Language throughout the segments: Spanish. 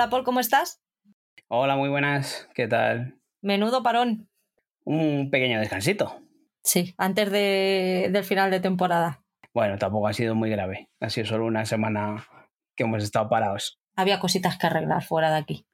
Hola Paul, ¿cómo estás? Hola, muy buenas. ¿Qué tal? Menudo parón. Un pequeño descansito. Sí, antes de, del final de temporada. Bueno, tampoco ha sido muy grave. Ha sido solo una semana que hemos estado parados. Había cositas que arreglar fuera de aquí.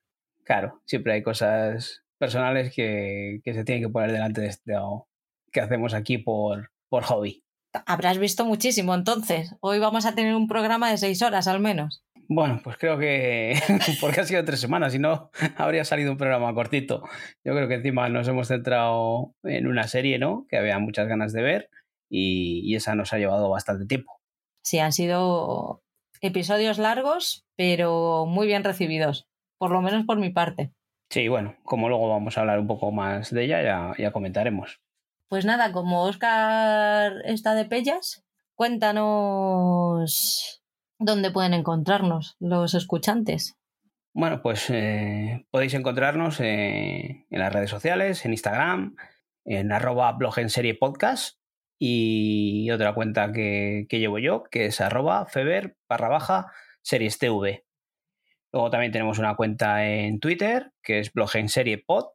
Claro, siempre hay cosas personales que, que se tienen que poner delante de esto que hacemos aquí por, por hobby. Habrás visto muchísimo entonces. Hoy vamos a tener un programa de seis horas al menos. Bueno, pues creo que porque ha sido tres semanas, si no habría salido un programa cortito. Yo creo que encima nos hemos centrado en una serie, ¿no? Que había muchas ganas de ver y, y esa nos ha llevado bastante tiempo. Sí, han sido episodios largos, pero muy bien recibidos, por lo menos por mi parte. Sí, bueno, como luego vamos a hablar un poco más de ella, ya, ya comentaremos. Pues nada, como Oscar está de pellas, cuéntanos dónde pueden encontrarnos los escuchantes. Bueno, pues eh, podéis encontrarnos eh, en las redes sociales, en Instagram, en arroba blog en serie podcast y otra cuenta que, llevo yo, que es arroba feber barra baja. Luego también tenemos una cuenta en Twitter, que es blog en serie pod.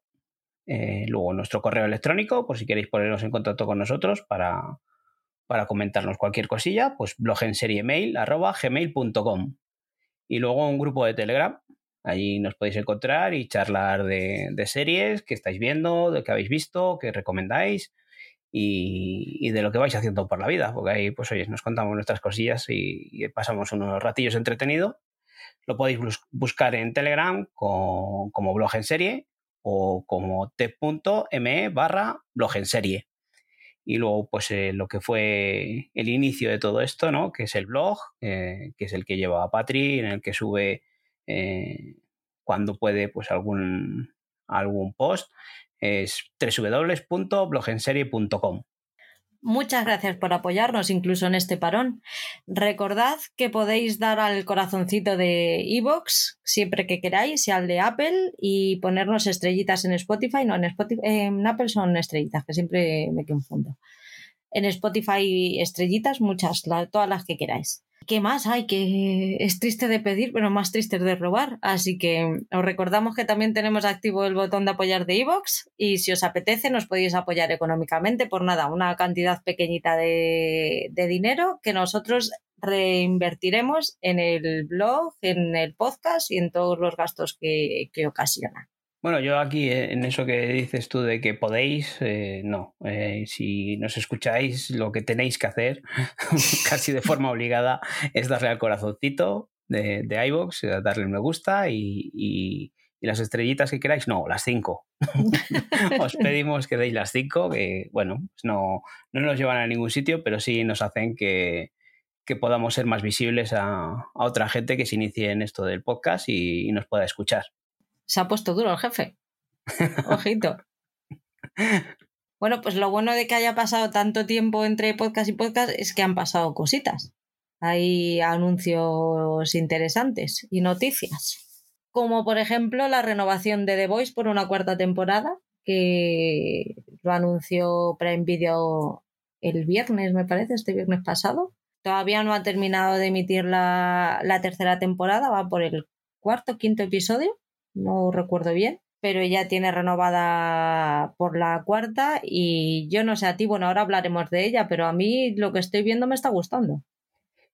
Eh, luego nuestro correo electrónico, por si queréis poneros en contacto con nosotros para, para comentarnos cualquier cosilla, pues blog en serie mail arroba gmail.com. Y luego un grupo de Telegram. Allí nos podéis encontrar y charlar de, series que estáis viendo, de que habéis visto, que recomendáis y, de lo que vais haciendo por la vida. Porque ahí, pues oye, nos contamos nuestras cosillas y, pasamos unos ratillos entretenidos. Lo podéis bus buscar en Telegram como blog en serie o como t.me barra blog en serie y luego pues eh, lo que fue el inicio de todo esto, ¿no? Que es el blog, eh, que es el que lleva a Patri, en el que sube eh, cuando puede pues algún, algún post, es www.blogenserie.com. Muchas gracias por apoyarnos incluso en este parón. Recordad que podéis dar al corazoncito de iVoox siempre que queráis y al de Apple y ponernos estrellitas en Spotify. No, en, Apple son estrellitas, que siempre me confundo. En Spotify estrellitas, muchas, todas las que queráis. ¿Qué más hay? Que es triste de pedir, pero más triste de robar. Así que os recordamos que también tenemos activo el botón de apoyar de iVoox y si os apetece nos podéis apoyar económicamente por nada, una cantidad pequeñita de, de dinero que nosotros reinvertiremos en el blog, en el podcast y en todos los gastos que, que ocasiona. Bueno, yo aquí eh, en eso que dices tú de que podéis, eh, no. Eh, si nos escucháis, lo que tenéis que hacer, casi de forma obligada, es darle al corazoncito de, de iVoox, darle un me gusta y, y, y, las estrellitas que queráis, no, las cinco. Os pedimos que deis las cinco, que bueno, pues no, no nos llevan a ningún sitio, pero sí nos hacen que, que podamos ser más visibles a, a, otra gente que se inicie en esto del podcast y nos pueda escuchar se ha puesto duro el jefe. Ojito. Bueno, pues lo bueno de que haya pasado tanto tiempo entre podcast y podcast es que han pasado cositas. Hay anuncios interesantes y noticias. Como por ejemplo la renovación de The Voice por una cuarta temporada, que lo anunció Prime Video el viernes, me parece, este viernes pasado. Todavía no ha terminado de emitir la, la tercera temporada, va por el cuarto, quinto episodio no recuerdo bien, pero ella tiene renovada por la cuarta y yo no sé a ti, bueno, ahora hablaremos de ella, pero a mí lo que estoy viendo me está gustando.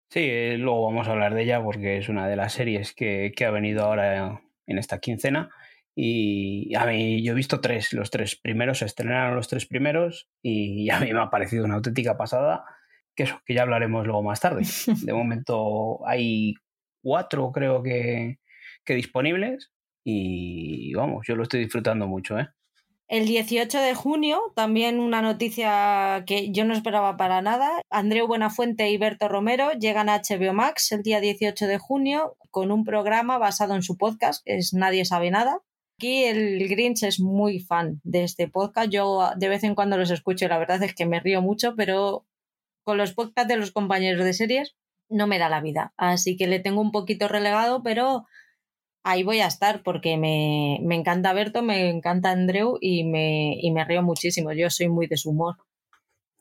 Sí, eh, luego vamos a hablar de ella porque es una de las series que, que ha venido ahora en esta quincena. Y a mí, yo he visto tres, los tres primeros, se estrenaron los tres primeros y a mí me ha parecido una auténtica pasada, que eso, que ya hablaremos luego más tarde. De momento hay cuatro, creo que, que disponibles y vamos, yo lo estoy disfrutando mucho, ¿eh? El 18 de junio, también una noticia que yo no esperaba para nada. Andreu Buenafuente y Berto Romero llegan a HBO Max el día 18 de junio con un programa basado en su podcast, que es Nadie sabe nada. Aquí el Grinch es muy fan de este podcast. Yo de vez en cuando los escucho y la verdad es que me río mucho, pero con los podcasts de los compañeros de series no me da la vida. Así que le tengo un poquito relegado, pero ahí voy a estar porque me, me encanta Berto, me encanta Andreu y me, y me río muchísimo. Yo soy muy de su humor.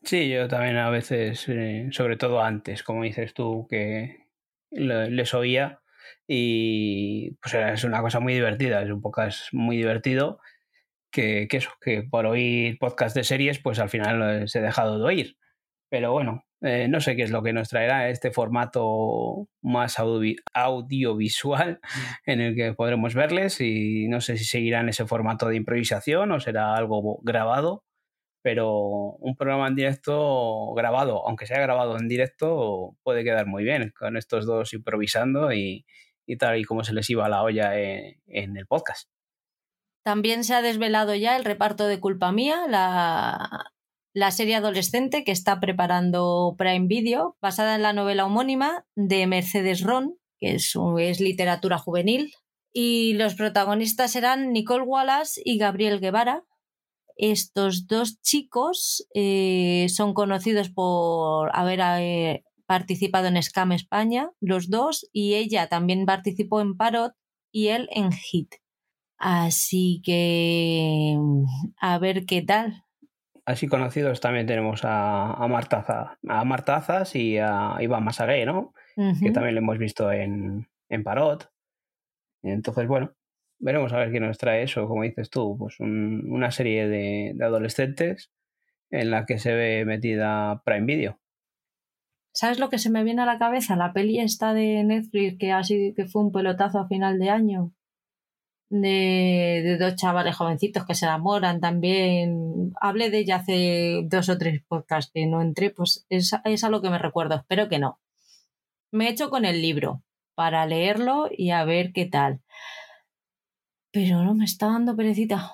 Sí, yo también a veces, eh, sobre todo antes, como dices tú, que les oía, y pues es una cosa muy divertida, es un podcast muy divertido que, que eso, que por oír podcast de series pues al final se ha dejado de oír. Pero bueno, eh, no sé qué es lo que nos traerá este formato más audiovisual en el que podremos verles y no sé si seguirán ese formato de improvisación o será algo grabado, pero un programa en directo grabado, aunque sea grabado en directo, puede quedar muy bien con estos dos improvisando y, tal y como se les iba la olla en el podcast. También se ha desvelado ya el reparto de Culpa Mía, la, la serie adolescente que está preparando Prime Video, basada en la novela homónima de Mercedes Ron, que es, literatura juvenil. Y los protagonistas serán Nicole Wallace y Gabriel Guevara. Estos dos chicos eh, son conocidos por haber eh, participado en Scam España, los dos, y ella también participó en Parot y él en Hit. Así que a ver qué tal así conocidos también tenemos a, a, Marta, a Marta Azas y a Iván Masagué, ¿no? Que también lo hemos visto en, en, Parot. Entonces, bueno, veremos a ver qué nos trae eso, como dices tú, pues una serie de, de, adolescentes en la que se ve metida Prime Video. ¿Sabes lo que se me viene a la cabeza? La peli esta de Netflix que, sido, que fue un pelotazo a final de año de, dos chavales jovencitos que se enamoran también. Hablé de ella hace dos o tres podcasts que no entré, pues es, es a lo que me recuerdo, espero que no. Me he hecho con el libro para leerlo y a ver qué tal. Pero no me está dando perecita.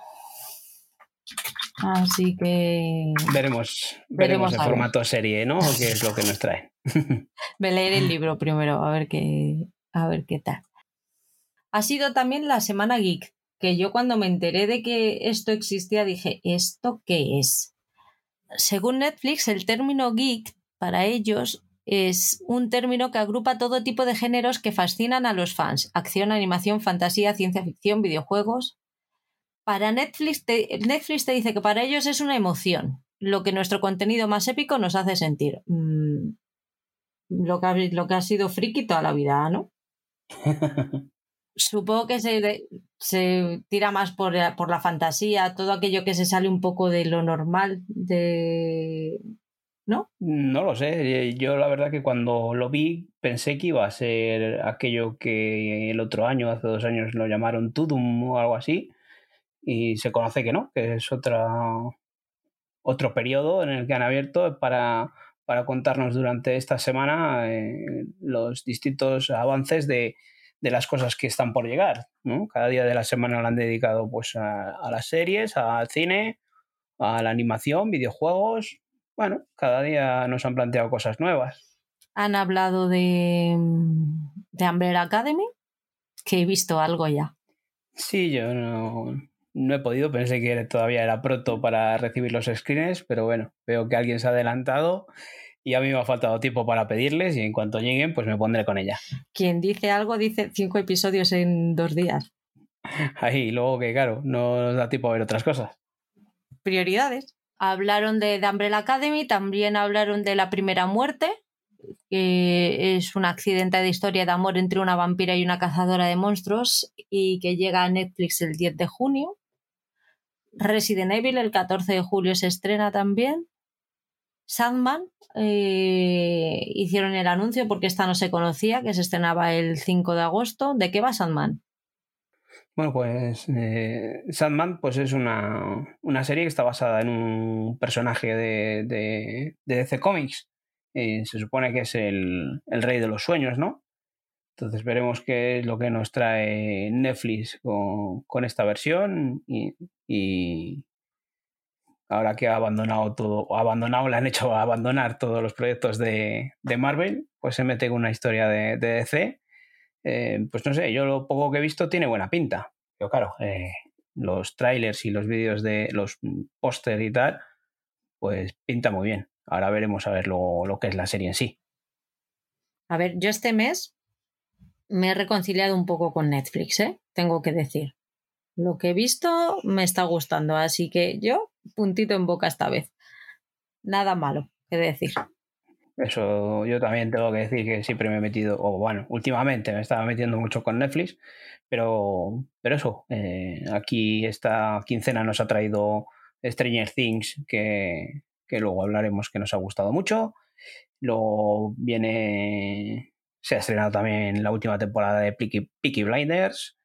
Así que. Veremos, veremos, el formato serie, ¿no? ¿Qué es lo que nos trae? Me leeré el libro primero, a ver qué, a ver qué tal ha sido también la Semana Geek, que yo cuando me enteré de que esto existía dije, ¿esto qué es? Según Netflix, el término geek para ellos es un término que agrupa todo tipo de géneros que fascinan a los fans. Acción, animación, fantasía, ciencia ficción, videojuegos. Para Netflix Netflix te dice que para ellos es una emoción, lo que nuestro contenido más épico nos hace sentir. Mm, lo, que lo que ha sido friki toda la vida, ¿no? supongo que se, se tira más por, por, la fantasía, todo aquello que se sale un poco de lo normal, de... ¿no? No lo sé, yo la verdad que cuando lo vi pensé que iba a ser aquello que el otro año, hace dos años, lo llamaron Tudum o algo así, y se conoce que no, que es otra, otro periodo en el que han abierto para, para contarnos durante esta semana eh, los distintos avances de de las cosas que están por llegar. ¿no? Cada día de la semana lo han dedicado pues, a, las series, al cine, a la animación, videojuegos. Bueno, cada día nos han planteado cosas nuevas. Han hablado de, de Umbrella Academy, que he visto algo ya. Sí, yo no, no he podido, pensé que todavía era pronto para recibir los screens, pero bueno, veo que alguien se ha adelantado y a mí me ha faltado tiempo para pedirles y en cuanto lleguen pues me pondré con ella. Quien dice algo dice cinco episodios en dos días. Ahí, luego que claro, no nos da tiempo a ver otras cosas. Prioridades. Hablaron de The Umbrella Academy, también hablaron de La Primera Muerte, que es un accidente de historia de amor entre una vampira y una cazadora de monstruos y que llega a Netflix el 10 de junio. Resident Evil el 14 de julio se estrena también. Sandman eh, hicieron el anuncio porque esta no se conocía, que se estrenaba el 5 de agosto. ¿De qué va Sandman? Bueno, pues eh, Sandman pues es una, serie que está basada en un personaje de, de, DC Comics. Eh, se supone que es el, rey de los sueños, ¿no? Entonces veremos qué es lo que nos trae Netflix con, esta versión y, ahora que ha abandonado todo, abandonado, le han hecho abandonar todos los proyectos de, Marvel, pues se mete con una historia de, DC. Eh, pues no sé, yo lo poco que he visto tiene buena pinta. Pero claro, eh, los trailers y los vídeos de los póster y tal, pues pinta muy bien. Ahora veremos a ver lo, lo que es la serie en sí. A ver, yo este mes me he reconciliado un poco con Netflix, ¿eh? Tengo que decir. Lo que he visto me está gustando, así que yo puntito en boca esta vez. Nada malo que decir. eso yo también tengo que decir que siempre me he metido, o bueno, últimamente me estaba metiendo mucho con Netflix, pero, pero eso, eh, aquí esta quincena nos ha traído Stranger Things, que, que luego hablaremos que nos ha gustado mucho. Luego viene, se ha estrenado también la última temporada de Peaky, Blinders.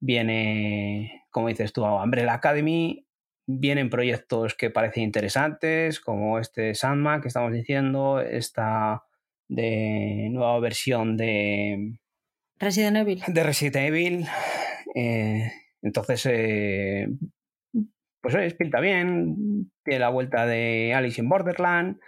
Viene, como dices tú, Umbrella Academy. Vienen proyectos que parecen interesantes, como este Sandman que estamos diciendo, esta de nueva versión de Resident Evil. De Resident Evil. Eh, entonces, eh, pues es pinta bien. Tiene la vuelta de Alice in Borderland,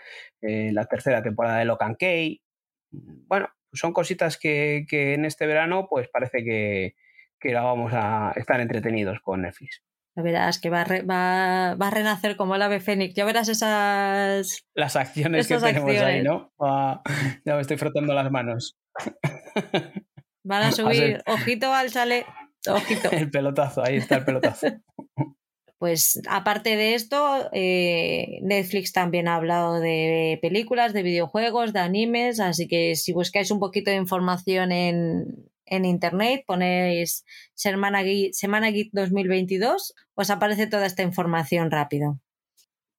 eh, la tercera temporada de Locan Key. Bueno, pues son cositas que, en este verano, pues parece que, que la vamos a estar entretenidos con Netflix. Es que va a, va, a renacer como el ave fénix. Ya verás esas... Las acciones que tenemos ahí, ¿no? ya me estoy frotando las manos. Van a subir, ojito al chale, ojito. El pelotazo, ahí está el pelotazo. Pues aparte de esto, eh, Netflix también ha hablado de películas, de videojuegos, de animes, así que si buscáis un poquito de información en, en internet, ponéis Semana Geek, Semana Geek 2022, os aparece toda esta información rápido.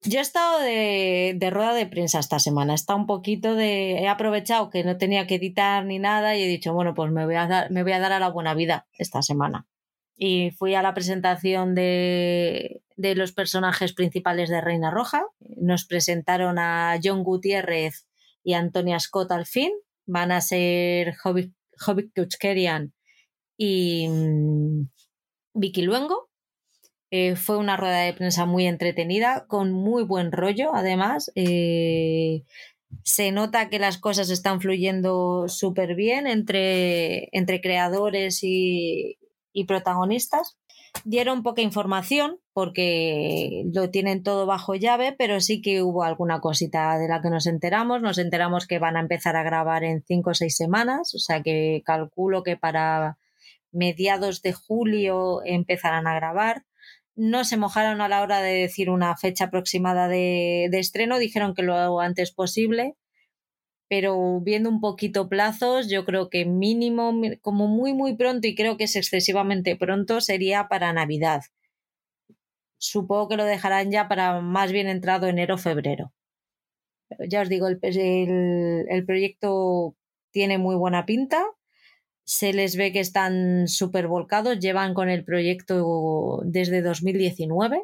Yo he estado de, de, rueda de prensa esta semana. He estado un poquito de. He aprovechado que no tenía que editar ni nada y he dicho, bueno, pues me voy a dar, me voy a, dar a la buena vida esta semana. Y fui a la presentación de, de los personajes principales de Reina Roja. Nos presentaron a John Gutiérrez y Antonia Scott al fin. Van a ser Hobbit, Hobbit y mm, Vicky Luengo. Eh, fue una rueda de prensa muy entretenida, con muy buen rollo, además. Eh, se nota que las cosas están fluyendo súper bien entre, entre creadores y, y, protagonistas. Dieron poca información porque lo tienen todo bajo llave, pero sí que hubo alguna cosita de la que nos enteramos. Nos enteramos que van a empezar a grabar en cinco o seis semanas, o sea que calculo que para mediados de julio empezarán a grabar no se mojaron a la hora de decir una fecha aproximada de, estreno, dijeron que lo antes posible, pero viendo un poquito plazos, yo creo que mínimo, como muy, muy pronto, y creo que es excesivamente pronto, sería para Navidad. Supongo que lo dejarán ya para más bien entrado enero febrero. Ya os digo, el, el proyecto tiene muy buena pinta se les ve que están súper volcados, llevan con el proyecto desde 2019,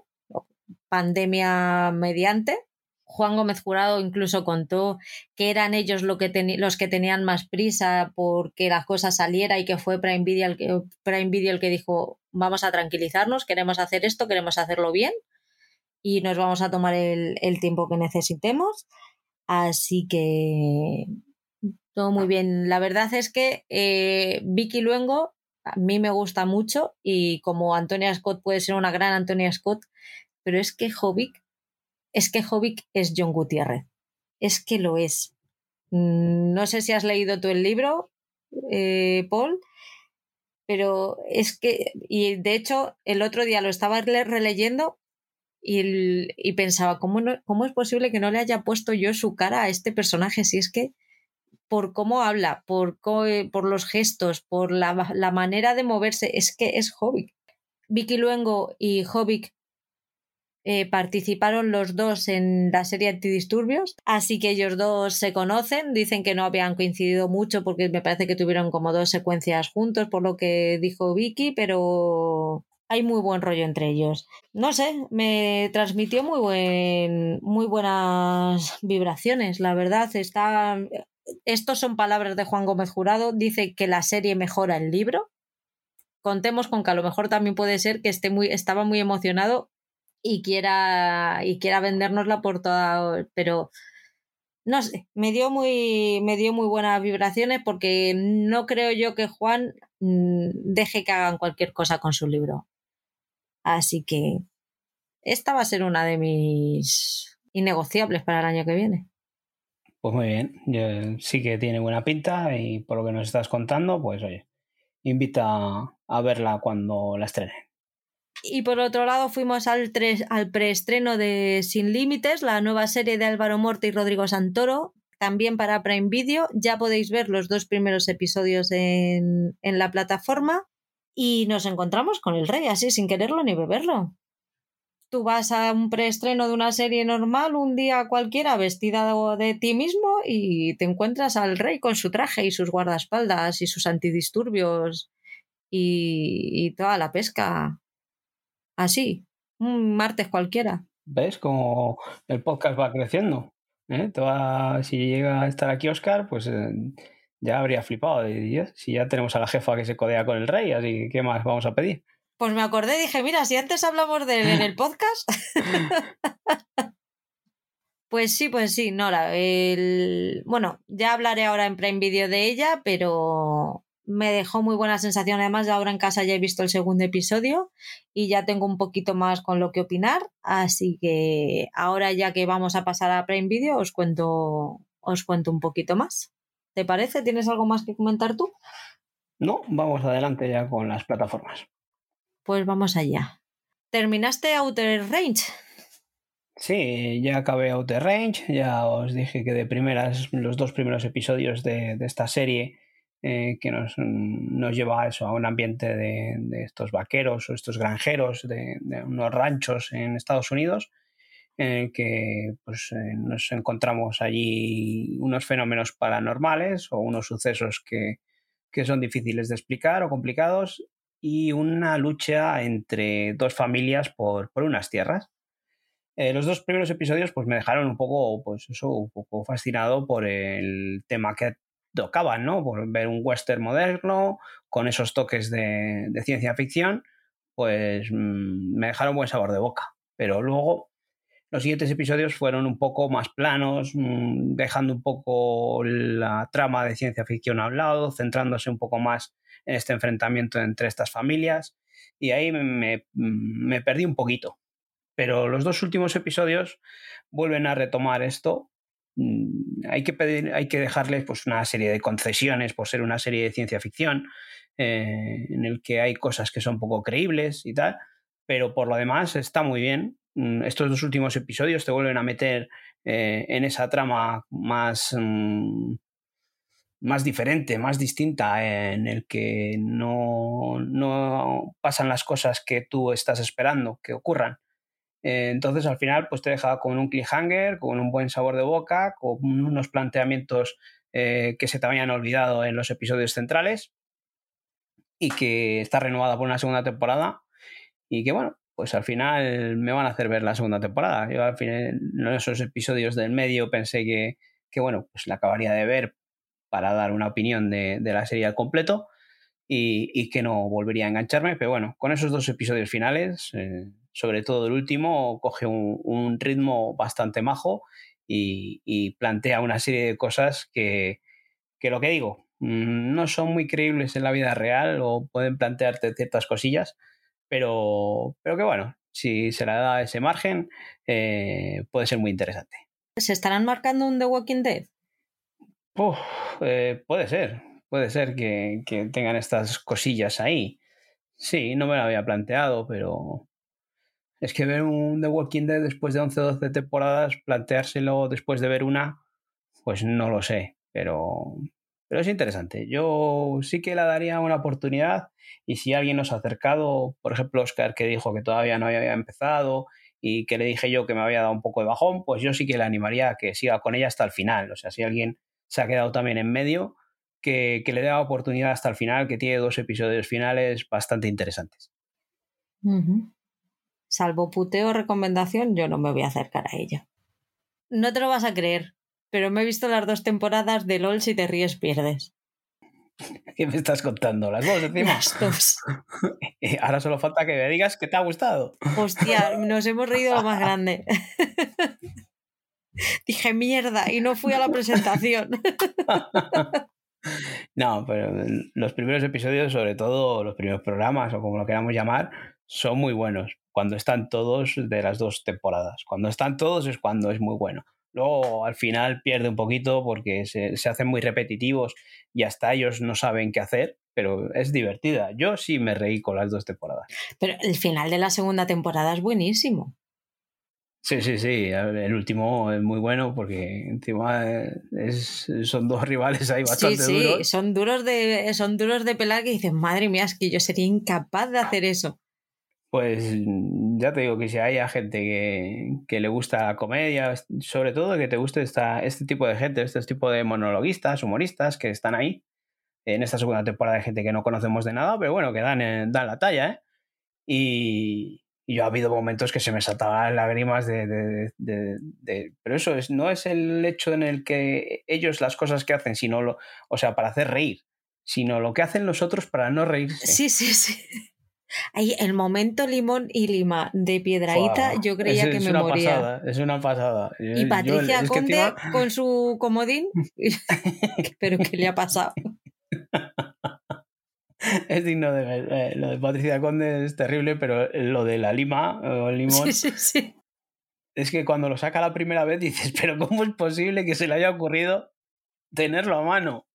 pandemia mediante. Juan Gómez Jurado incluso contó que eran ellos los que tenían más prisa porque la cosa saliera y que fue Prime Video, el que, el que dijo vamos a tranquilizarnos, queremos hacer esto, queremos hacerlo bien y nos vamos a tomar el, el tiempo que necesitemos. Así que todo muy bien. La verdad es que eh, Vicky Luengo a mí me gusta mucho y como Antonia Scott puede ser una gran Antonia Scott, pero es que Jovic, es que Jovic es John Gutiérrez. Es que lo es. Mm, no sé si has leído tú el libro, eh, Paul, pero es que, y de hecho, el otro día lo estaba releyendo y, pensaba, ¿cómo, ¿cómo es posible que no le haya puesto yo su cara a este personaje? Si es que por cómo habla, por, por los gestos, por la, manera de moverse, es que es Hobbit. Vicky Luengo y Hobbit eh, participaron los dos en la serie Antidisturbios, así que ellos dos se conocen, dicen que no habían coincidido mucho porque me parece que tuvieron como dos secuencias juntos, por lo que dijo Vicky, pero hay muy buen rollo entre ellos. No sé, me transmitió muy buen, muy buenas vibraciones, la verdad. Está, estos son palabras de Juan Gómez Jurado, dice que la serie mejora el libro. Contemos con que a lo mejor también puede ser que esté muy, estaba muy emocionado y quiera, y quiera vendérnosla por toda. Pero no sé, me dio muy, me dio muy buenas vibraciones porque no creo yo que Juan mm, deje que hagan cualquier cosa con su libro. Así que esta va a ser una de mis innegociables para el año que viene. Pues muy bien, sí que tiene buena pinta y por lo que nos estás contando, pues oye, invita a verla cuando la estrene. Y por otro lado fuimos al, al preestreno de Sin Límites, la nueva serie de Álvaro Morte y Rodrigo Santoro, también para Prime Video. Ya podéis ver los dos primeros episodios en, en la plataforma y nos encontramos con el rey, así sin quererlo ni beberlo. Tú vas a un preestreno de una serie normal un día cualquiera vestida de ti mismo y te encuentras al rey con su traje y sus guardaespaldas y sus antidisturbios y, toda la pesca. Así, un martes cualquiera. ¿Ves cómo el podcast va creciendo? ¿Eh? si llega a estar aquí Oscar, pues eh, ya habría flipado. si ya tenemos a la jefa que se codea con el rey, así que ¿qué más vamos a pedir? Pues me acordé, dije, mira, si antes hablamos de él en el podcast. pues sí, pues sí, Nora. El... Bueno, ya hablaré ahora en Prime Video de ella, pero me dejó muy buena sensación. Además, de ahora en casa ya he visto el segundo episodio y ya tengo un poquito más con lo que opinar. Así que ahora ya que vamos a pasar a Prime Video, os cuento, os cuento un poquito más. ¿Te parece? ¿Tienes algo más que comentar tú? No, vamos adelante ya con las plataformas. Pues vamos allá. ¿Terminaste Outer Range? Sí, ya acabé Outer Range, ya os dije que de primeras, los dos primeros episodios de, esta serie eh, que nos, nos, lleva a eso, a un ambiente de, estos vaqueros o estos granjeros de, unos ranchos en Estados Unidos, en el que pues, eh, nos encontramos allí unos fenómenos paranormales o unos sucesos que, son difíciles de explicar o complicados y una lucha entre dos familias por, unas tierras. Eh, los dos primeros episodios pues, me dejaron un poco, pues eso, un poco fascinado por el tema que tocaban, ¿no? Ver un western moderno con esos toques de, ciencia ficción, pues mm, me dejaron buen sabor de boca. Pero luego los siguientes episodios fueron un poco más planos, mm, dejando un poco la trama de ciencia ficción a lado, centrándose un poco más en este enfrentamiento entre estas familias. Y ahí me perdí un poquito. Pero los dos últimos episodios vuelven a retomar esto. Mm, hay que, pedir, hay que dejarles pues, una serie de concesiones por ser una serie de ciencia ficción, eh, en el que hay cosas que son poco creíbles y tal, pero por lo demás está muy bien Mm, estos dos últimos episodios te vuelven a meter eh, en esa trama más, mm, más diferente, más distinta, en el que no, no, pasan las cosas que tú estás esperando que ocurran. Eh, entonces al final pues te deja con un cliffhanger, con un buen sabor de boca, con unos planteamientos eh, que se te habían olvidado en los episodios centrales y que está renovada por una segunda temporada y que bueno, pues al final me van a hacer ver la segunda temporada. Yo al final, en esos episodios del medio pensé que, bueno, pues la acabaría de ver para dar una opinión de, la serie al completo y, que no volvería a engancharme, pero bueno, con esos dos episodios finales, eh, sobre todo el último, coge un, ritmo bastante majo y, plantea una serie de cosas que, que lo que digo, mm, no son muy creíbles en la vida real o pueden plantearte ciertas cosillas, pero, pero que bueno, si se le da ese margen, eh, puede ser muy interesante. ¿Se estarán marcando un The Walking Dead? Eh, puede ser, puede ser que, tengan estas cosillas ahí. Sí, no me lo había planteado, pero es que ver un The Walking Dead después de 11 o 12 temporadas, planteárselo después de ver una, pues no lo sé, pero, pero es interesante. Yo sí que le daría una oportunidad y si alguien nos ha acercado, por ejemplo, Oscar que dijo que todavía no había empezado y que le dije yo que me había dado un poco de bajón, pues yo sí que le animaría a que siga con ella hasta el final. O sea, si alguien se ha quedado también en medio, que, le dé la oportunidad hasta el final, que tiene dos episodios finales bastante interesantes. Salvo puteo recomendación, yo no me voy a acercar a ella. No te lo vas a creer, pero me he visto las dos temporadas de LOL si te ríes pierdes. ¿Qué me estás contando? ¿Las dos encima? Las dos. Ahora solo falta que me digas que te ha gustado. Hostia, nos hemos reído lo más grande. Dije mierda y no fui a la presentación. No, pero los primeros episodios, sobre todo los primeros programas o como lo queramos llamar, son muy buenos. Cuando están todos de las dos temporadas. Cuando están todos es cuando es muy bueno. Luego al final pierde un poquito porque se, hacen muy repetitivos y hasta ellos no saben qué hacer, pero es divertida. Yo sí me reí con las dos temporadas. Pero el final de la segunda temporada es buenísimo. Sí, sí, sí. El último es muy bueno porque encima es, son dos rivales ahí bastante sí, duros. Sí, son duros de, son duros de pelar que dices, madre mía, es que yo sería incapaz de hacer eso. Pues ya te digo que si hay gente que, le gusta la comedia, sobre todo que te guste esta, este tipo de gente, este tipo de monologuistas, humoristas que están ahí. En esta segunda temporada hay gente que no conocemos de nada, pero bueno, que dan, dan la talla, ¿eh? Y, yo ha habido momentos que se me saltaban lágrimas de, Pero eso es, no es el hecho en el que ellos las cosas que hacen, sino lo... O sea, para hacer reír, sino lo que hacen los otros para no reírse. Sí, sí, sí. Ahí, el momento limón y lima de Piedraíta, yo creía que me una moría. Pasada, es una pasada. Y Patricia Conde con su comodín. ¿Pero qué le ha pasado? es digno de ver. Eh, lo de Patricia Conde es terrible, pero lo de la lima o el limón. Sí, sí, sí. Es que cuando lo saca la primera vez dices, pero ¿cómo es posible que se le haya ocurrido tenerlo a mano?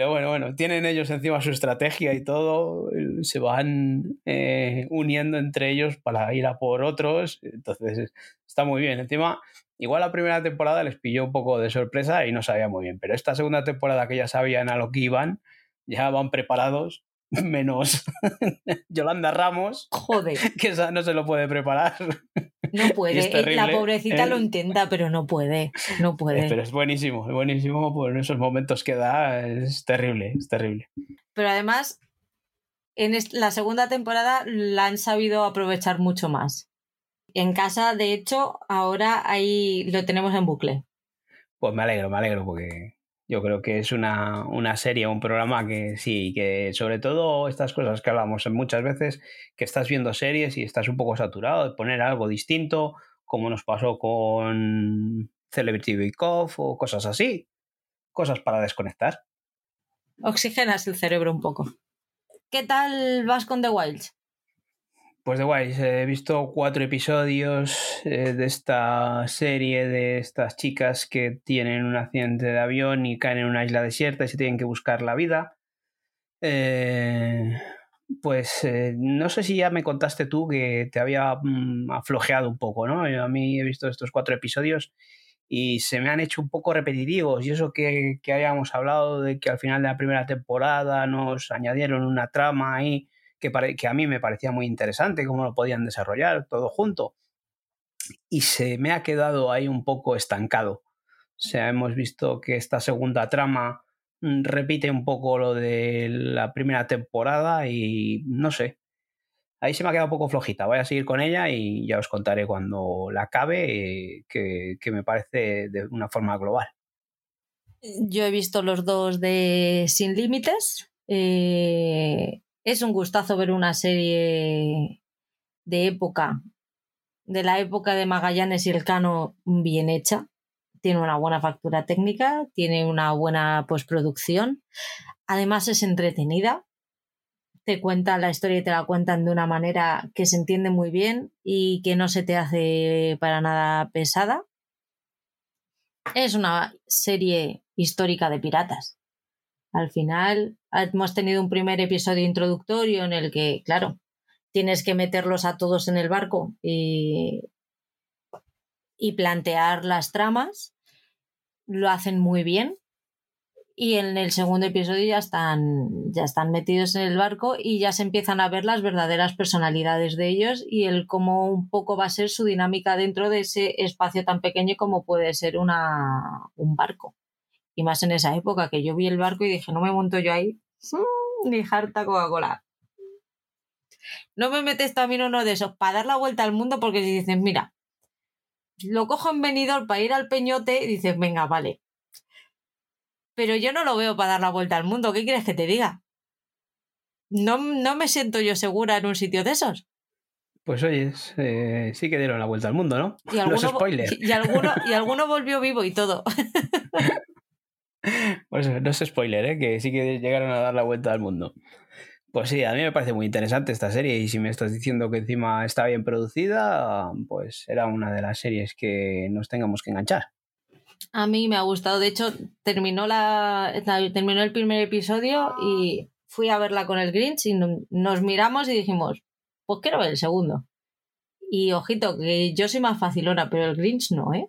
Pero bueno, bueno, tienen ellos encima su estrategia y todo, se van eh, uniendo entre ellos para ir a por otros, entonces está muy bien. Encima, igual la primera temporada les pilló un poco de sorpresa y no sabía muy bien, pero esta segunda temporada que ya sabían a lo que iban, ya van preparados, menos Yolanda Ramos, Joder. que esa no se lo puede preparar. No puede, la pobrecita lo intenta, pero no puede, no puede. Pero es buenísimo, es buenísimo por esos momentos que da, es terrible, es terrible. Pero además, en la segunda temporada la han sabido aprovechar mucho más. En casa, de hecho, ahora ahí lo tenemos en bucle. Pues me alegro, me alegro, porque yo creo que es una, una, serie, un programa que sí, que sobre todo estas cosas que hablamos muchas veces, que estás viendo series y estás un poco saturado de poner algo distinto, como nos pasó con Celebrity Bake Off o cosas así. Cosas para desconectar. Oxigenas el cerebro un poco. ¿Qué tal vas con The Wilds? Pues de guay, he visto cuatro episodios eh, de esta serie de estas chicas que tienen un accidente de avión y caen en una isla desierta y se tienen que buscar la vida. Eh, pues eh, no sé si ya me contaste tú que te había mm, aflojeado un poco, ¿no? a mí he visto estos cuatro episodios y se me han hecho un poco repetitivos y eso que, que habíamos hablado de que al final de la primera temporada nos añadieron una trama ahí que, a mí me parecía muy interesante, cómo lo podían desarrollar todo junto. Y se me ha quedado ahí un poco estancado. O sea, hemos visto que esta segunda trama mm, repite un poco lo de la primera temporada y no sé. Ahí se me ha quedado un poco flojita. Voy a seguir con ella y ya os contaré cuando la acabe, que, que me parece de una forma global. Yo he visto los dos de Sin Límites. Eh, es un gustazo ver una serie de época, de la época de Magallanes y el Cano bien hecha. Tiene una buena factura técnica, tiene una buena postproducción. Además es entretenida. Te cuenta la historia y te la cuentan de una manera que se entiende muy bien y que no se te hace para nada pesada. Es una serie histórica de piratas. Al final hemos tenido un primer episodio introductorio en el que, claro, tienes que meterlos a todos en el barco y, y plantear las tramas. Lo hacen muy bien. Y en el segundo episodio ya están, ya están metidos en el barco y ya se empiezan a ver las verdaderas personalidades de ellos y el cómo un poco va a ser su dinámica dentro de ese espacio tan pequeño como puede ser una, un barco. Y más en esa época que yo vi el barco y dije, no me monto yo ahí ni harta Coca-Cola. No me metes también uno de esos para dar la vuelta al mundo porque si dices, mira, lo cojo en venidor para ir al peñote, y dices, venga, vale. Pero yo no lo veo para dar la vuelta al mundo. ¿Qué quieres que te diga? No, no me siento yo segura en un sitio de esos. Pues oye, eh, sí que dieron la vuelta al mundo, ¿no? Y alguno, y alguno, y alguno volvió vivo y todo. No es spoiler, ¿eh? que sí que llegaron a dar la vuelta al mundo. Pues sí, a mí me parece muy interesante esta serie y si me estás diciendo que encima está bien producida, pues era una de las series que nos tengamos que enganchar. A mí me ha gustado, de hecho terminó, la, terminó el primer episodio y fui a verla con el Grinch y nos miramos y dijimos, pues quiero ver el segundo. Y ojito, que yo soy más facilona, pero el Grinch no, ¿eh?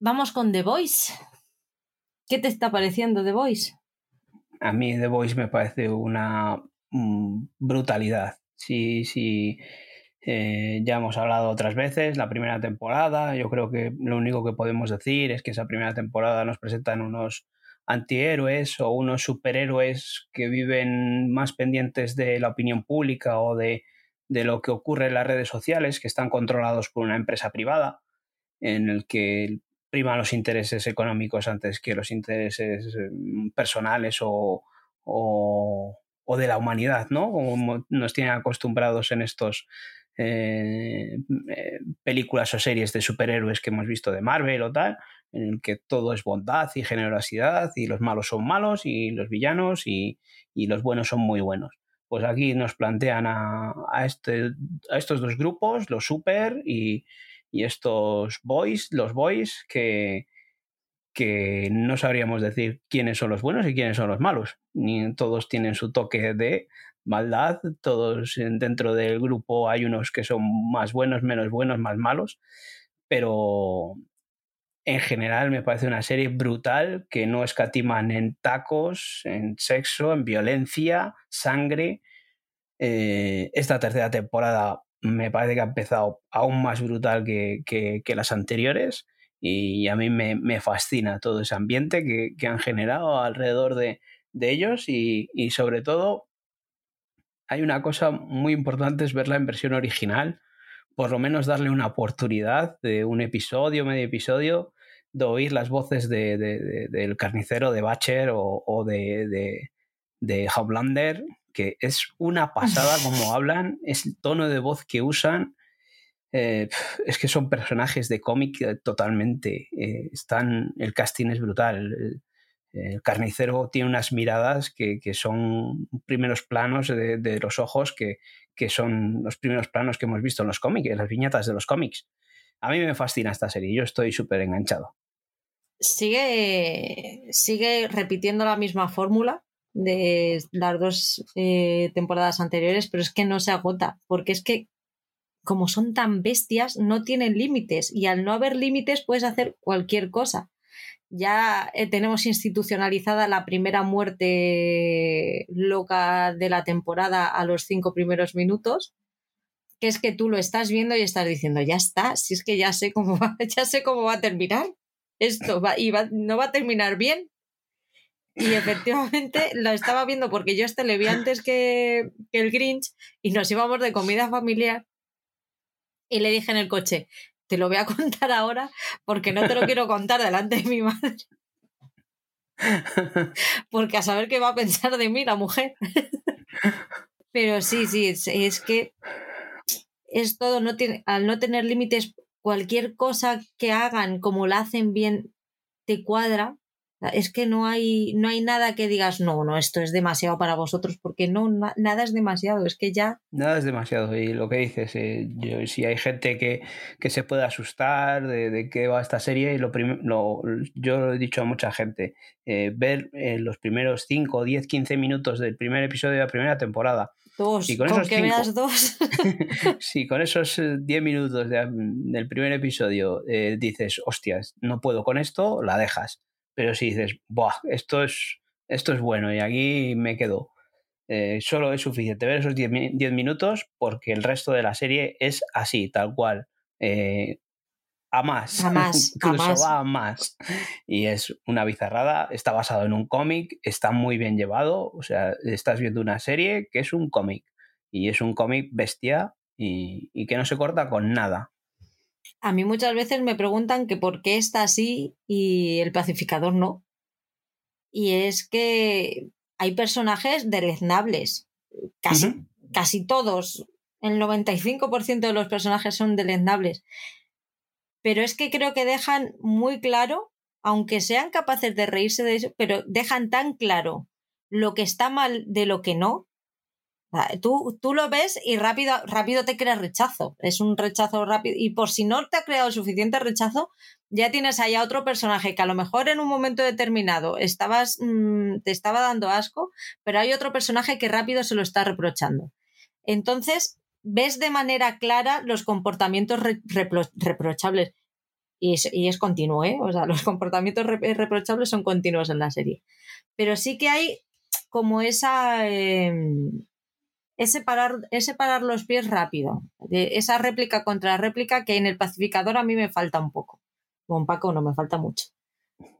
Vamos con The Voice. ¿Qué te está pareciendo The Voice? A mí The Voice me parece una mm, brutalidad. Sí, sí. Eh, ya hemos hablado otras veces, la primera temporada, yo creo que lo único que podemos decir es que esa primera temporada nos presentan unos antihéroes o unos superhéroes que viven más pendientes de la opinión pública o de, de lo que ocurre en las redes sociales, que están controlados por una empresa privada, en el que priman los intereses económicos antes que los intereses mm, personales o, o, de la humanidad, ¿no? Como nos tienen acostumbrados en estos eh, eh, películas o series de superhéroes que hemos visto de Marvel o tal, en el que todo es bondad y generosidad y los malos son malos y los villanos y, los buenos son muy buenos. Pues aquí nos plantean a, este, a estos dos grupos, los super y, y estos boys, los boys, que, que no sabríamos decir quiénes son los buenos y quiénes son los malos. Ni todos tienen su toque de maldad, todos dentro del grupo hay unos que son más buenos, menos buenos, más malos, pero en general me parece una serie brutal que no escatiman en tacos, en sexo, en violencia, sangre. Eh, esta tercera temporada me parece que ha empezado aún más brutal que, que, las anteriores y a mí me, me fascina todo ese ambiente que, que han generado alrededor de, de ellos y, y, sobre todo hay una cosa muy importante es verla en versión original, por lo menos darle una oportunidad de un episodio, medio episodio, de oír las voces de, de, del carnicero de Bacher o, o de, de, de Homelander, que es una pasada como hablan, es el tono de voz que usan. Eh, es que son personajes de cómic eh, totalmente. Eh, están, el casting es brutal. El, carnicero tiene unas miradas que, que son primeros planos de, de los ojos que, que, son los primeros planos que hemos visto en los cómics, en las viñetas de los cómics. A mí me fascina esta serie, yo estoy súper enganchado. Sigue, sigue repitiendo la misma fórmula, de las dos eh, temporadas anteriores, pero es que no se agota, porque es que como son tan bestias, no tienen límites y al no haber límites puedes hacer cualquier cosa. Ya eh, tenemos institucionalizada la primera muerte loca de la temporada a los cinco primeros minutos, que es que tú lo estás viendo y estás diciendo, ya está, si es que ya sé cómo va, ya sé cómo va a terminar esto va, y no va a terminar bien, y efectivamente lo estaba viendo porque yo este le vi antes que, el Grinch y nos íbamos de comida familiar. Y le dije en el coche, te lo voy a contar ahora porque no te lo quiero contar delante de mi madre. Porque a saber qué va a pensar de mí la mujer. Pero sí, sí, es, que es todo, no tiene, al no tener límites, cualquier cosa que hagan como la hacen bien te cuadra es que no hay, no hay nada que digas, no, no, esto es demasiado para vosotros, porque no, nada es demasiado, es que ya... Nada es demasiado, y lo que dices, eh, yo, si hay gente que, que se puede asustar de, de, qué va esta serie, lo, lo yo lo he dicho a mucha gente, eh, ver eh, los primeros 5, 10, 15 minutos del primer episodio de la primera temporada. Dos, y con, esos que veas dos. sí, con esos 10 minutos del primer episodio dices, hostias, no puedo con esto, la dejas pero si dices, Buah, esto es, esto es bueno y aquí me quedo. Eh, solo es suficiente ver esos 10 minutos porque el resto de la serie es así, tal cual. Eh, a más. A más. Incluso va a más. Y es una bizarrada. Está basado en un cómic, está muy bien llevado. O sea, estás viendo una serie que es un cómic. Y es un cómic bestia y, y que no se corta con nada. A mí muchas veces me preguntan que por qué está así y el pacificador no. Y es que hay personajes deleznables. Casi, casi todos. El 95% de los personajes son deleznables. Pero es que creo que dejan muy claro, aunque sean capaces de reírse de eso, pero dejan tan claro lo que está mal de lo que no, Tú, tú lo ves y rápido, rápido te creas rechazo. Es un rechazo rápido. Y por si no te ha creado suficiente rechazo, ya tienes ahí a otro personaje que a lo mejor en un momento determinado estabas, mm, te estaba dando asco, pero hay otro personaje que rápido se lo está reprochando. Entonces, ves de manera clara los comportamientos reprochables. Y es, y es, continuo, ¿eh? O sea, los comportamientos reprochables son continuos en la serie. Pero sí que hay como esa... Em, ese, parar, ese parar los pies rápido. esa réplica contra réplica que en el pacificador a mí me falta un poco. Con Paco no me falta mucho.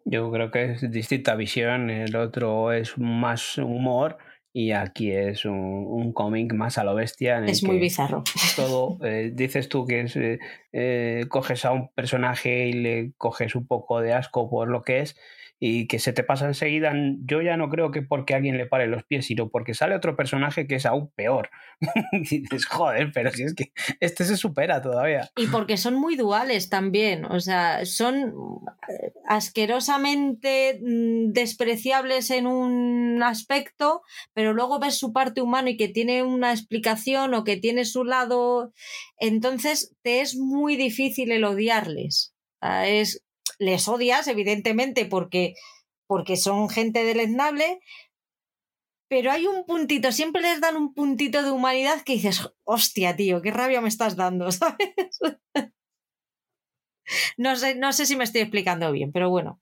Yo creo que es distinta visión. El otro es más humor y aquí es un, cómic más a lo bestia. es muy bizarro. Todo, eh, dices tú que es, eh, eh, coges a un personaje y le coges un poco de asco por lo que es y que se te pasa enseguida, yo ya no creo que porque alguien le pare los pies, sino porque sale otro personaje que es aún peor. y dices, joder, pero si es que este se supera todavía. Y porque son muy duales también, o sea, son eh, asquerosamente mm, despreciables en un aspecto, pero luego ves su parte humana y que tiene una explicación o que tiene su lado, entonces te es muy difícil el odiarles. Es, les odias, evidentemente, porque, porque son gente deleznable, pero hay un puntito, siempre les dan un puntito de humanidad que dices, hostia, tío, qué rabia me estás dando, ¿sabes? no, sé, no sé si me estoy explicando bien, pero bueno.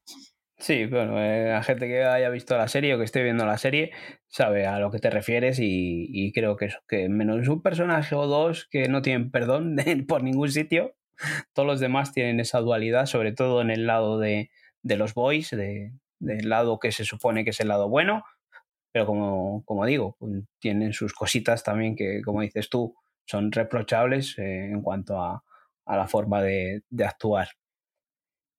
Sí, bueno, eh, la gente que haya visto la serie o que esté viendo la serie sabe a lo que te refieres y, creo que, que menos un personaje o dos que no tienen perdón por ningún sitio, todos los demás tienen esa dualidad, sobre todo en el lado de, los boys, de, del lado que se supone que es el lado bueno, pero como, como digo, pues, tienen sus cositas también que, como dices tú, son reprochables eh, en cuanto a, la forma de, actuar.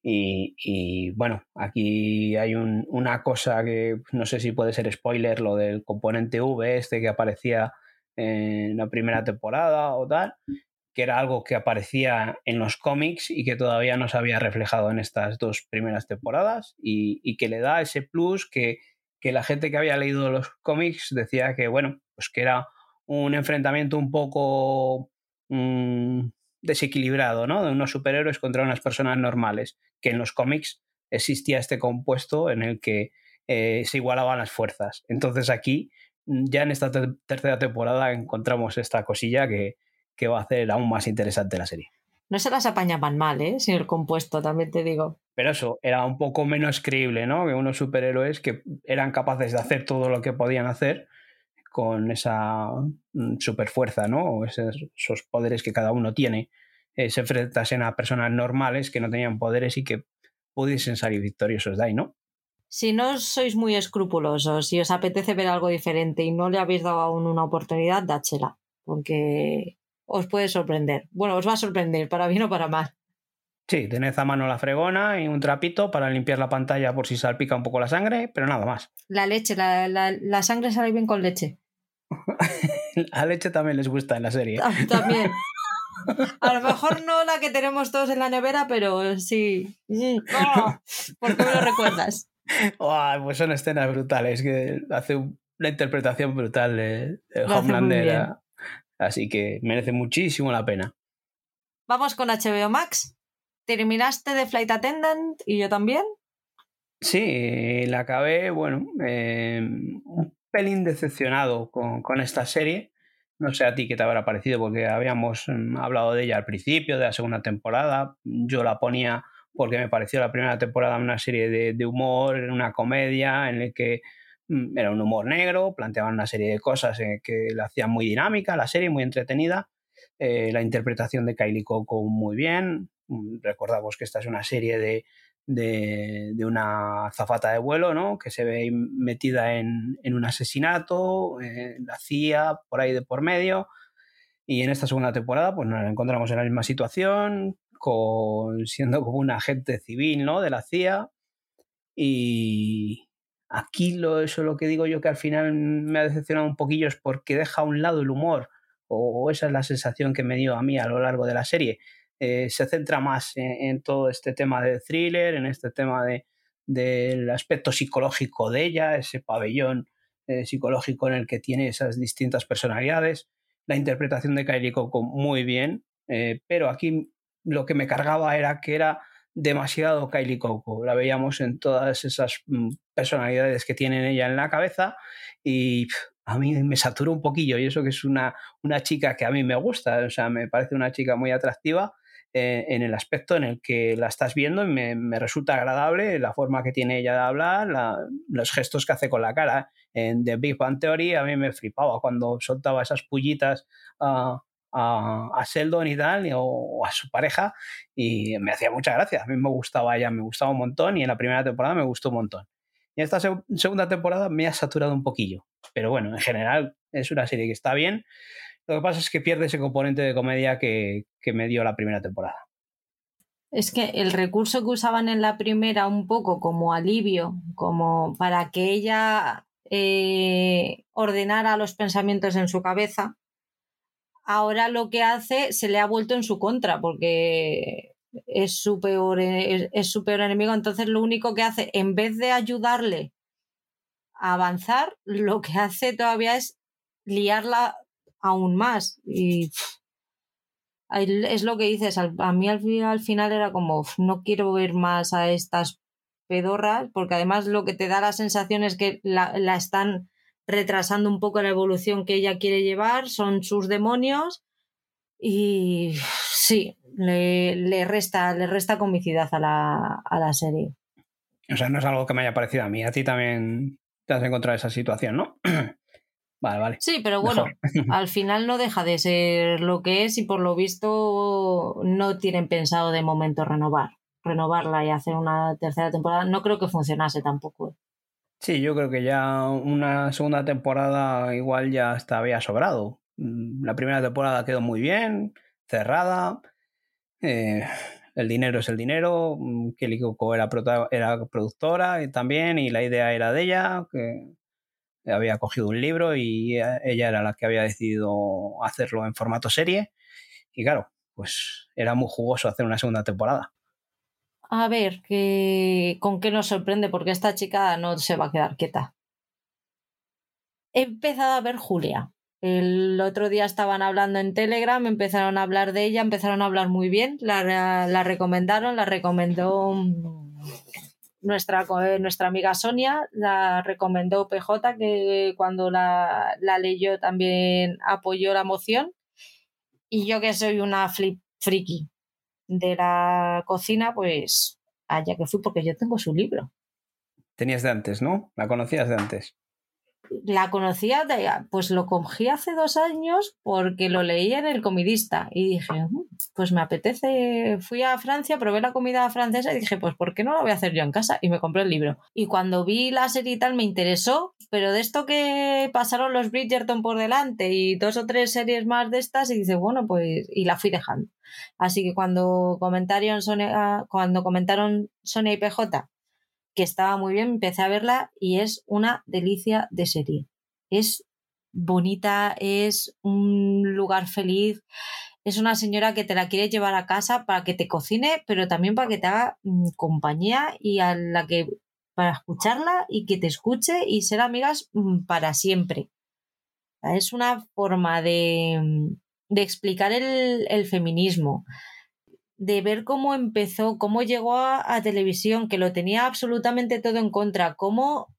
Y, bueno, aquí hay una cosa que no sé si puede ser spoiler, lo del componente V este que aparecía en la primera temporada o tal, que era algo que aparecía en los cómics y que todavía no se había reflejado en estas dos primeras temporadas y, que le da ese plus que, la gente que había leído los cómics decía que, bueno, pues que era un enfrentamiento un poco mm, desequilibrado, ¿no? De unos superhéroes contra unas personas normales, que en los cómics existía este compuesto en el que eh, se igualaban las fuerzas. Entonces aquí, ya en esta tercera temporada, encontramos esta cosilla que, que va a hacer aún más interesante la serie. No se las apañaban mal, ¿eh? Sin el compuesto, también te digo. Pero eso, era un poco menos creíble, ¿no? Que unos superhéroes que eran capaces de hacer todo lo que podían hacer con esa mm, superfuerza, ¿no? O esos, poderes que cada uno tiene. Eh, se enfrentasen a personas normales que no tenían poderes y que pudiesen salir victoriosos de ahí, ¿no? Si no sois muy escrupulosos y os apetece ver algo diferente y no le habéis dado aún una oportunidad, dáchela. Porque os puede sorprender. Bueno, os va a sorprender, para bien o para mal. Sí, tened a mano la fregona y un trapito para limpiar la pantalla por si salpica un poco la sangre, pero nada más. La leche, la, sangre sale bien con leche. la leche también les gusta en la serie. También. A lo mejor no la que tenemos todos en la nevera, pero sí. Oh, ¿Por qué me lo recuerdas? pues son escenas brutales, que hace una interpretación brutal de, Homelander Así que merece muchísimo la pena. Vamos con HBO Max. ¿Terminaste de Flight Attendant y yo también? Sí, la acabé, bueno, em, un pelín decepcionado con, esta serie. No sé a ti qué te habrá parecido, porque habíamos em, hablado de ella al principio, de la segunda temporada. Yo la ponía porque me pareció la primera temporada una serie de, de humor, una comedia en la que era un humor negro, planteaban una serie de cosas eh, que la hacían muy dinámica, la serie muy entretenida, eh, la interpretación de Kylie Coco muy bien, mm, recordamos que esta es una serie de, de, una zafata de vuelo, ¿no? Que se ve metida en, un asesinato, eh, la CIA, por ahí de por medio. Y en esta segunda temporada, pues nos encontramos en la misma situación, con, siendo como un agente civil, ¿no? De la CIA. Y, Aquí lo, eso lo que digo yo que al final me ha decepcionado un poquillo es porque deja a un lado el humor, o, esa es la sensación que me dio a mí a lo largo de la serie. Eh, se centra más en, todo este tema de thriller, en este tema de, del aspecto psicológico de ella, ese pabellón eh, psicológico en el que tiene esas distintas personalidades. La interpretación de Kylie Coco muy bien, eh, pero aquí lo que me cargaba era que era demasiado Kylie Coco. La veíamos en todas esas mm, personalidades que tiene ella en la cabeza y a mí me saturó un poquillo y eso que es una, una chica que a mí me gusta, o sea, me parece una chica muy atractiva eh, en el aspecto en el que la estás viendo y me, me resulta agradable la forma que tiene ella de hablar, los gestos que hace con la cara. En The Big Bang Theory a mí me flipaba cuando soltaba esas pullitas a, a, a Sheldon y tal, o, a su pareja, y me hacía mucha gracia. A mí me gustaba ella, me gustaba un montón, y en la primera temporada me gustó un montón. Y esta segunda temporada me ha saturado un poquillo. Pero bueno, en general es una serie que está bien. Lo que pasa es que pierde ese componente de comedia que, que me dio la primera temporada. Es que el recurso que usaban en la primera un poco como alivio, como para que ella eh, ordenara los pensamientos en su cabeza, ahora lo que hace se le ha vuelto en su contra porque es su peor, es, su peor enemigo. Entonces lo único que hace, en vez de ayudarle a avanzar, lo que hace todavía es liarla aún más. Y es lo que dices, a mí al, final era como, no quiero ver más a estas pedorras, porque además lo que te da la sensación es que la, la están retrasando un poco la evolución que ella quiere llevar, son sus demonios y sí, le, resta, le resta comicidad a la, a la serie. O sea, no es algo que me haya parecido a mí, a ti también te has encontrado esa situación, ¿no? vale, vale. Sí, pero bueno, al final no deja de ser lo que es y por lo visto no tienen pensado de momento renovar, renovarla y hacer una tercera temporada. No creo que funcionase tampoco. Sí, yo creo que ya una segunda temporada igual ya está, había sobrado. Mm, la primera temporada quedó muy bien, cerrada. Eh, el dinero es el dinero. Mm, Kelly Coco era, era productora y también, y la idea era de ella, que había cogido un libro y ella era la que había decidido hacerlo en formato serie. Y claro, pues era muy jugoso hacer una segunda temporada a ver que, con qué nos sorprende, porque esta chica no se va a quedar quieta. He empezado a ver Julia. El otro día estaban hablando en Telegram, empezaron a hablar de ella, empezaron a hablar muy bien, la, la recomendaron, la recomendó nuestra, nuestra amiga Sonia, la recomendó PJ, que cuando la, la leyó también apoyó la moción. Y yo que soy una flip friki, de la cocina, pues allá que fui porque yo tengo su libro. Tenías de antes, ¿no? La conocías de antes la conocía, pues lo cogí hace dos años porque lo leía en el comidista y dije, mm, pues me apetece, fui a Francia, probé la comida francesa y dije, pues ¿por qué no la voy a hacer yo en casa? Y me compré el libro. Y cuando vi la serie y tal me interesó, pero de esto que pasaron los Bridgerton por delante y dos o tres series más de estas y dice, bueno, pues y la fui dejando. Así que cuando comentaron Sonia, cuando comentaron Sonia y PJ que estaba muy bien, empecé a verla y es una delicia de serie. Es bonita, es un lugar feliz, es una señora que te la quiere llevar a casa para que te cocine, pero también para que te haga mm, compañía y a la que para escucharla y que te escuche y ser amigas mm, para siempre. Es una forma de, mm, de explicar el, el feminismo, de ver cómo empezó, cómo llegó a, televisión, que lo tenía absolutamente todo en contra, cómo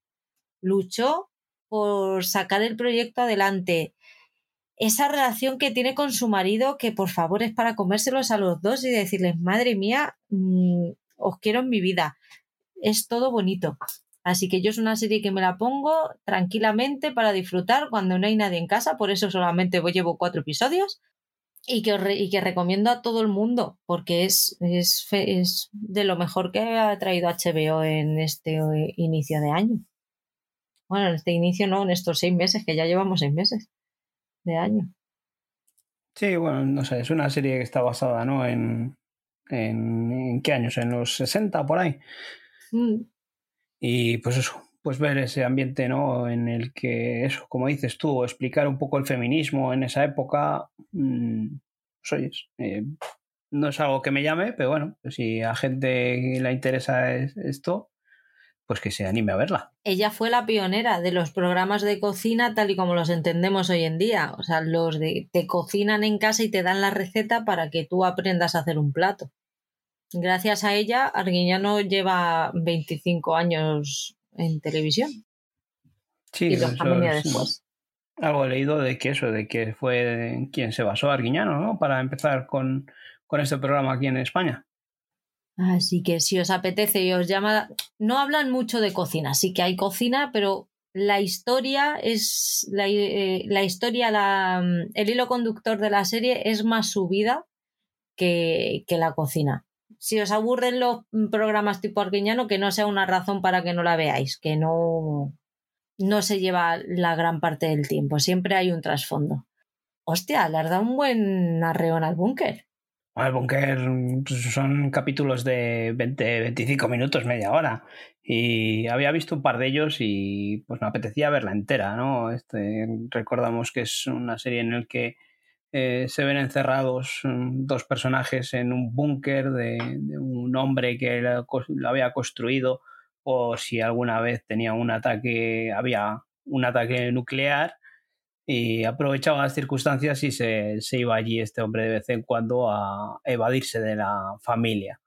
luchó por sacar el proyecto adelante. Esa relación que tiene con su marido, que por favor es para comérselos a los dos y decirles, madre mía, mm, os quiero en mi vida. Es todo bonito. Así que yo es una serie que me la pongo tranquilamente para disfrutar cuando no hay nadie en casa, por eso solamente llevo cuatro episodios y que, y que recomiendo a todo el mundo porque es, es, es, de lo mejor que ha traído HBO en este eh, inicio de año. Bueno, en este inicio no, en estos seis meses, que ya llevamos seis meses de año. Sí, bueno, no sé, es una serie que está basada, ¿no? En, en, ¿en qué años? En los 60, por ahí. Mm. Y pues eso, pues ver ese ambiente, ¿no? En el que eso, como dices tú, explicar un poco el feminismo en esa época, mmm, pues eh, no es algo que me llame, pero bueno, pues si a gente le interesa esto, pues que se anime a verla. Ella fue la pionera de los programas de cocina tal y como los entendemos hoy en día. O sea, los de te cocinan en casa y te dan la receta para que tú aprendas a hacer un plato. Gracias a ella, Arguiñano lleva 25 años en televisión. Sí, y después. Algo he leído de que eso, de que fue quien se basó Arguiñano, ¿no? Para empezar con, con este programa aquí en España. Así que si os apetece y os llama, no hablan mucho de cocina, sí que hay cocina, pero la historia es la, eh, la historia, la, el hilo conductor de la serie es más subida que, que, la cocina. Si os aburren los programas tipo Arguiñano, que no sea una razón para que no la veáis, que no, no se lleva la gran parte del tiempo, siempre hay un trasfondo. Hostia, le has dado un buen arreón al búnker. El búnker pues, son capítulos de 20, 25 minutos, media hora. Y había visto un par de ellos y pues me apetecía verla entera, ¿no? Este, recordamos que es una serie en la que eh, se ven encerrados mm, dos personajes en un búnker de, un hombre que lo, había construido por si alguna vez tenía un ataque, había un ataque nuclear y aprovechaba las circunstancias y se, iba allí este hombre de vez en cuando a evadirse de la familia.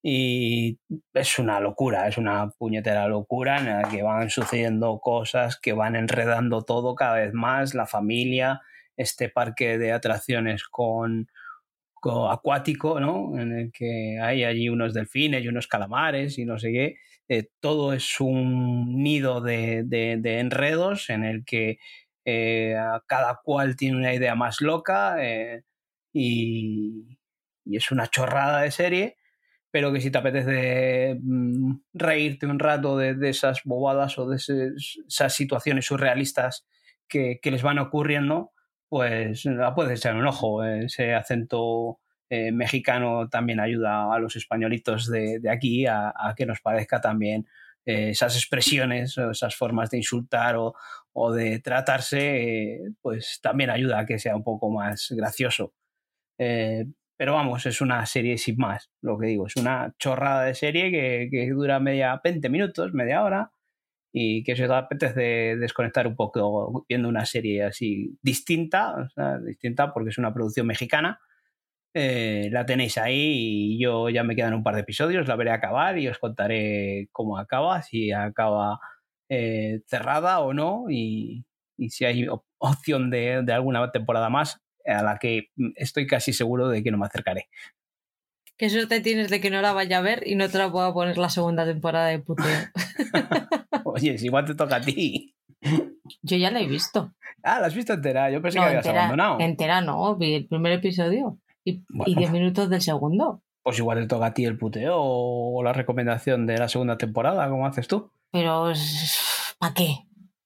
Y es una locura, es una puñetera locura en la que van sucediendo cosas que van enredando todo cada vez más, la familia, este parque de atracciones con, acuático, ¿no? En el que hay allí unos delfines y unos calamares y no sé qué. Eh, todo es un nido de, de enredos en el que eh, cada cual tiene una idea más loca eh, y, es una chorrada de serie, pero que si te apetece mm, reírte un rato de, esas bobadas o de esas situaciones surrealistas que, les van ocurriendo, pues la puedes echar un ojo. Ese acento eh, mexicano también ayuda a los españolitos de, aquí a, que nos parezca también esas expresiones, esas formas de insultar o, o de tratarse, pues también ayuda a que sea un poco más gracioso. Eh, pero vamos, es una serie sin más, lo que digo, es una chorrada de serie que, dura media 20 minutos, media hora, y que se os apetece desconectar un poco viendo una serie así distinta, distinta porque es una producción mexicana. Eh, la tenéis ahí y yo ya me quedan un par de episodios, la veré acabar y os contaré cómo acaba, si acaba eh, cerrada o no y, si hay opción de, alguna temporada más a la que estoy casi seguro de que no me acercaré. Qué suerte tienes de que no la vaya a ver y no te la pueda poner la segunda temporada de puteo. Oye, si igual te toca a ti. Yo ya la he visto. Ah, la has visto entera. Yo pensé que habías abandonado. Entera no, vi el primer episodio y, y diez minutos del segundo. Pues igual te toca a ti el puteo o la recomendación de la segunda temporada, como haces tú. Pero, ¿para qué?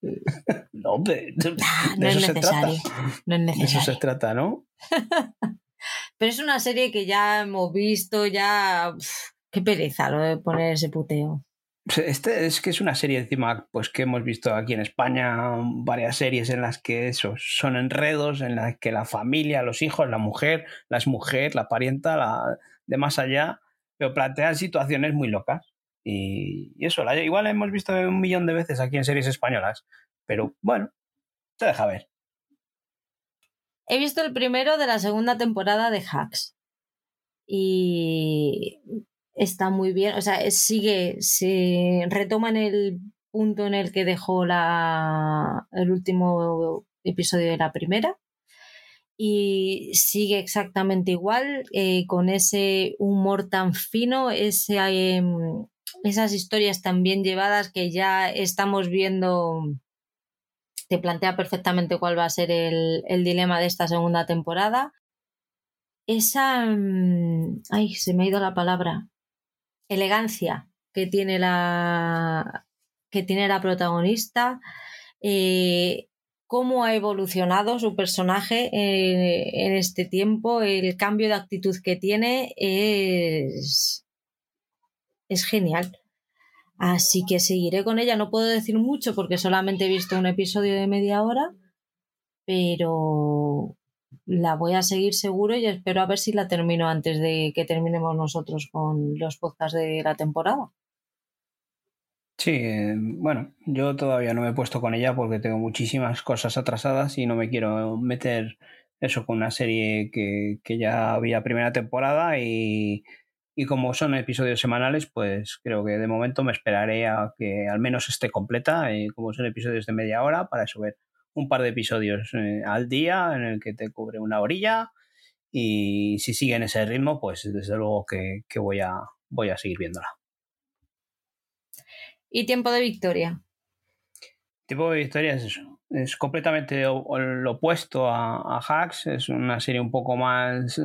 No, hombre, ah, no, es necesario. No es necesario. eso se trata, ¿no? Pero es una serie que ya hemos visto, ya. qué pereza lo de poner ese puteo. Este es que es una serie encima pues que hemos visto aquí en España varias series en las que eso son enredos en las que la familia, los hijos, la mujer, la mujer, la parienta, la de más allá, pero plantean situaciones muy locas. Y, eso, igual la hemos visto un millón de veces aquí en series españolas, pero bueno, se deja ver. He visto el primero de la segunda temporada de Hacks. Y está muy bien, o sea, sigue, se retoma en el punto en el que dejó la, el último episodio de la primera y sigue exactamente igual, eh, con ese humor tan fino, em, esas historias tan bien llevadas que ya estamos viendo, te plantea perfectamente cuál va a ser el, dilema de esta segunda temporada. Esa, em, ay, se me ha ido la palabra, elegancia que tiene la, que tiene la protagonista. Eh, cómo ha evolucionado su personaje eh, en este tiempo, el cambio de actitud que tiene es, es genial. Así que seguiré con ella. No puedo decir mucho porque solamente he visto un episodio de media hora, pero la voy a seguir seguro y espero a ver si la termino antes de que terminemos nosotros con los podcasts de la temporada. Sí, eh, bueno, yo todavía no me he puesto con ella porque tengo muchísimas cosas atrasadas y no me quiero meter eso con una serie que, ya había primera temporada y, como son episodios semanales, pues creo que de momento me esperaré a que al menos esté completa, y eh, como son episodios de media hora, para eso ver un par de episodios eh, al día en el que te cubre una orilla y si sigue en ese ritmo, pues desde luego que, voy, a, voy a seguir viéndola. ¿Y tiempo de victoria? Tiempo de victoria es eso. Es completamente lo opuesto a, a Hacks. Es una serie un poco más eh,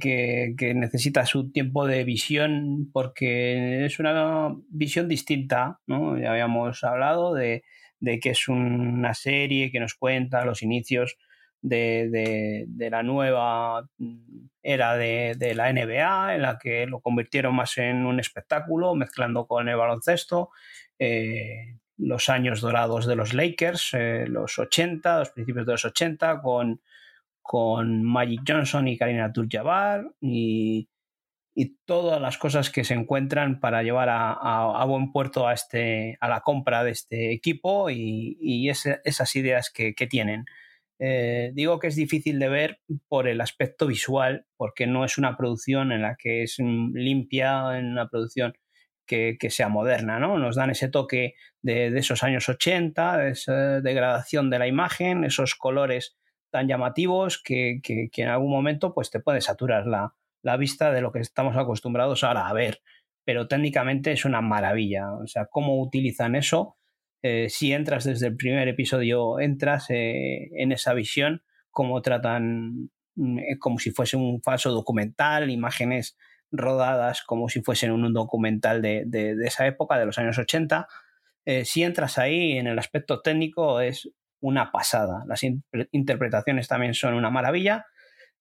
que, necesita su tiempo de visión porque es una visión distinta. ¿no? Ya habíamos hablado de, de que es una serie que nos cuenta los inicios de, la nueva era de, la NBA, en la que lo convirtieron más en un espectáculo, mezclando con el baloncesto. Eh, los años dorados de los Lakers, eh, los 80, los principios de los 80, con, con Magic Johnson y Karina Abdul-Jabbar y, todas las cosas que se encuentran para llevar a, buen puerto a, este, a la compra de este equipo y, esas ideas que tienen. Eh, digo que es difícil de ver por el aspecto visual, porque no es una producción en la que es limpia, en una producción que, sea moderna, ¿no? Nos dan ese toque de, esos años 80, esa degradación de la imagen, esos colores tan llamativos que, en algún momento pues, te puede saturar la, la vista de lo que estamos acostumbrados ahora a ver. Pero técnicamente es una maravilla. O sea, cómo utilizan eso eh, si entras desde el primer episodio, entras eh, en esa visión, como tratan mm, eh, como si fuese un falso documental, imágenes rodadas como si fuesen un documental de, esa época, de los años 80. si entras ahí en el aspecto técnico es una pasada. Las interpretaciones también son una maravilla.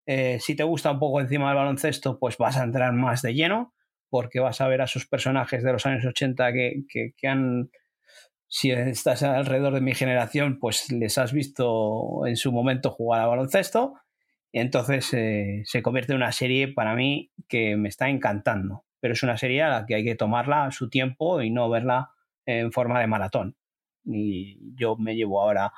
si te gusta un poco encima del baloncesto, pues vas a entrar más de lleno, porque vas a ver a esos personajes de los años 80 que han si estás alrededor de mi generación, pues les has visto en su momento jugar a baloncesto. Entonces eh, se convierte en una serie para mí que me está encantando. Pero es una serie a la que hay que tomarla su tiempo y no verla en forma de maratón. Y yo me llevo ahora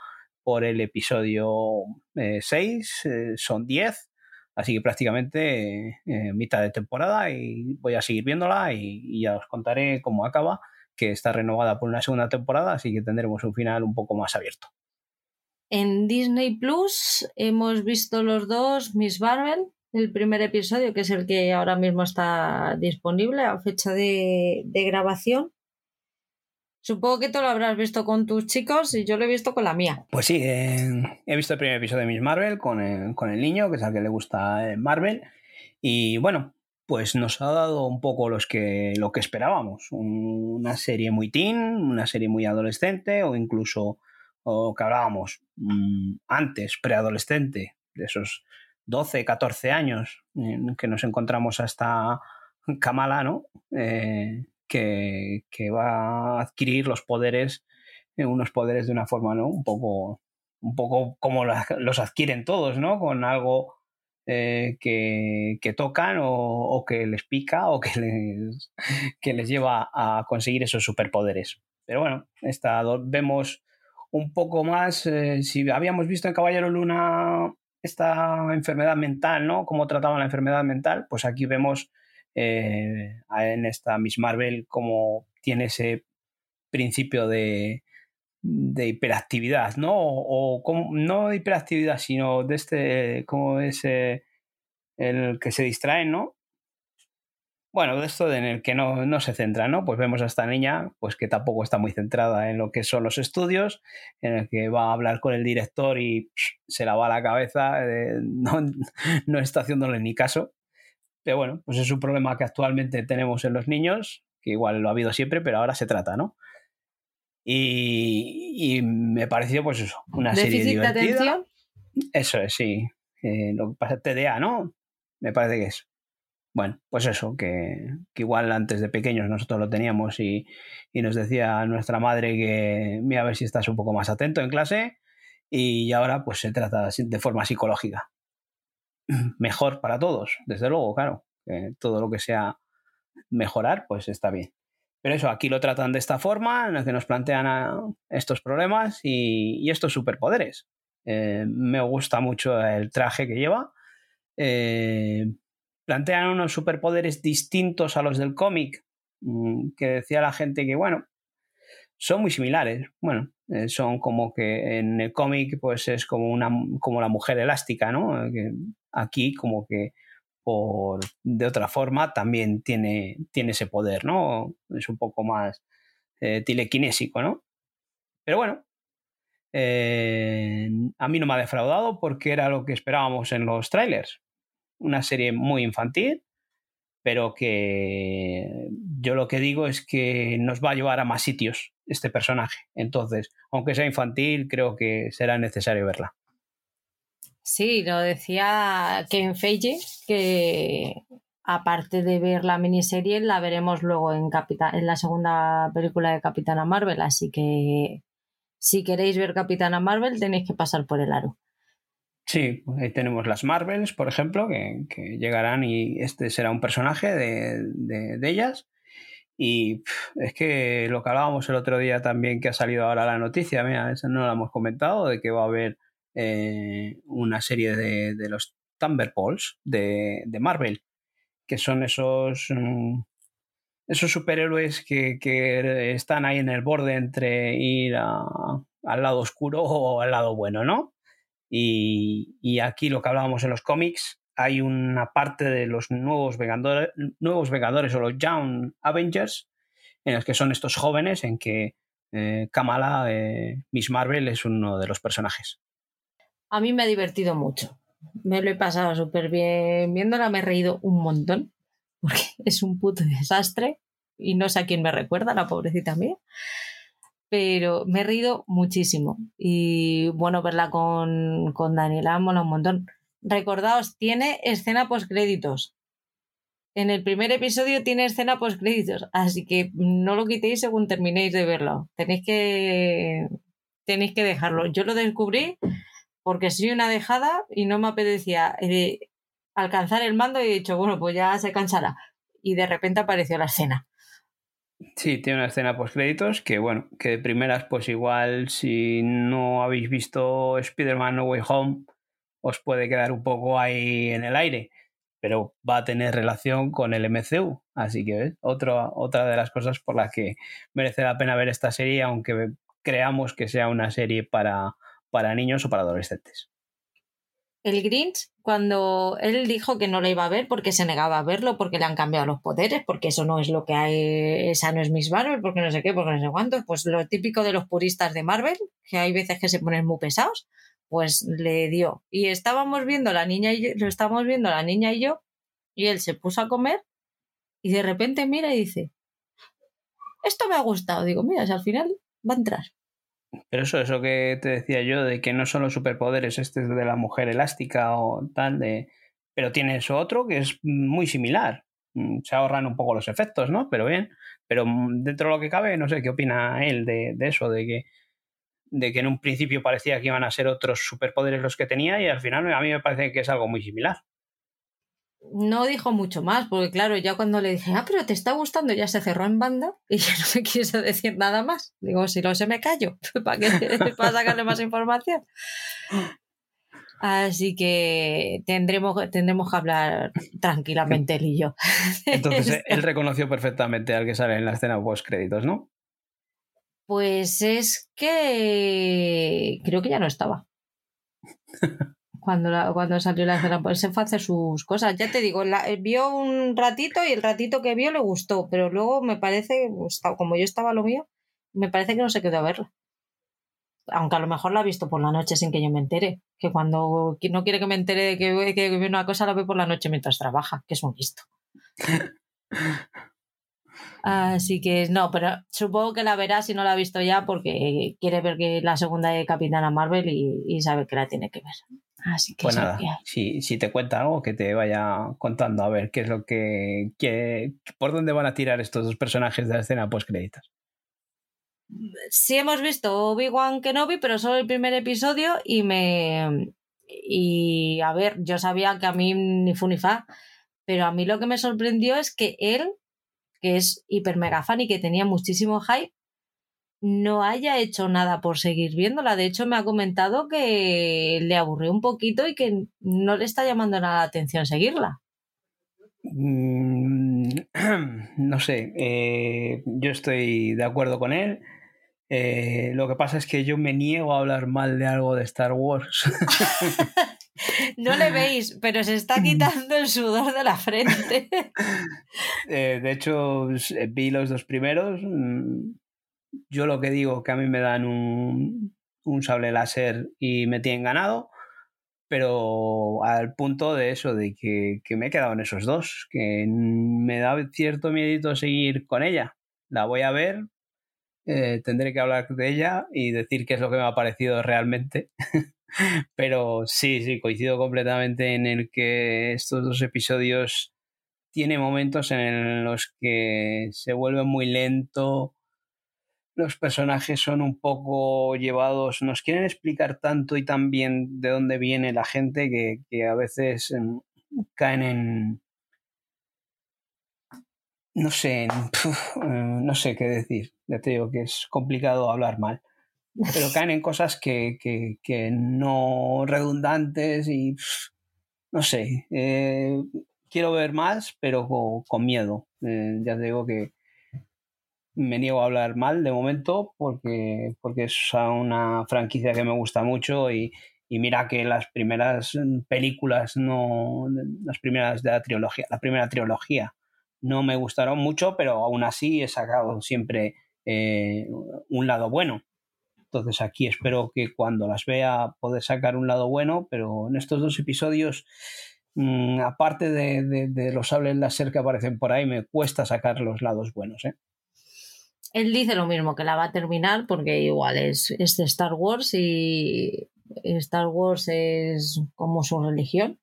por el episodio 6, eh, eh, son 10, así que prácticamente mitad de temporada y voy a seguir viéndola y ya os contaré cómo acaba que está renovada por una segunda temporada, así que tendremos un final un poco más abierto. En Disney Plus hemos visto los dos Miss Marvel, el primer episodio, que es el que ahora mismo está disponible a fecha de, grabación. Supongo que tú lo habrás visto con tus chicos y yo lo he visto con la mía. Pues sí, he visto el primer episodio de Miss Marvel con el, con el niño, que es al que le gusta Marvel. Y bueno, pues nos ha dado un poco los que, lo que esperábamos. una serie muy teen, una serie muy adolescente o incluso o que hablábamos mm, antes, preadolescente, de esos 12, 14 años en que nos encontramos hasta Kamala, ¿no? Eh, que, va a adquirir los poderes, eh, unos poderes de una forma, ¿no? Un poco, un poco como los adquieren todos, ¿no? Con algo eh, que, tocan o, que les pica o que les, que les lleva a conseguir esos superpoderes. Pero bueno, esta, vemos un poco más, eh, si habíamos visto en Caballero Luna esta enfermedad mental, ¿no? Cómo trataban la enfermedad mental, pues aquí vemos eh, en esta Miss Marvel cómo tiene ese principio de, de hiperactividad, ¿no? O, como, no de hiperactividad, sino de este, como ese, el que se distrae, ¿no? Bueno, de esto en el que no, no, se centra, ¿no? Pues vemos a esta niña, pues que tampoco está muy centrada en lo que son los estudios, en el que va a hablar con el director y se la va la cabeza, eh, no, no está haciéndole ni caso. Pero bueno, pues es un problema que actualmente tenemos en los niños, que igual lo ha habido siempre, pero ahora se trata, ¿no? Y, me pareció, pues eso, una serie divertida. De atención? Eso es, sí. Eh, lo que pasa TDA, ¿no? Me parece que es. Bueno, pues eso, que, igual antes de pequeños nosotros lo teníamos y, nos decía nuestra madre que mira a ver si estás un poco más atento en clase y ahora pues se trata de forma psicológica. Mejor para todos, desde luego, claro. todo lo que sea mejorar, pues está bien. Pero eso, aquí lo tratan de esta forma, en la que nos plantean estos problemas y, estos superpoderes. Eh, me gusta mucho el traje que lleva. Eh, plantean unos superpoderes distintos a los del cómic, mm, que decía la gente que, bueno, son muy similares. Bueno, Eh, son como que en el cómic pues es como una como la mujer elástica, ¿no? Aquí como que por de otra forma también tiene, tiene ese poder, ¿no? Es un poco más eh, telequinésico, ¿no? Pero bueno, eh, a mí no me ha defraudado porque era lo que esperábamos en los trailers. Una serie muy infantil, pero que yo lo que digo es que nos va a llevar a más sitios este personaje. Entonces, aunque sea infantil, creo que será necesario verla. Sí, lo decía Ken Feige, que aparte de ver la miniserie, la veremos luego en, en la segunda película de Capitana Marvel, así que si queréis ver Capitana Marvel tenéis que pasar por el aro. Sí, ahí tenemos las Marvels, por ejemplo, que, llegarán y este será un personaje de, ellas. Y es que lo que hablábamos el otro día también, que ha salido ahora la noticia, mira, eso no lo hemos comentado, de que va a haber eh, una serie de, los Thunderbolts de, de Marvel, que son esos, mm, esos superhéroes que, que, están ahí en el borde entre ir al lado oscuro o al lado bueno, ¿no? Y, aquí lo que hablábamos en los cómics, hay una parte de los nuevos Vengadores, nuevos Vengadores o los Young Avengers, en los que son estos jóvenes, en que eh, Kamala, eh, Miss Marvel, es uno de los personajes. A mí me ha divertido mucho. Me lo he pasado súper bien viéndola, me he reído un montón, porque es un puto desastre y no sé a quién me recuerda, la pobrecita mía pero me he reído muchísimo. Y bueno, verla con, con Daniela mola un montón. Recordaos, tiene escena post créditos. En el primer episodio tiene escena post créditos, así que no lo quitéis según terminéis de verlo. Tenéis que tenéis que dejarlo. Yo lo descubrí porque soy una dejada y no me apetecía eh, alcanzar el mando y he dicho, bueno, pues ya se cansará. Y de repente apareció la escena. Sí, tiene una escena post créditos que, bueno, que de primeras, pues igual si no habéis visto Spider-Man No Way Home, os puede quedar un poco ahí en el aire, pero va a tener relación con el MCU. Así que, ¿ves? otra de las cosas por las que merece la pena ver esta serie, aunque creamos que sea una serie para, para niños o para adolescentes el Grinch, cuando él dijo que no lo iba a ver porque se negaba a verlo, porque le han cambiado los poderes, porque eso no es lo que hay, esa no es Miss Marvel, porque no sé qué, porque no sé cuánto, pues lo típico de los puristas de Marvel, que hay veces que se ponen muy pesados, pues le dio. Y estábamos viendo la niña y lo estábamos viendo la niña y yo, y él se puso a comer, y de repente mira y dice, esto me ha gustado. Digo, mira, si al final va a entrar. Pero eso, eso que te decía yo, de que no son los superpoderes este de la mujer elástica o tal, de, pero tiene eso otro que es muy similar. Mm, se ahorran un poco los efectos, ¿no? Pero bien. Pero mm, dentro de lo que cabe, no sé qué opina él de, de eso, de que, de que en un principio parecía que iban a ser otros superpoderes los que tenía y al final a mí me parece que es algo muy similar no dijo mucho más, porque claro, ya cuando le dije, ah, pero te está gustando, ya se cerró en banda y ya no me quiso decir nada más. Digo, si no se me callo, ¿para qué? ¿Para sacarle más información? Así que tendremos, tendremos que hablar tranquilamente él y yo. Entonces él reconoció perfectamente al que sale en la escena post créditos, ¿no? Pues es que creo que ya no estaba cuando, cuando salió la escena, pues se fue a hacer sus cosas. Ya te digo, eh, vio un ratito y el ratito que vio le gustó, pero luego me parece, pues, como yo estaba lo mío, me parece que no se quedó a verla. Aunque a lo mejor la ha visto por la noche sin que yo me entere. Que cuando no quiere que me entere de que, que una cosa, la ve por la noche mientras trabaja, que es un listo. Así que no, pero supongo que la verá si no la ha visto ya porque quiere ver que la segunda de Capitana Marvel y, y sabe que la tiene que ver. Así que pues nada, si, si, te cuenta algo, que te vaya contando a ver qué es lo que, por dónde van a tirar estos dos personajes de la escena post créditos. Sí hemos visto Obi-Wan Kenobi, pero solo el primer episodio y me y a ver, yo sabía que a mí ni fu ni fa, pero a mí lo que me sorprendió es que él, que es hiper mega fan y que tenía muchísimo hype, no haya hecho nada por seguir viéndola. De hecho, me ha comentado que le aburrió un poquito y que no le está llamando nada la atención seguirla. Mm, no sé, eh, yo estoy de acuerdo con él. Eh, lo que pasa es que yo me niego a hablar mal de algo de Star Wars. No le veis, pero se está quitando el sudor de la frente. Eh, de hecho, vi los dos primeros. Yo lo que digo que a mí me dan un, sable láser y me tienen ganado, pero al punto de eso, de que, que, me he quedado en esos dos, que me da cierto miedito seguir con ella. La voy a ver, eh, tendré que hablar de ella y decir qué es lo que me ha parecido realmente. pero sí, sí, coincido completamente en el que estos dos episodios tiene momentos en los que se vuelve muy lento, los personajes son un poco llevados, nos quieren explicar tanto y tan bien de dónde viene la gente que, a veces em, caen en... No sé, eh, no sé qué decir. Ya te digo que es complicado hablar mal. Pero caen en cosas que, no redundantes y no sé. Eh, quiero ver más, pero con, miedo. Eh, ya te digo que, me niego a hablar mal de momento porque, porque es una franquicia que me gusta mucho y, mira que las primeras películas no las primeras de la trilogía la primera trilogía no me gustaron mucho pero aún así he sacado siempre eh, un lado bueno entonces aquí espero que cuando las vea poder sacar un lado bueno pero en estos dos episodios mm, aparte de, de, de, los sables láser que aparecen por ahí me cuesta sacar los lados buenos ¿eh? Él dice lo mismo, que la va a terminar porque igual es, es de Star Wars y Star Wars es como su religión.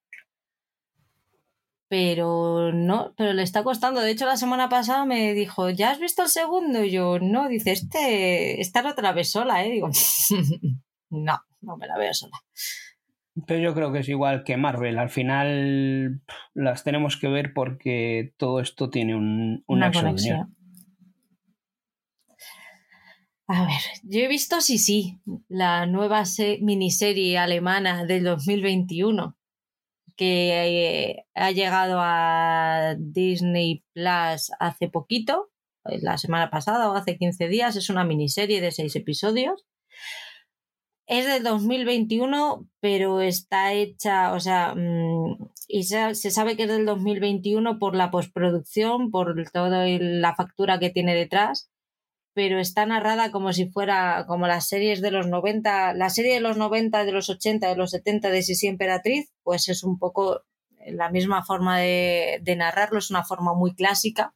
Pero no, pero le está costando. De hecho, la semana pasada me dijo, ¿ya has visto el segundo? Y yo, no, dice, este, esta otra vez sola, ¿eh? Digo, no, no me la veo sola. Pero yo creo que es igual que Marvel. Al final las tenemos que ver porque todo esto tiene un, una, conexión. A ver, yo he visto Sí, sí, la nueva miniserie alemana del 2021 que eh, ha llegado a Disney Plus hace poquito, eh, la semana pasada o hace 15 días. Es una miniserie de seis episodios. Es del 2021, pero está hecha, o sea, mm, y se, se, sabe que es del 2021 por la postproducción, por toda la factura que tiene detrás pero está narrada como si fuera como las series de los 90, la serie de los 90, de los 80, de los 70 de Sisi Emperatriz, pues es un poco la misma forma de, narrarlo, es una forma muy clásica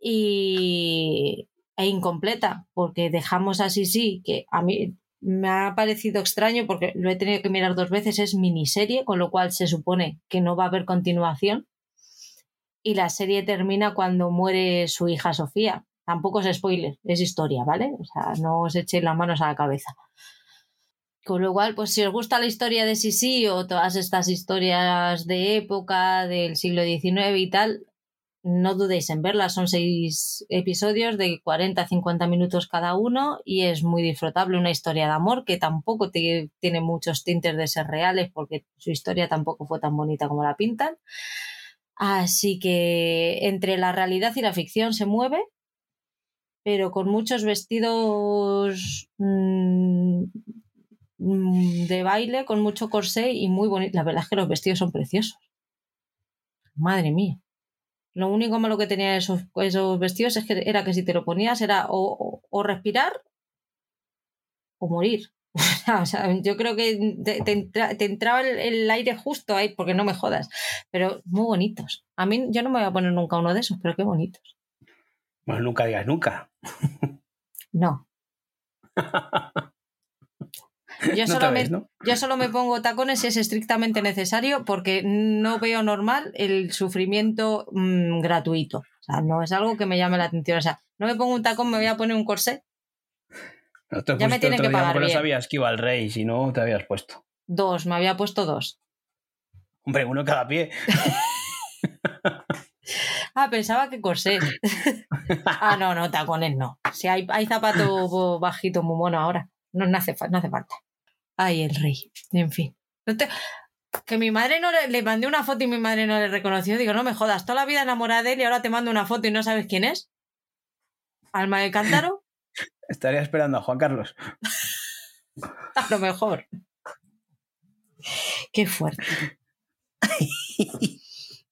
y, e incompleta, porque dejamos así sí, que a mí me ha parecido extraño porque lo he tenido que mirar dos veces, es miniserie, con lo cual se supone que no va a haber continuación. Y la serie termina cuando muere su hija Sofía, Tampoco es spoiler, es historia, ¿vale? O sea, no os echéis las manos a la cabeza. Con lo cual, pues si os gusta la historia de Sisi o todas estas historias de época, del siglo XIX y tal, no dudéis en verlas. Son seis episodios de 40 50 minutos cada uno y es muy disfrutable. Una historia de amor que tampoco tiene muchos tintes de ser reales porque su historia tampoco fue tan bonita como la pintan. Así que entre la realidad y la ficción se mueve pero con muchos vestidos mm, mm, de baile, con mucho corsé y muy bonito. La verdad es que los vestidos son preciosos. Madre mía. Lo único malo que tenía esos, esos vestidos es que era que si te lo ponías era o, respirar o morir. o sea, yo creo que te, entraba el, el, aire justo ahí, porque no me jodas. Pero muy bonitos. A mí yo no me voy a poner nunca uno de esos, pero qué bonitos. Bueno, nunca digas nunca. No. Yo solo, me, yo solo, me, pongo tacones si es estrictamente necesario porque no veo normal el sufrimiento mm, gratuito. O sea, no es algo que me llame la atención. O sea, no me pongo un tacón, me voy a poner un corsé. ya me tienen que pagar. No sabías que iba al rey, si no te habías puesto. Dos, me había puesto dos. Hombre, uno cada pie. Ah, pensaba que corsé. ah, no, no, tacones no. Si hay, hay zapato bajito muy mono ahora. No, hace, no hace falta. Ay, el rey. En fin. Que mi madre no le, le mandé una foto y mi madre no le reconoció. Digo, no me jodas, toda la vida enamorada de él y ahora te mando una foto y no sabes quién es. Alma de cántaro. Estaría esperando a Juan Carlos. a lo mejor. Qué fuerte.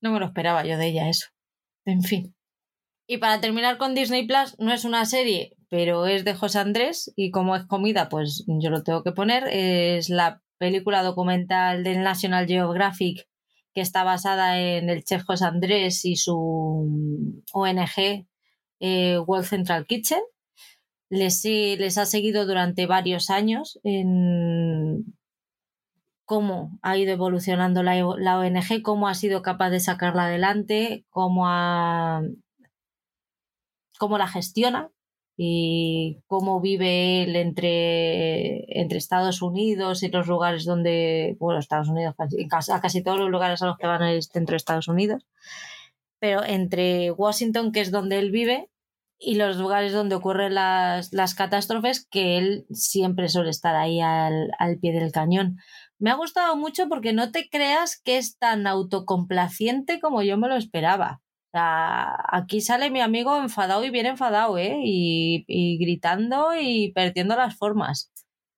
No me lo esperaba yo de ella eso. En fin. Y para terminar con Disney Plus, no es una serie, pero es de José Andrés y como es comida, pues yo lo tengo que poner. Es la película documental del National Geographic que está basada en el chef José Andrés y su ONG eh, World Central Kitchen. Les, les ha seguido durante varios años en cómo ha ido evolucionando la, la, ONG, cómo ha sido capaz de sacarla adelante, cómo, ha, cómo la gestiona y cómo vive él entre, entre Estados Unidos y los lugares donde, bueno, Estados Unidos, casi, a casi todos los lugares a los que van es dentro de Estados Unidos, pero entre Washington, que es donde él vive, y los lugares donde ocurren las, las catástrofes, que él siempre suele estar ahí al, al pie del cañón. Me ha gustado mucho porque no te creas que es tan autocomplaciente como yo me lo esperaba. Aquí sale mi amigo enfadado y bien enfadado, ¿eh? Y, y gritando y perdiendo las formas.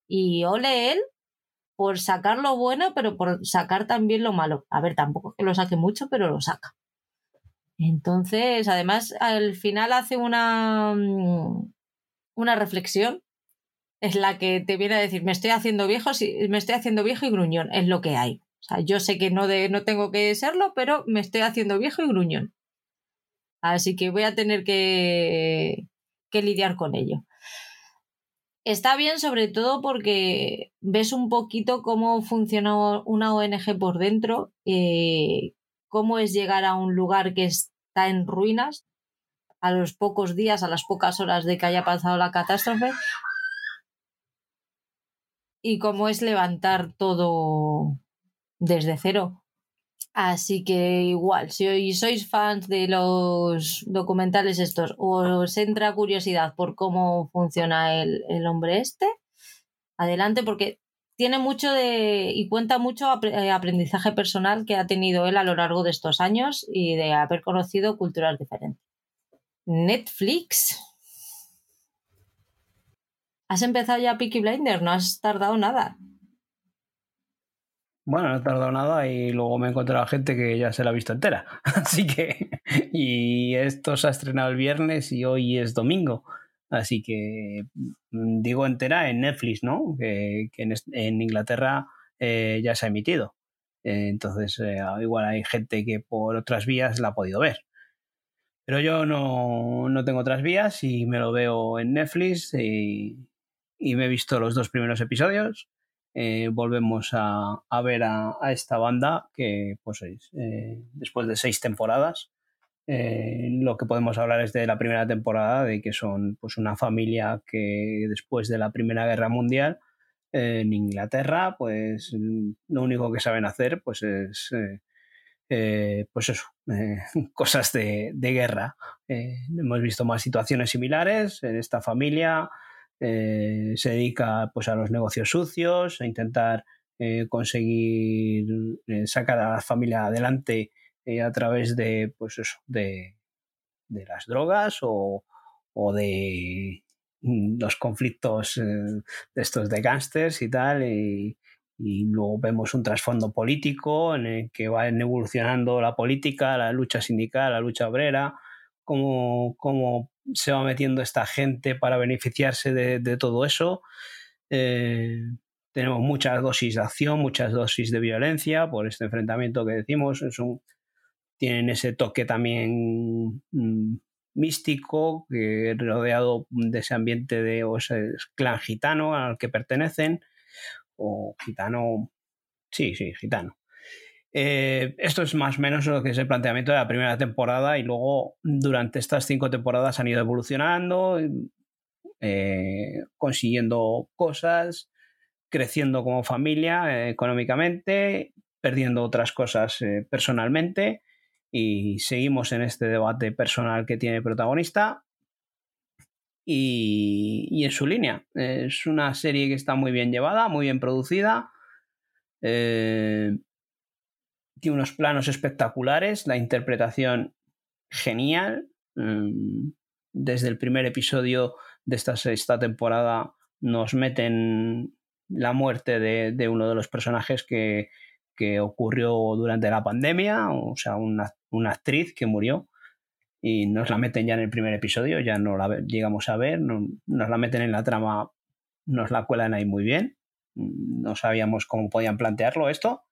Y ole él por sacar lo bueno, pero por sacar también lo malo. A ver, tampoco es que lo saque mucho, pero lo saca. Entonces, además, al final hace una, mm, una reflexión es la que te viene a decir, me estoy haciendo viejo, me estoy haciendo viejo y gruñón, es lo que hay. O sea, yo sé que no, de, no tengo que serlo, pero me estoy haciendo viejo y gruñón. Así que voy a tener que, que lidiar con ello. Está bien sobre todo porque ves un poquito cómo funciona una ONG por dentro, eh, cómo es llegar a un lugar que está en ruinas a los pocos días, a las pocas horas de que haya pasado la catástrofe, y cómo es levantar todo desde cero. Así que igual, si sois fans de los documentales estos o os entra curiosidad por cómo funciona el, el hombre este, adelante porque tiene mucho de y cuenta mucho eh, aprendizaje personal que ha tenido él a lo largo de estos años y de haber conocido culturas diferentes. Netflix. Has empezado ya Peaky Blinder, no has tardado nada. Bueno, no he tardado nada y luego me he encontrado gente que ya se la ha visto entera. Así que. Y esto se ha estrenado el viernes y hoy es domingo. Así que mm, digo entera en Netflix, ¿no? Que, en, Inglaterra eh, ya se ha emitido. entonces, eh, igual hay gente que por otras vías la ha podido ver. Pero yo no, no tengo otras vías y me lo veo en Netflix y, y me he visto los dos primeros episodios. Eh, volvemos a, ver a, esta banda que, pues, eh, después de seis temporadas, eh, lo que podemos hablar es de la primera temporada, de que son pues, una familia que después de la Primera Guerra Mundial en Inglaterra, pues lo único que saben hacer pues, es pues eso, cosas de, de guerra. hemos visto más situaciones similares en esta familia. Eh, se dedica pues, a los negocios sucios, a intentar eh, conseguir eh, sacar a la familia adelante a través de, pues eso, de, de las drogas o, o de mm, los conflictos de estos de gángsters y tal. Y, luego vemos un trasfondo político en el que va evolucionando la política, la lucha sindical, la lucha obrera, cómo, cómo se va metiendo esta gente para beneficiarse de, todo eso. Eh, tenemos muchas dosis de acción, muchas dosis de violencia por este enfrentamiento que decimos. tienen ese toque también mm, místico, que rodeado de ese ambiente de o clan gitano al que pertenecen, o gitano, sí, sí, gitano. Eh, esto es más o menos lo que es el planteamiento de la primera temporada y luego durante estas cinco temporadas han ido evolucionando, eh, consiguiendo cosas, creciendo como familia eh, económicamente, perdiendo otras cosas personalmente y seguimos en este debate personal que tiene el protagonista y, y en su línea. Es una serie que está muy bien llevada, muy bien producida unos planos espectaculares, la interpretación genial. Mm, desde el primer episodio de esta sexta temporada nos meten la muerte de, uno de los personajes que, ocurrió durante la pandemia, o sea, una, actriz que murió y nos la meten ya en el primer episodio, ya no la llegamos a ver, nos la meten en la trama, nos la cuelan ahí muy bien, no sabíamos cómo podían plantearlo esto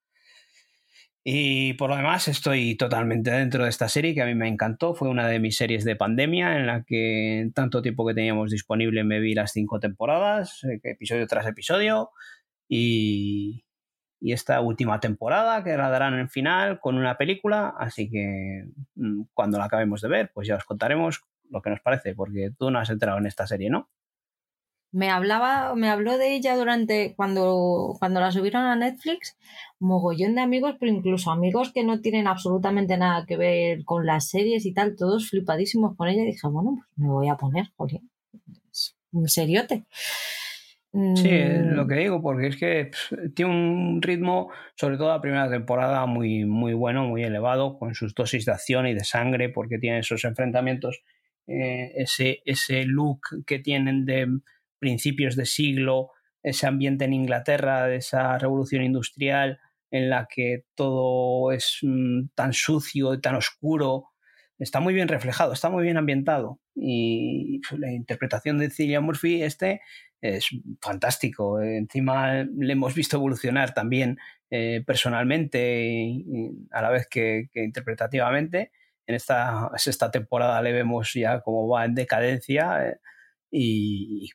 y por lo demás, estoy totalmente dentro de esta serie que a mí me encantó. Fue una de mis series de pandemia en la que en tanto tiempo que teníamos disponible me vi las cinco temporadas, eh, episodio tras episodio. Y, y esta última temporada que la darán en final con una película. Así que mm, cuando la acabemos de ver, pues ya os contaremos lo que nos parece, porque tú no has entrado en esta serie, ¿no? Me hablaba, me habló de ella durante cuando, cuando la subieron a Netflix, mogollón de amigos, pero incluso amigos que no tienen absolutamente nada que ver con las series y tal, todos flipadísimos con ella. Y dije, bueno, pues me voy a poner, joder, un seriote. Sí, es lo mm. que digo, porque es que tiene un ritmo, sobre todo la primera temporada, muy, muy bueno, muy elevado, con sus dosis de acción y de sangre, porque tiene esos enfrentamientos, eh, ese, ese look que tienen de principios de siglo, ese ambiente en Inglaterra, de esa revolución industrial en la que todo es mm, tan sucio y tan oscuro, está muy bien reflejado, está muy bien ambientado. Y la interpretación de Cillian Murphy, este, es fantástico. Encima le hemos visto evolucionar también eh, personalmente a la vez que, interpretativamente. En esta sexta temporada le vemos ya cómo va en decadencia eh, y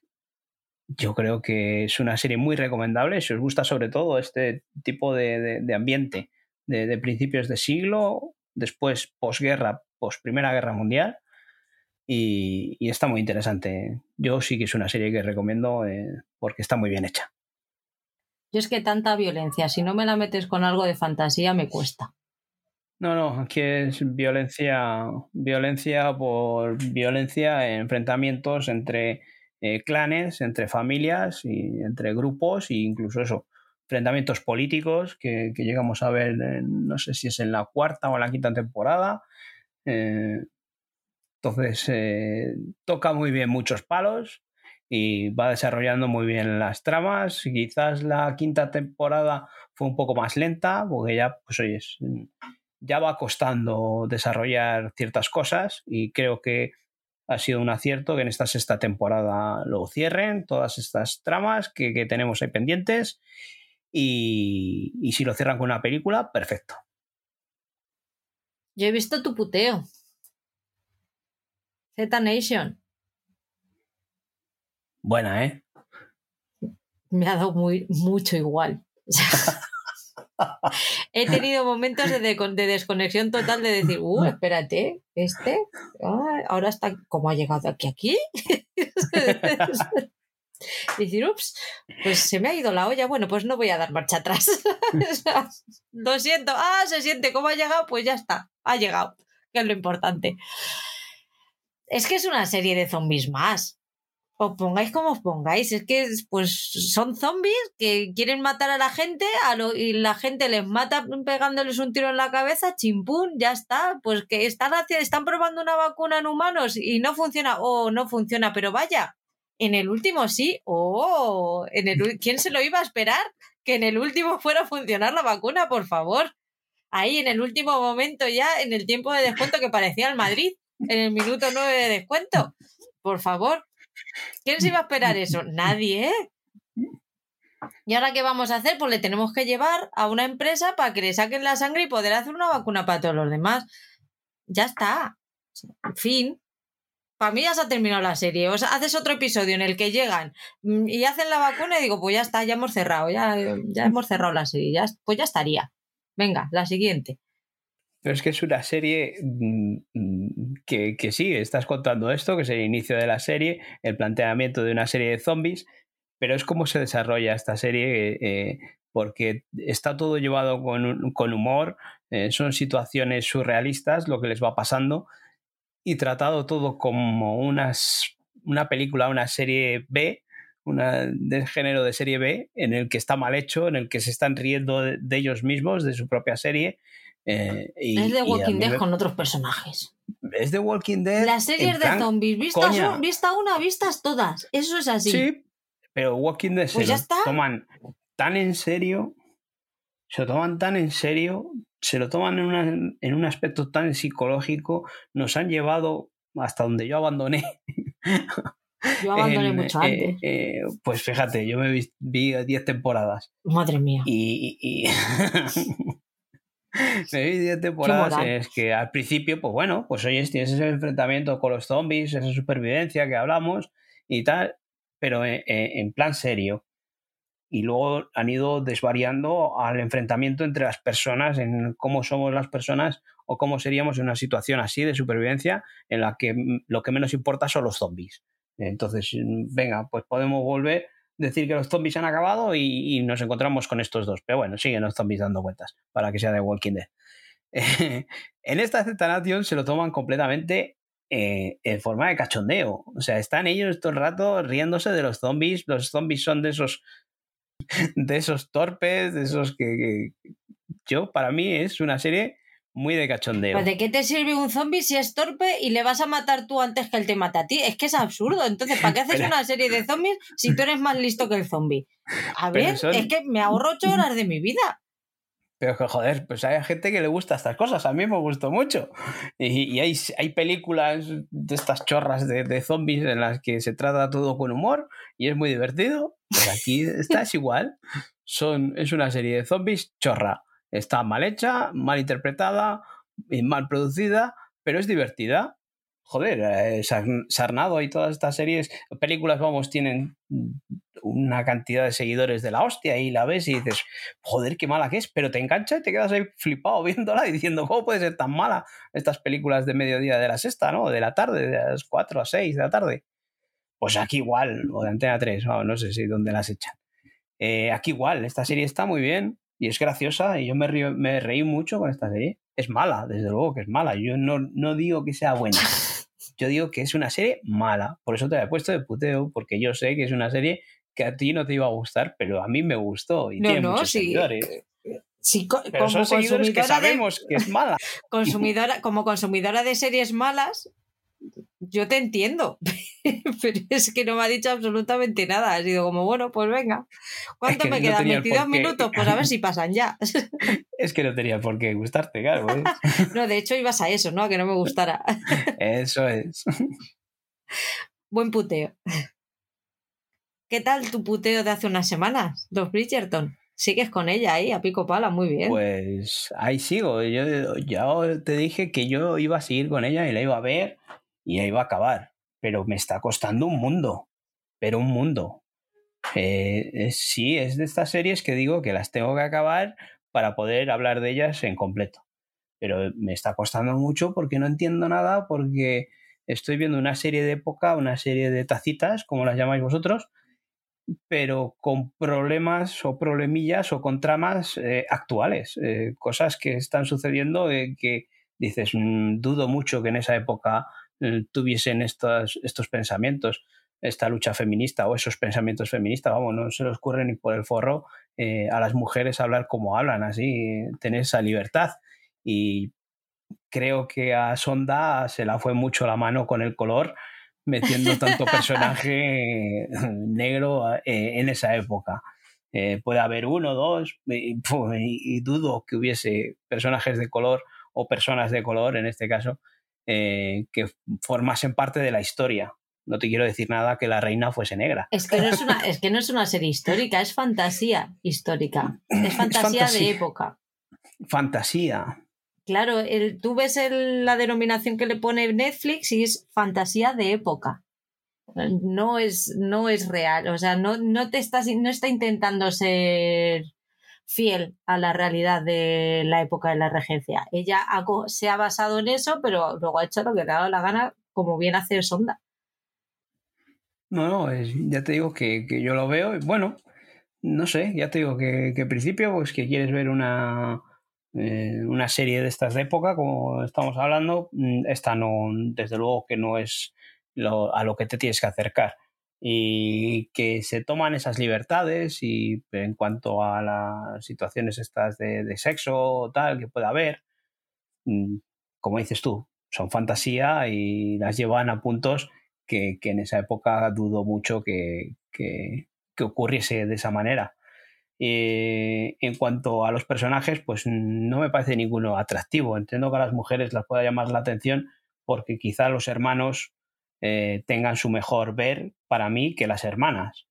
yo creo que es una serie muy recomendable si os gusta sobre todo este tipo de, ambiente de, principios de siglo, después posguerra, pos Primera Guerra Mundial. Y, está muy interesante. Yo sí que es una serie que recomiendo eh, porque está muy bien hecha. Yo es que tanta violencia, si no me la metes con algo de fantasía, me cuesta. No, no, aquí es violencia, violencia por violencia, enfrentamientos entre eh, clanes, entre familias y entre grupos e incluso eso, enfrentamientos políticos que, llegamos a ver, no sé si es en la cuarta o en la quinta temporada. Eh, entonces, eh, toca muy bien muchos palos y va desarrollando muy bien las tramas. Quizás la quinta temporada fue un poco más lenta, porque ya, pues oye, ya va costando desarrollar ciertas cosas y creo que ha sido un acierto que en esta sexta temporada lo cierren, todas estas tramas que, tenemos ahí pendientes. Y, y, si lo cierran con una película, perfecto. Yo he visto tu puteo. Z Nation. Buena, ¿eh? Me ha dado muy, mucho igual. he tenido momentos de, desconexión total de decir, uh, espérate, este, ah, ahora está, ¿cómo ha llegado aquí aquí? decir, ups, pues se me ha ido la olla, bueno, pues no voy a dar marcha atrás. lo siento, ah, se siente, ¿cómo ha llegado? Pues ya está, ha llegado, que es lo importante. Es que es una serie de zombies más os pongáis como os pongáis. Es que pues son zombies que quieren matar a la gente a lo, y la gente les mata pegándoles un tiro en la cabeza, chimpún, ya está. Pues que están, están probando una vacuna en humanos y no funciona, o no funciona, pero vaya, en el último sí, o en el, ¿quién se lo iba a esperar? Que en el último fuera a funcionar la vacuna, por favor. Ahí en el último momento ya, en el tiempo de descuento que parecía el Madrid, en el minuto 9 de descuento. Por favor, ¿Quién se iba a esperar eso? Nadie. ¿Y ahora qué vamos a hacer? Pues le tenemos que llevar a una empresa para que le saquen la sangre y poder hacer una vacuna para todos los demás. Ya está. Fin. Para mí ya se ha terminado la serie. O sea, haces otro episodio en el que llegan mm, y hacen la vacuna y digo, pues ya está, ya hemos cerrado, ya, ya hemos cerrado la serie, pues ya estaría. Venga, la siguiente. Pero es que es una serie mm, mm, que, que, sí, estás contando esto, que es el inicio de la serie, el planteamiento de una serie de zombies, pero es cómo se desarrolla esta serie, eh, porque está todo llevado con, humor, eh, son situaciones surrealistas lo que les va pasando, y tratado todo como unas, una película, una serie B, una del género de serie B, en el que está mal hecho, en el que se están riendo de, ellos mismos, de su propia serie. Eh, es de Walking Dead con otros personajes. Es de Walking Dead. Las series de zombies, vistas, vista una, vistas todas. Eso es así. Sí, pero Walking Dead se pues lo toman tan en serio, se lo toman tan en serio, se lo toman en, en un aspecto tan psicológico, nos han llevado hasta donde yo abandoné Yo abandoné mucho eh, antes. Eh, pues fíjate, yo me vi 10 temporadas. Madre mía. Y. me vi 10 temporadas. Es que al principio, pues bueno, pues oye, tienes ese enfrentamiento con los zombies, esa supervivencia que hablamos y tal, pero en, en plan serio. Y luego han ido desvariando al enfrentamiento entre las personas, en cómo somos las personas o cómo seríamos en una situación así de supervivencia en la que lo que menos importa son los zombies. Entonces, venga, pues podemos volver, decir que los zombies han acabado y, nos encontramos con estos dos. Pero bueno, siguen los zombies dando vueltas para que sea de Walking Dead. en esta Z se lo toman completamente eh, en forma de cachondeo. O sea, están ellos todo el rato riéndose de los zombies. Los zombies son de esos de esos torpes, de esos que yo, para mí, es una serie muy de cachondeo. Pues ¿de qué te sirve un zombie si es torpe y le vas a matar tú antes que él te mate a ti? Es que es absurdo. Entonces, ¿para qué haces una serie de zombies si tú eres más listo que el zombie? A ver, es que me ahorro ocho horas de mi vida. Pero que joder, pues hay gente que le gusta estas cosas. A mí me gustó mucho. Y, hay, hay, películas de estas chorras de, de, zombies en las que se trata todo con humor y es muy divertido. Pues aquí está, es igual. Son, es una serie de zombies chorra. Está mal hecha, mal interpretada, mal producida, pero es divertida. Joder, eh, Sarnado y todas estas series, películas, vamos, tienen una cantidad de seguidores de la hostia y la ves y dices, joder, qué mala que es, pero te engancha y te quedas ahí flipado viéndola y diciendo, ¿cómo puede ser tan mala estas películas de mediodía de la sexta, ¿no? De la tarde, de las 4 a 6 de la tarde. Pues aquí igual, o de Antena 3, no sé si dónde las echan. Eh, aquí igual, esta serie está muy bien, y es graciosa y yo me, me reí mucho con esta serie. Es mala, desde luego que es mala. Yo no, no digo que sea buena. Yo digo que es una serie mala. Por eso te la he puesto de puteo, porque yo sé que es una serie que a ti no te iba a gustar, pero a mí me gustó y tiene muchos seguidores. Sí, pero son seguidores que sabemos que es mala. Consumidora, como consumidora de series malas, yo te entiendo, pero es que no me ha dicho absolutamente nada. Ha sido como, bueno, pues venga. ¿Cuánto me quedan? 22 minutos, pues a ver si pasan ya. Es que no tenía por qué gustarte, claro. ¿eh? No, de hecho ibas a eso, ¿no? A que no me gustara. Eso es. Buen puteo. ¿Qué tal tu puteo de hace unas semanas, Dos Bridgerton? Sigues con ella ahí, a pico pala, muy bien. Pues ahí sigo. Yo ya te dije que yo iba a seguir con ella y la iba a ver y ahí va a acabar. Pero me está costando un mundo, pero un mundo. Eh, sí, es de estas series que digo que las tengo que acabar para poder hablar de ellas en completo. Pero me está costando mucho porque no entiendo nada, porque estoy viendo una serie de época, una serie de tacitas, como las llamáis vosotros, pero con problemas o problemillas o con tramas eh, actuales, eh, cosas que están sucediendo que dices, mm, dudo mucho que en esa época eh, tuviesen estos, estos pensamientos, esta lucha feminista o esos pensamientos feministas, vamos, no se les ocurre ni por el forro eh, a las mujeres hablar como hablan, así, tener esa libertad. Y creo que a Sonda se la fue mucho la mano con el color, metiendo tanto personaje negro eh, en esa época. puede haber uno, dos, y, y, dudo que hubiese personajes de color o personas de color en este caso eh, que formasen parte de la historia. No te quiero decir nada que la reina fuese negra. Es que no es una, es que no es una serie histórica, es fantasía histórica. Es fantasía, de época. Fantasía. Claro, el, tú ves la denominación que le pone Netflix y es fantasía de época. No es, no es real. O sea, no, no te estás, no está intentando ser fiel a la realidad de la época de la regencia. Ella se ha basado en eso, pero luego ha hecho lo que le ha dado la gana, como bien hace Sonda. No, no, ya te digo que, yo lo veo bueno, no sé, ya te digo que, que principio, pues que quieres ver una, eh, una serie de estas de época, como estamos hablando, mm, esta no, desde luego que no es a lo que te tienes que acercar. Y que se toman esas libertades y en cuanto a las situaciones estas de, sexo o tal que pueda haber, mm, como dices tú, son fantasía y las llevan a puntos que, en esa época dudo mucho que, que, ocurriese de esa manera. Eh, en cuanto a los personajes, pues no me parece ninguno atractivo. Entiendo que a las mujeres las pueda llamar la atención porque quizá los hermanos eh, tengan su mejor ver para mí que las hermanas.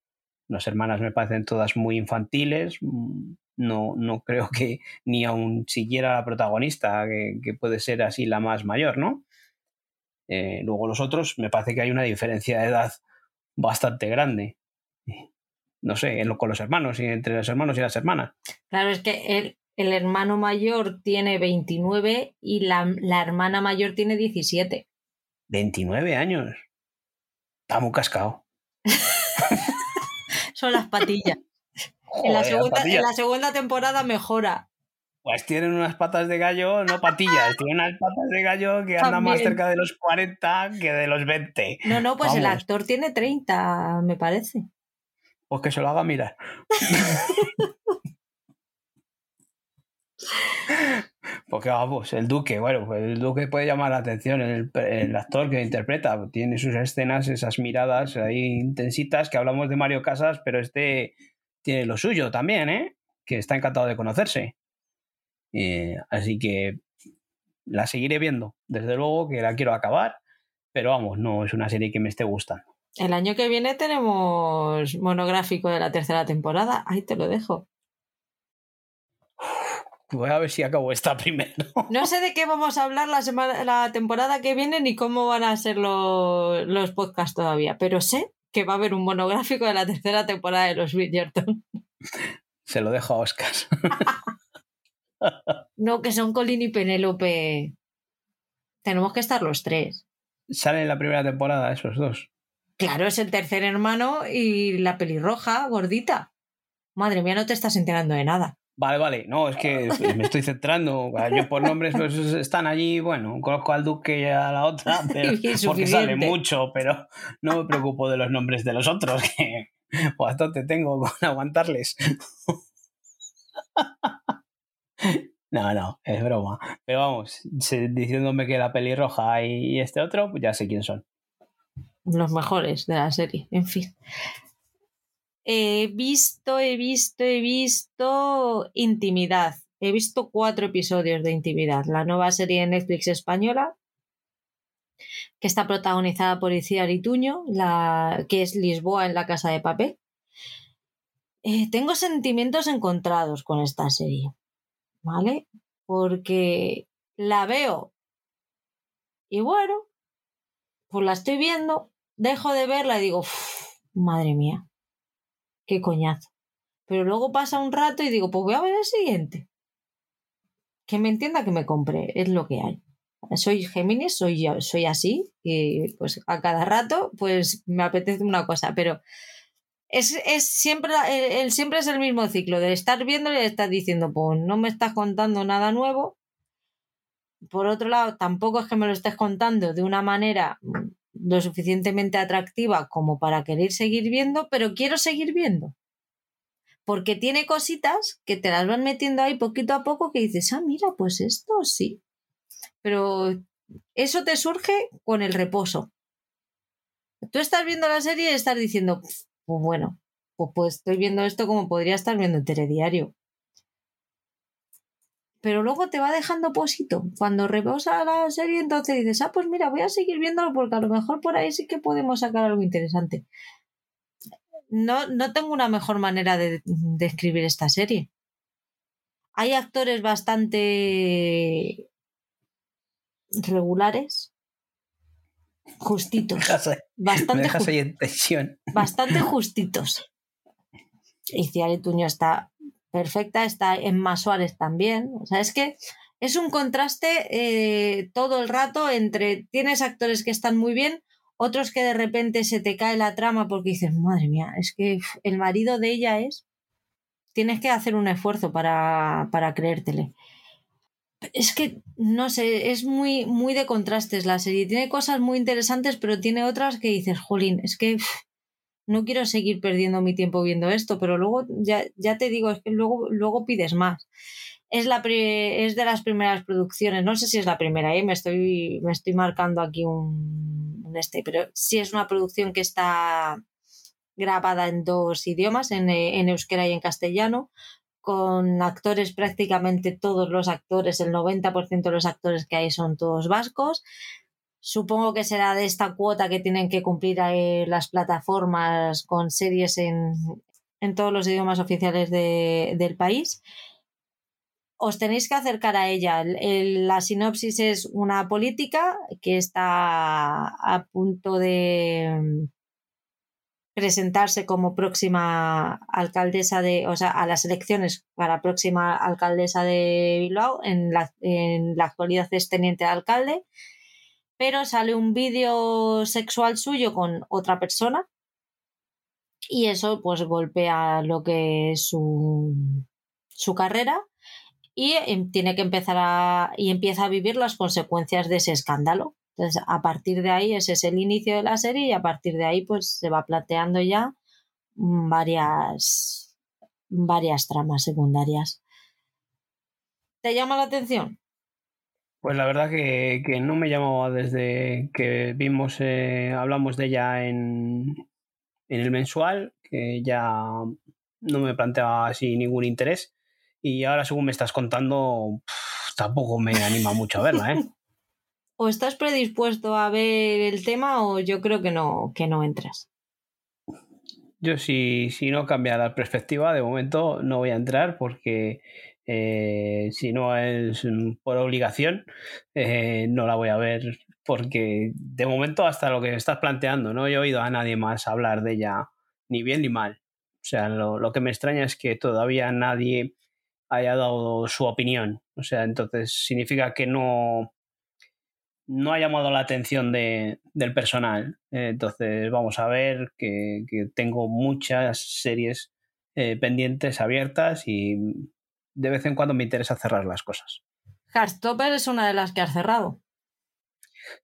Las hermanas me parecen todas muy infantiles, mm, no, no creo que ni aun siquiera la protagonista, que, puede ser así la más mayor, ¿no? Eh, luego los otros, me parece que hay una diferencia de edad bastante grande. No sé, en lo, con los hermanos, y entre los hermanos y las hermanas. Claro, es que el, el hermano mayor tiene 29 y la, la hermana mayor tiene 17. 29 años. Está muy cascado. Son las patillas. en, la segunda, temporada mejora. Pues tienen unas patas de gallo, no patillas, tienen unas patas de gallo que andan más cerca de los 40 que de los 20. No, no, pues el actor tiene 30, me parece. Pues que se lo haga mirar. Porque vamos, el Duque, bueno, pues el Duque puede llamar la atención, el, el, actor que interpreta, tiene sus escenas, esas miradas ahí intensitas, que hablamos de Mario Casas, pero este tiene lo suyo también, ¿eh? Que está encantado de conocerse. Eh, así que la seguiré viendo, desde luego que la quiero acabar, pero vamos, no es una serie que me esté gustando. El año que viene tenemos monográfico de la tercera temporada, ahí te lo dejo. Voy a ver si acabo esta primero. No sé de qué vamos a hablar la, semana, la temporada que viene ni cómo van a ser los, los podcasts todavía, pero sé que va a haber un monográfico de la tercera temporada de los Bridgerton. Se lo dejo a Oscar. no, que son Colin y Penélope. Tenemos que estar los tres. Sale en la primera temporada esos dos. Claro, es el tercer hermano y la pelirroja, gordita. Madre mía, no te estás enterando de nada. Vale, vale, no, es que me estoy centrando. Yo por nombres pues, están allí, bueno, conozco al duque y a la otra, pero, porque sale mucho, pero no me preocupo de los nombres de los otros, que bastante tengo con aguantarles. No, no, es broma. Pero vamos, diciéndome que la pelirroja y este otro, pues ya sé quién son. Los mejores de la serie, en fin. He visto, he visto, he visto Intimidad. He visto cuatro episodios de Intimidad, la nueva serie de Netflix española, que está protagonizada por Iciar Ituño, la, que es Lisboa en la Casa de Papel. Eh, tengo sentimientos encontrados con esta serie, ¿vale? Porque la veo y bueno, pues la estoy viendo, dejo de verla y digo, madre mía, qué coñazo. Pero luego pasa un rato y digo, pues voy a ver el siguiente. Que me entienda que me compre, es lo que hay. Soy Géminis, soy, soy así, y pues a cada rato pues me apetece una cosa, pero es, es siempre, el, siempre es el mismo ciclo, de estar viendo y estar diciendo, pues no me estás contando nada nuevo. Por otro lado, tampoco es que me lo estés contando de una manera lo suficientemente atractiva como para querer seguir viendo, pero quiero seguir viendo. Porque tiene cositas que te las van metiendo ahí poquito a poco que dices, ah, mira, pues esto sí. Pero eso te surge con el reposo. Tú estás viendo la serie y estás diciendo, pues bueno, pues, pues estoy viendo esto como podría estar viendo el telediario pero luego te va dejando posito. Cuando reposa la serie, entonces dices, ah, pues mira, voy a seguir viéndolo porque a lo mejor por ahí sí que podemos sacar algo interesante. No, no tengo una mejor manera de, escribir esta serie. Hay actores bastante regulares, justitos. bastante, bastante justitos. Y Ciare Tuño está perfecta, está Emma Suárez también. O sea, es que es un contraste eh, todo el rato entre tienes actores que están muy bien, otros que de repente se te cae la trama porque dices, madre mía, es que el marido de ella es. Tienes que hacer un esfuerzo para, para creértele. Es que, no sé, es muy, muy de contrastes la serie. Tiene cosas muy interesantes, pero tiene otras que dices, jolín, es que no quiero seguir perdiendo mi tiempo viendo esto, pero luego ya, ya te digo, es que luego, luego pides más. Es, la es de las primeras producciones, no sé si es la primera, ¿eh? me, estoy, me estoy marcando aquí un, un este, pero sí es una producción que está grabada en dos idiomas, en, en euskera y en castellano, con actores prácticamente todos los actores, el 90% de los actores que hay son todos vascos. Supongo que será de esta cuota que tienen que cumplir las plataformas con series en, en todos los idiomas oficiales de, del país. Os tenéis que acercar a ella. la sinopsis es una política que está a punto de, presentarse como próxima alcaldesa de, o sea, a las elecciones para próxima alcaldesa de Bilbao. En la, en la actualidad es teniente de alcalde, pero sale un vídeo sexual suyo con otra persona y eso pues golpea lo que es su, su carrera y em, tiene que empezar a y empieza a vivir las consecuencias de ese escándalo entonces, a partir de ahí, ese es el inicio de la serie y a partir de ahí, pues se va planteando ya varias, varias tramas secundarias. ¿Te llama la atención? Pues la verdad que, no me llamaba desde que vimos, eh, hablamos de ella en, en el mensual, que ya no me planteaba así ningún interés. Y ahora, según me estás contando, tampoco me anima mucho a verla, ¿eh? o estás predispuesto a ver el tema o yo creo que no, que no entras. Yo si, si no cambia la perspectiva, de momento no voy a entrar porque eh, si no es por obligación, eh, no la voy a ver porque de momento hasta lo que estás planteando, no he oído a nadie más hablar de ella ni bien ni mal. O sea, lo, que me extraña es que todavía nadie haya dado su opinión. O sea, entonces significa que no, no ha llamado la atención de, del personal. Eh, entonces, vamos a ver que, tengo muchas series pendientes abiertas y de vez en cuando me interesa cerrar las cosas. Heartstopper es una de las que has cerrado.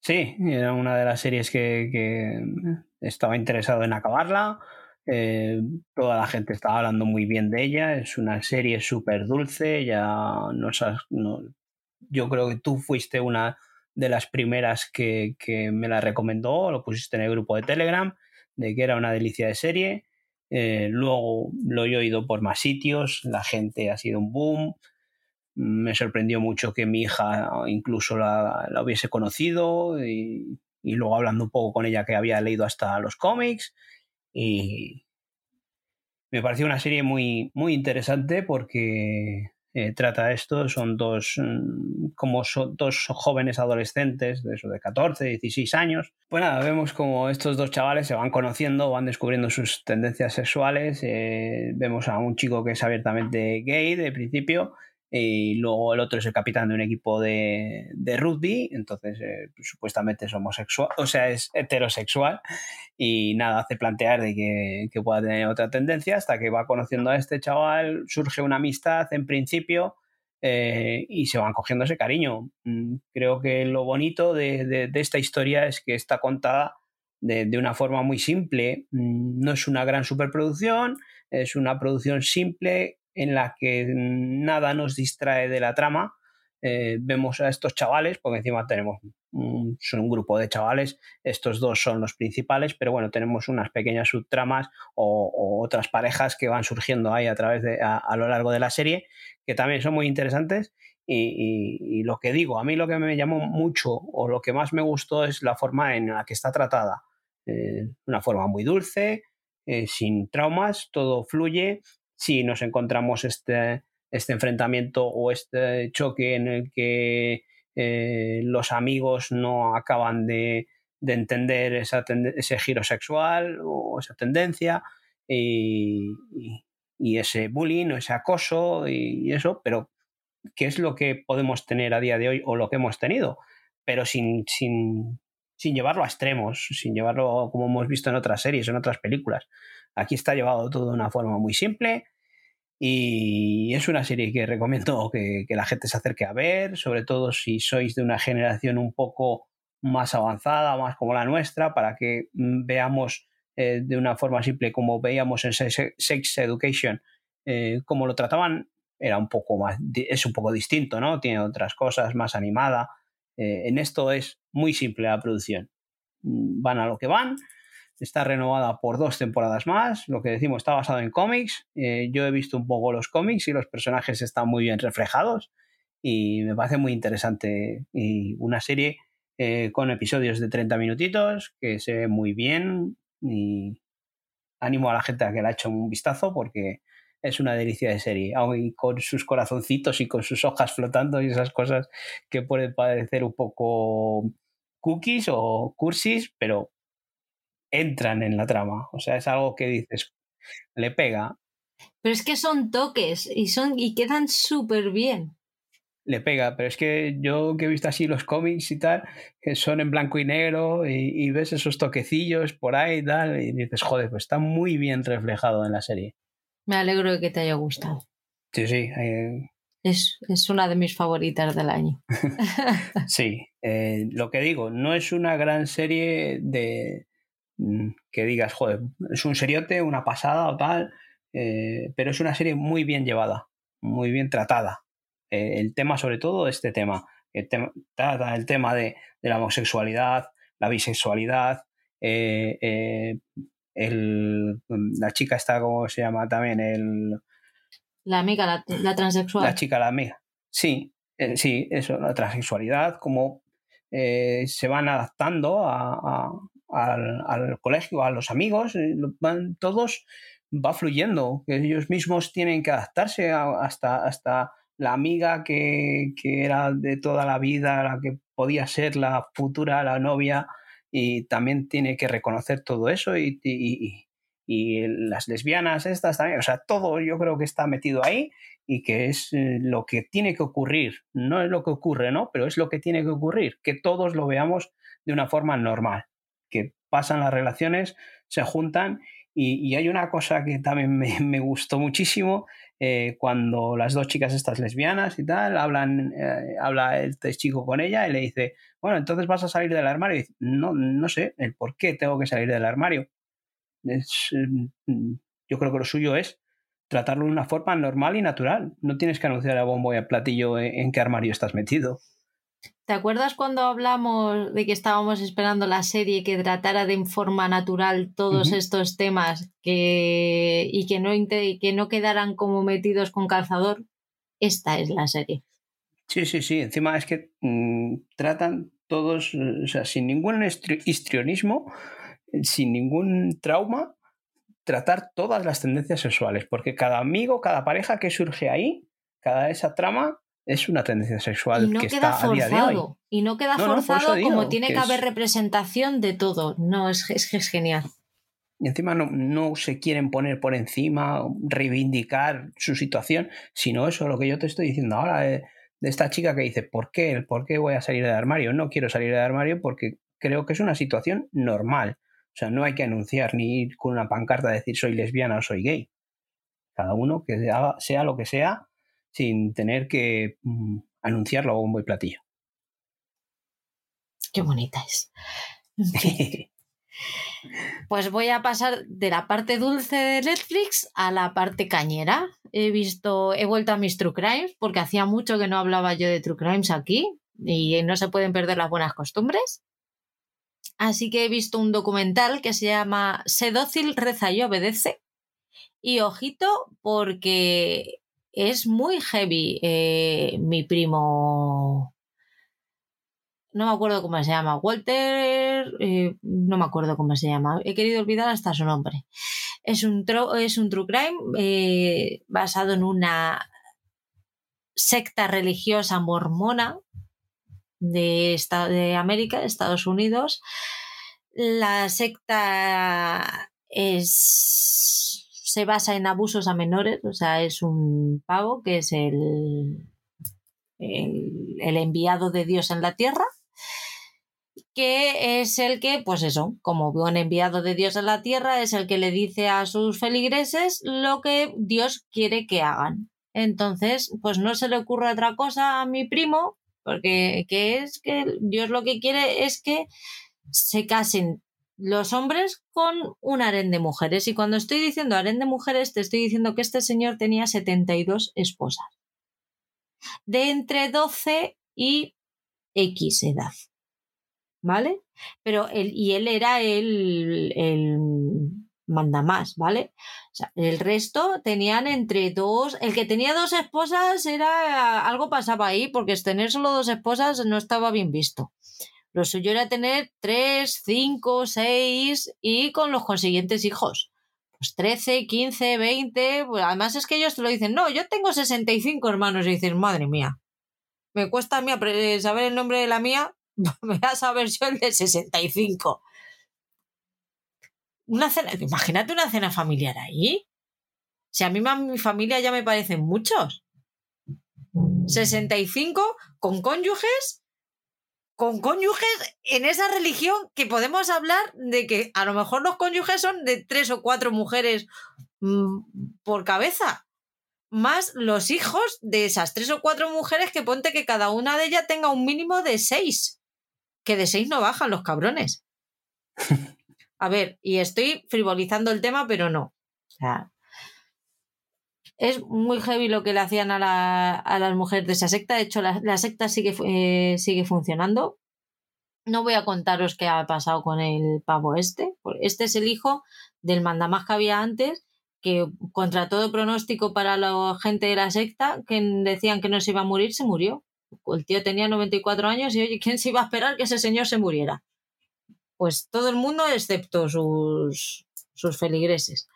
Sí, era una de las series que, estaba interesado en acabarla. Eh, toda la gente estaba hablando muy bien de ella. Es una serie súper dulce. Ya no, no, yo creo que tú fuiste una de las primeras que, me la recomendó, lo pusiste en el grupo de Telegram, de que era una delicia de serie. Eh, luego lo he oído por más sitios, la gente ha sido un boom. Me sorprendió mucho que mi hija incluso la, hubiese conocido y, y, luego hablando un poco con ella que había leído hasta los cómics y me pareció una serie muy, muy interesante porque eh, trata esto. Son dos, mm, como dos jóvenes adolescentes, de esos de 14, 16 años. Pues nada, vemos como estos dos chavales se van conociendo, van descubriendo sus tendencias sexuales. Eh, vemos a un chico que es abiertamente gay de principio y luego el otro es el capitán de un equipo de, de rugby, entonces eh, pues, supuestamente es homosexual, o sea, es heterosexual y nada, hace plantear de que, que, pueda tener otra tendencia hasta que va conociendo a este chaval, surge una amistad en principio eh, y se van cogiendo ese cariño. Mm, creo que lo bonito de, de, de esta historia es que está contada de, de, una forma muy simple, mm, no es una gran superproducción, es una producción simple en la que nada nos distrae de la trama. Eh, vemos a estos chavales, porque encima tenemos un, son un grupo de chavales, estos dos son los principales, pero bueno, tenemos unas pequeñas subtramas o, otras parejas que van surgiendo ahí a través de, a, lo largo de la serie, que también son muy interesantes. Y, lo que digo, a mí lo que me llamó mucho o lo que más me gustó es la forma en la que está tratada. Eh, una forma muy dulce, eh, sin traumas, todo fluye si nos encontramos este, este enfrentamiento o este choque en el que eh, los amigos no acaban de, entender ese giro sexual o esa tendencia y, ese bullying o ese acoso y, eso, pero ¿qué es lo que podemos tener a día de hoy o lo que hemos tenido? Pero sin, sin, sin llevarlo a extremos, sin llevarlo como hemos visto en otras series, en otras películas. Aquí está llevado todo de una forma muy simple y es una serie que recomiendo que, la gente se acerque a ver, sobre todo si sois de una generación un poco más avanzada, más como la nuestra, para que mm, veamos eh, de una forma simple como veíamos en Sex Education, eh, como lo trataban, era un poco más, es un poco distinto, ¿no? Tiene otras cosas, más animada. en esto es muy simple la producción. Mm, van a lo que van, está renovada por dos temporadas más, lo que decimos está basado en cómics, yo he visto un poco los cómics y los personajes están muy bien reflejados y me parece muy interesante y una serie eh, con episodios de 30 minutitos que se ve muy bien y animo a la gente a que la eche un vistazo porque es una delicia de serie, aún con sus corazoncitos y con sus hojas flotando y esas cosas que pueden parecer un poco cookies o cursis, pero entran en la trama. O sea, es algo que dices, le pega. Pero es que son toques y son y quedan súper bien le pega, pero es que yo que he visto así los cómics y tal, que son en blanco y negro y, ves esos toquecillos por ahí y tal, y dices, joder, pues está muy bien reflejado en la serie. Me alegro de que te haya gustado. Sí, sí. Es, una de mis favoritas del año. sí, eh, lo que digo, no es una gran serie de que digas, joder, es un seriote, una pasada o tal, eh, pero es una serie muy bien llevada, muy bien tratada. Eh, el tema, sobre todo, este tema. El tema trata el tema de, la homosexualidad, la bisexualidad, eh, eh, la chica está, ¿cómo se llama también? El, la amiga, la, transexual. La chica, la amiga. Sí, sí, eso, la transexualidad, como se van adaptando al, colegio, a los amigos, van todos, va fluyendo, que ellos mismos tienen que adaptarse hasta, hasta la amiga que, era de toda la vida, la que podía ser la futura, la novia, y también tiene que reconocer todo eso y, y, las lesbianas estas también, o sea, todo yo creo que está metido ahí y que es eh, lo que tiene que ocurrir, no es lo que ocurre, ¿no? Pero es lo que tiene que ocurrir, que todos lo veamos de una forma normal, que pasan las relaciones, se juntan y, hay una cosa que también me, gustó muchísimo, eh, cuando las dos chicas estas lesbianas y tal, hablan, eh, habla este chico con ella y le dice, bueno, entonces vas a salir del armario. No, no sé el por qué tengo que salir del armario. Es, mm, yo creo que lo suyo es tratarlo de una forma normal y natural. No tienes que anunciar a bombo y a platillo en qué armario estás metido. ¿Te acuerdas cuando hablamos de que estábamos esperando la serie que tratara de forma natural todos estos temas que, y que no, que no quedaran como metidos con calzador? Esta es la serie. Sí, sí, sí. Encima es que mm, tratan todos, o sea, sin ningún histrionismo, sin ningún trauma, tratar todas las tendencias sexuales, porque cada amigo, cada pareja que surge ahí, cada esa trama es una tendencia sexual que está forzado, a día de hoy. Y no queda forzado como tiene que, haber representación de todo. No, es, es, es genial. Y encima no, no, se quieren poner por encima, reivindicar su situación, sino eso, lo que yo te estoy diciendo ahora de, esta chica que dice, ¿por qué? ¿Por qué voy a salir del armario? No quiero salir del armario porque creo que es una situación normal. O sea, no hay que anunciar ni ir con una pancarta a decir soy lesbiana o soy gay. Cada uno que sea lo que sea, sin tener que mm, anunciarlo a un buen platillo. Qué bonita es. Pues voy a pasar de la parte dulce de Netflix a la parte cañera. He visto, he vuelto a mis True Crimes porque hacía mucho que no hablaba yo de True Crimes aquí y no se pueden perder las buenas costumbres. Así que he visto un documental que se llama Sé dócil, reza y obedece. Y ojito, porque es muy heavy. Eh, mi primo. No me acuerdo cómo se llama. Walter. Eh, no me acuerdo cómo se llama. He querido olvidar hasta su nombre. Es un, es un true crime eh, basado en una secta religiosa mormona de, de América, Estados Unidos. La secta es se basa en abusos a menores, o sea, es un pavo que es el, el, enviado de Dios en la tierra, que es el que, pues eso, como buen enviado de Dios en la tierra, es el que le dice a sus feligreses lo que Dios quiere que hagan. Entonces, pues no se le ocurre otra cosa a mi primo, porque que es que Dios lo que quiere es que se casen los hombres con un harén de mujeres. Y cuando estoy diciendo harén de mujeres, te estoy diciendo que este señor tenía 72 esposas. De entre 12 y X edad. ¿Vale? Pero él, y él era el, el manda más, ¿vale? O sea, el resto tenían entre dos. El que tenía dos esposas era. Algo pasaba ahí, porque tener solo dos esposas no estaba bien visto. Lo suyo era tener tres, cinco, seis y con los consiguientes hijos. Pues 13, 15, 20. Pues además es que ellos te lo dicen, no, yo tengo 65 hermanos. Y dices, madre mía, me cuesta a mí saber el nombre de la mía, me voy a saber yo el de 65. Una cena, imagínate una cena familiar ahí. Si a mí mi familia ya me parecen muchos. 65 con cónyuges con cónyuges en esa religión que podemos hablar de que a lo mejor los cónyuges son de tres o cuatro mujeres mm, por cabeza, más los hijos de esas tres o cuatro mujeres que ponte que cada una de ellas tenga un mínimo de seis, que de seis no bajan los cabrones. A ver, y estoy frivolizando el tema, pero no. O sea, es muy heavy lo que le hacían a, las mujeres de esa secta. De hecho, la, secta sigue, eh, sigue funcionando. No voy a contaros qué ha pasado con el pavo este. Este es el hijo del mandamás que había antes, que contra todo pronóstico para la gente de la secta, que decían que no se iba a morir, se murió. El tío tenía 94 años y oye, ¿quién se iba a esperar que ese señor se muriera? Pues todo el mundo excepto sus, sus feligreses.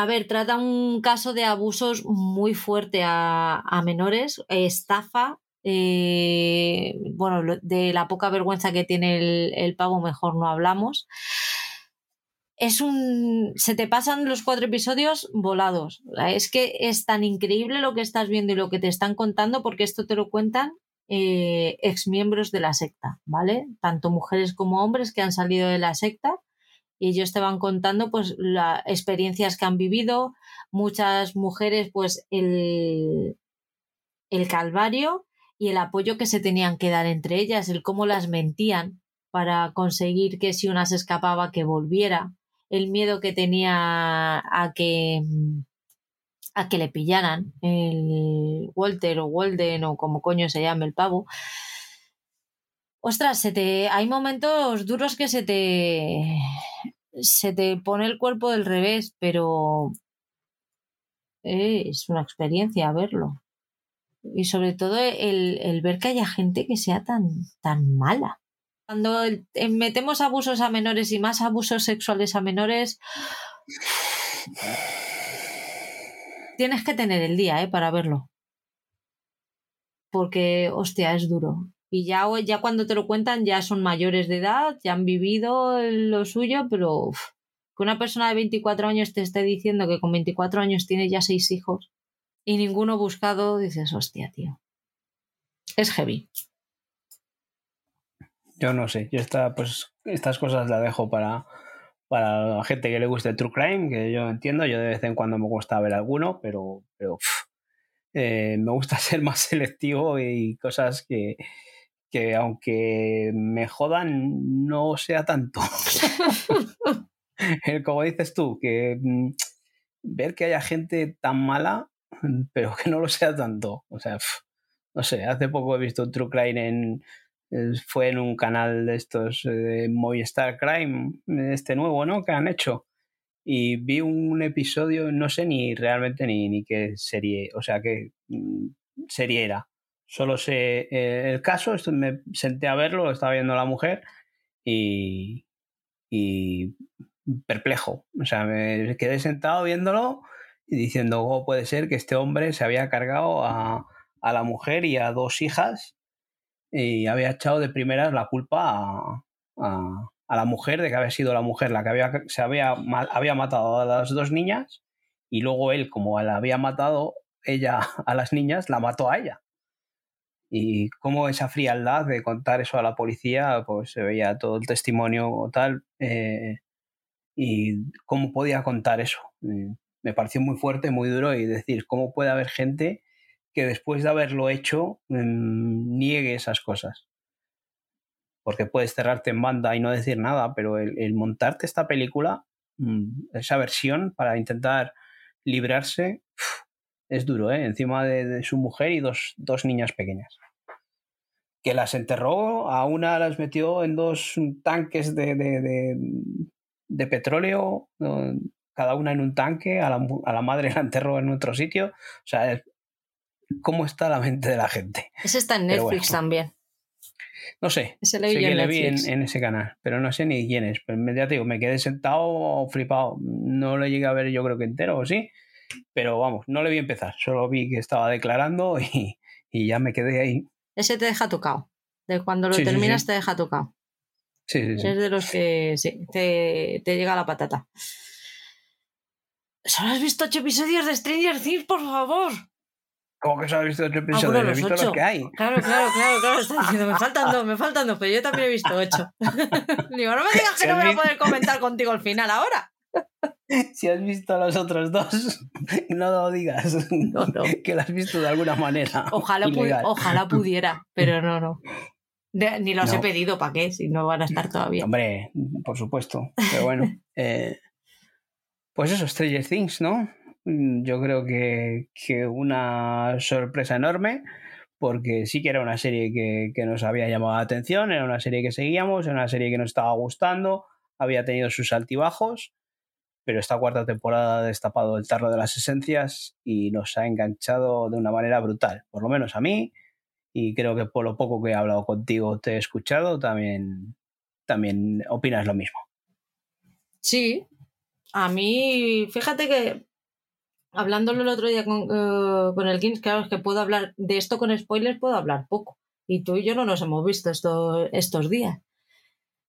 A ver, trata un caso de abusos muy fuerte a, menores, estafa. Eh, bueno, de la poca vergüenza que tiene el, pavo, mejor no hablamos. Es un. Se te pasan los cuatro episodios volados. Es que es tan increíble lo que estás viendo y lo que te están contando, porque esto te lo cuentan eh, exmiembros de la secta, ¿vale? Tanto mujeres como hombres que han salido de la secta y ellos te van contando pues las experiencias que han vivido, muchas mujeres pues el, el calvario y el apoyo que se tenían que dar entre ellas, el cómo las mentían para conseguir que si una se escapaba que volviera, el miedo que tenía a que a que le pillaran el Walter o Walden o como coño se llame el pavo. Ostras, se te, hay momentos duros que se te, se te pone el cuerpo del revés, pero es una experiencia verlo. Y sobre todo el, ver que haya gente que sea tan, tan mala. Cuando metemos abusos a menores y más abusos sexuales a menores, tienes que tener el día ¿eh? para verlo. Porque, hostia, es duro. Y ya, ya cuando te lo cuentan ya son mayores de edad, ya han vivido lo suyo, pero que una persona de 24 años te esté diciendo que con 24 años tiene ya seis hijos y ninguno buscado, dices, hostia, tío. Es heavy. Yo no sé, yo esta, pues, estas cosas las dejo para, para la gente que le guste el True Crime, que yo entiendo, yo de vez en cuando me gusta ver alguno, pero, pero eh, me gusta ser más selectivo y cosas que, que aunque me jodan, no sea tanto. Como dices tú, que mm, ver que haya gente tan mala, pero que no lo sea tanto. O sea, no sé, hace poco he visto un True Crime en. Fue en un canal de estos eh, de Movistar Crime, este nuevo, ¿no? Que han hecho. Y vi un episodio, no sé ni realmente ni, ni qué serie, o sea, qué mm, serie era Solo sé eh, el caso, me senté a verlo, lo estaba viendo la mujer y, y perplejo. O sea, me quedé sentado viéndolo y diciendo, ¿cómo puede ser que este hombre se había cargado a, a la mujer y a dos hijas y había echado de primeras la culpa a, a, la mujer de que había sido la mujer la que había, se había, había matado a las dos niñas y luego él, como la había matado ella a las niñas, la mató a ella. Y cómo esa frialdad de contar eso a la policía, pues se veía todo el testimonio o tal, eh, y cómo podía contar eso. Eh, me pareció muy fuerte, muy duro, y decir, cómo puede haber gente que después de haberlo hecho mm, niegue esas cosas. porque puedes cerrarte en banda y no decir nada, pero el, montarte esta película, mm, esa versión para intentar librarse, es duro, ¿eh? Encima de, su mujer y dos, niñas pequeñas. Que las enterró, a una las metió en dos tanques de, de, petróleo, cada una en un tanque, a la, a la, madre la enterró en otro sitio. O sea, ¿cómo está la mente de la gente? Ese está en Netflix también. No sé. sé que le vi en, ese canal, pero no sé ni quién es. Pero ya te digo, me quedé sentado flipado. No lo llegué a ver yo creo que entero, o sí. Pero vamos, no le vi empezar. Solo vi que estaba declarando y, ya me quedé ahí. Ese te deja tocado. De cuando lo terminas te deja tocado. Sí, sí, sí. Es de los que sí, te, te llega la patata. ¿Solo has visto ocho episodios de Stranger Things, por favor? ¿Cómo que solo has visto ocho ah, episodios? he visto los que hay. Claro, claro, claro, claro. Está diciendo, me faltan dos, me faltan dos, pero yo también he visto ocho. Digo, no me digas que no voy a poder comentar contigo al final ahora. Si has visto los otros dos, no lo digas. No, no. Que lo has visto de alguna manera. Ojalá, ojalá pudiera, pero no, no. ni los he pedido, ¿para qué? Si no van a estar todavía. Hombre, por supuesto. Pero bueno. Eh, pues eso, Stranger Things, ¿no? Mm, yo creo que, una sorpresa enorme, porque sí que era una serie que, nos había llamado la atención, era una serie que seguíamos, era una serie que nos estaba gustando, había tenido sus altibajos, pero esta cuarta temporada ha destapado el tarro de las esencias y nos ha enganchado de una manera brutal, por lo menos a mí, y creo que por lo poco que he hablado contigo, te he escuchado, también, también opinas lo mismo. Sí, a mí, fíjate que hablándolo el otro día con, eh, con el Kings, claro, es que puedo hablar de esto con spoilers, puedo hablar poco. Y tú y yo no nos hemos visto esto, estos días.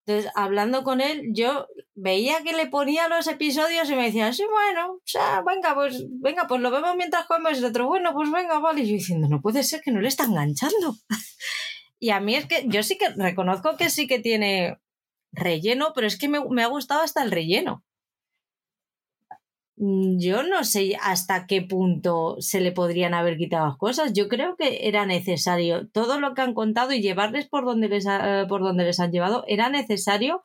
Entonces, hablando con él, yo veía que le ponía los episodios y me decía, sí, bueno, o sea, venga, pues, venga, pues lo vemos mientras comemos. Y otro, bueno, pues venga, vale. Y yo diciendo, no puede ser que no le está enganchando. y a mí es que yo sí que reconozco que sí que tiene relleno, pero es que me, me ha gustado hasta el relleno. Mm, yo no sé hasta qué punto se le podrían haber quitado cosas. Yo creo que era necesario todo lo que han contado y llevarles por donde les, por donde les han llevado era necesario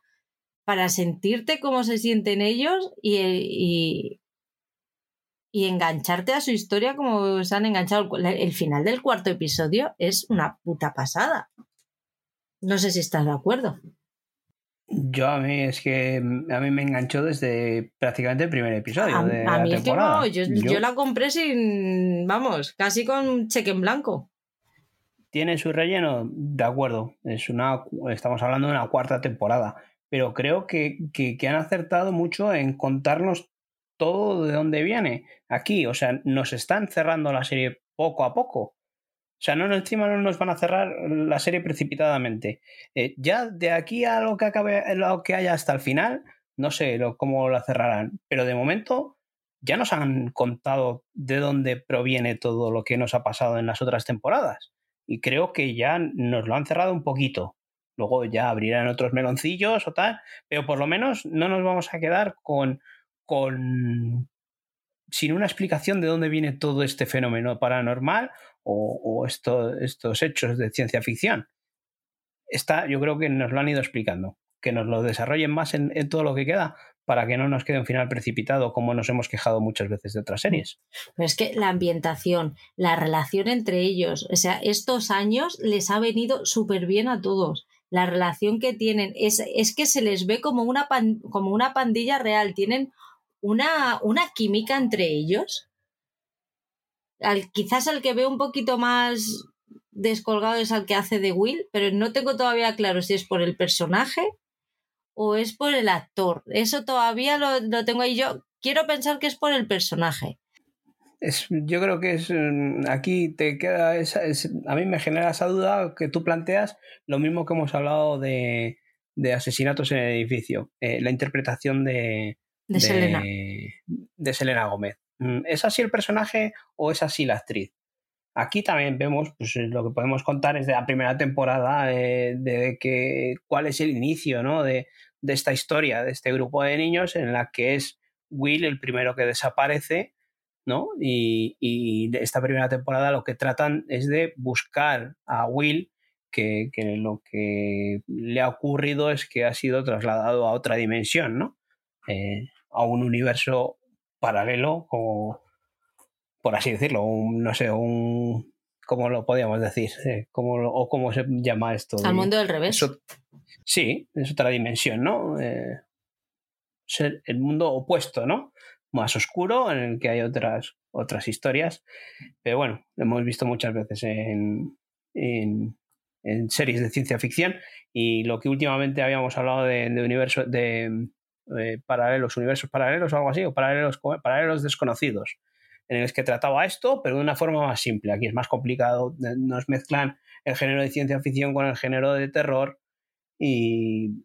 para sentirte cómo se sienten ellos y, y, y engancharte a su historia como se han enganchado. El final del cuarto episodio es una puta pasada. No sé si estás de acuerdo. Yo a mí es que mm, a mí me enganchó desde prácticamente el primer episodio. A, de a mí es que no, yo, la compré sin, vamos, casi con cheque en blanco. ¿Tiene su relleno? De acuerdo, es una, estamos hablando de una cuarta temporada, pero creo que, que, que han acertado mucho en contarnos todo de dónde viene aquí. O sea, nos están cerrando la serie poco a poco. O sea, no, encima no nos van a cerrar la serie precipitadamente. Eh, ya de aquí a lo que acabe, lo que haya hasta el final, no sé cómo la cerrarán. Pero de momento ya nos han contado de dónde proviene todo lo que nos ha pasado en las otras temporadas. Y creo que ya nos lo han cerrado un poquito. Luego ya abrirán otros meloncillos o tal. Pero por lo menos no nos vamos a quedar con, con sin una explicación de dónde viene todo este fenómeno paranormal o, estos hechos de ciencia ficción. Está, yo creo que nos lo han ido explicando, que nos lo desarrollen más en, todo lo que queda para que no nos quede un final precipitado como nos hemos quejado muchas veces de otras series. Pero es que la ambientación, la relación entre ellos, o sea, estos años les ha venido súper bien a todos. La relación que tienen es, es que se les ve como una, como una pandilla real, tienen una, una química entre ellos quizás el que veo un poquito más descolgado es al que hace de Will, pero no tengo todavía claro si es por el personaje o es por el actor. Eso todavía lo, tengo ahí. Yo quiero pensar que es por el personaje. Es, yo creo que es mm, aquí te queda esa, a mí me genera esa duda que tú planteas lo mismo que hemos hablado de, de asesinatos en el edificio eh, la interpretación de, de, Selena. de Selena Gómez ¿Es así el personaje o es así la actriz? Aquí también vemos, pues lo que podemos contar es de la primera temporada, de, que, cuál es el inicio ¿no? de, esta historia, de este grupo de niños en la que es Will el primero que desaparece, ¿no? Y, y esta primera temporada lo que tratan es de buscar a Will, que, lo que le ha ocurrido es que ha sido trasladado a otra dimensión, ¿no? Eh, a un universo paralelo, como por así decirlo, un, no sé, un ¿cómo lo podríamos decir? Eh, ¿O cómo se llama esto? Al mundo del revés. sí, es otra dimensión, ¿no? Eh, es el, mundo opuesto, ¿no? Más oscuro, en el que hay otras, otras historias. Pero bueno, lo hemos visto muchas veces en, en, series de ciencia ficción. Y lo que últimamente habíamos hablado de, de universo, de, eh, paralelos, universos paralelos o algo así, o paralelos, paralelos desconocidos en el que trataba esto, pero de una forma más simple. Aquí es más complicado, nos mezclan el género de ciencia ficción con el género de terror y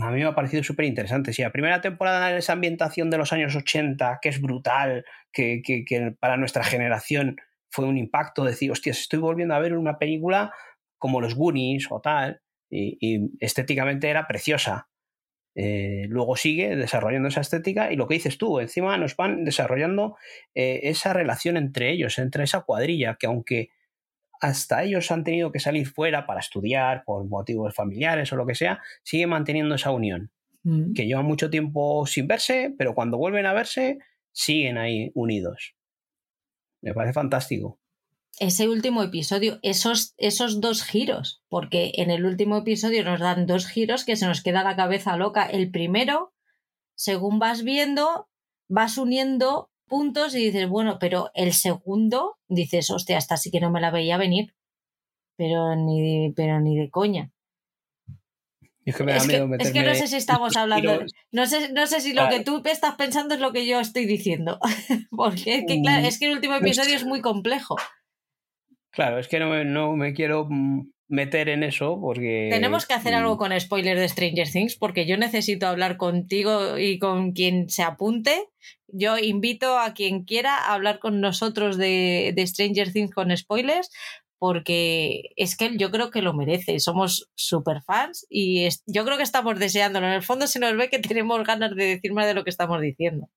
a mí me ha parecido súper interesante. Si la primera temporada en esa ambientación de los años 80, que es brutal, que, para nuestra generación fue un impacto, decir, hostias, estoy volviendo a ver una película como los Goonies o tal, y estéticamente era preciosa. Eh, luego sigue desarrollando esa estética y lo que dices tú, encima nos van desarrollando eh, esa relación entre ellos, entre esa cuadrilla, que aunque hasta ellos han tenido que salir fuera para estudiar por motivos familiares o lo que sea, sigue manteniendo esa unión, mm. que llevan mucho tiempo sin verse, pero cuando vuelven a verse, siguen ahí unidos. Me parece fantástico ese último episodio, esos, esos dos giros, porque en el último episodio nos dan dos giros que se nos queda la cabeza loca. El primero, según vas viendo, vas uniendo puntos y dices, bueno, pero el segundo, dices, hostia, hasta sí que no me la veía venir, pero ni, pero ni de coña. Es que, no sé si estamos hablando. No sé, no sé si lo que tú estás pensando es lo que yo estoy diciendo. Porque es que, claro, mm, es que el último episodio es muy complejo. Claro, es que no me, no me quiero mm, meter en eso porque... Tenemos que hacer algo mm. con spoilers de Stranger Things porque yo necesito hablar contigo y con quien se apunte. Yo invito a quien quiera a hablar con nosotros de, de Stranger Things con spoilers porque es que yo creo que lo merece. Somos super fans y yo creo que estamos deseándolo. En el fondo se nos ve que tenemos ganas de decir más de lo que estamos diciendo.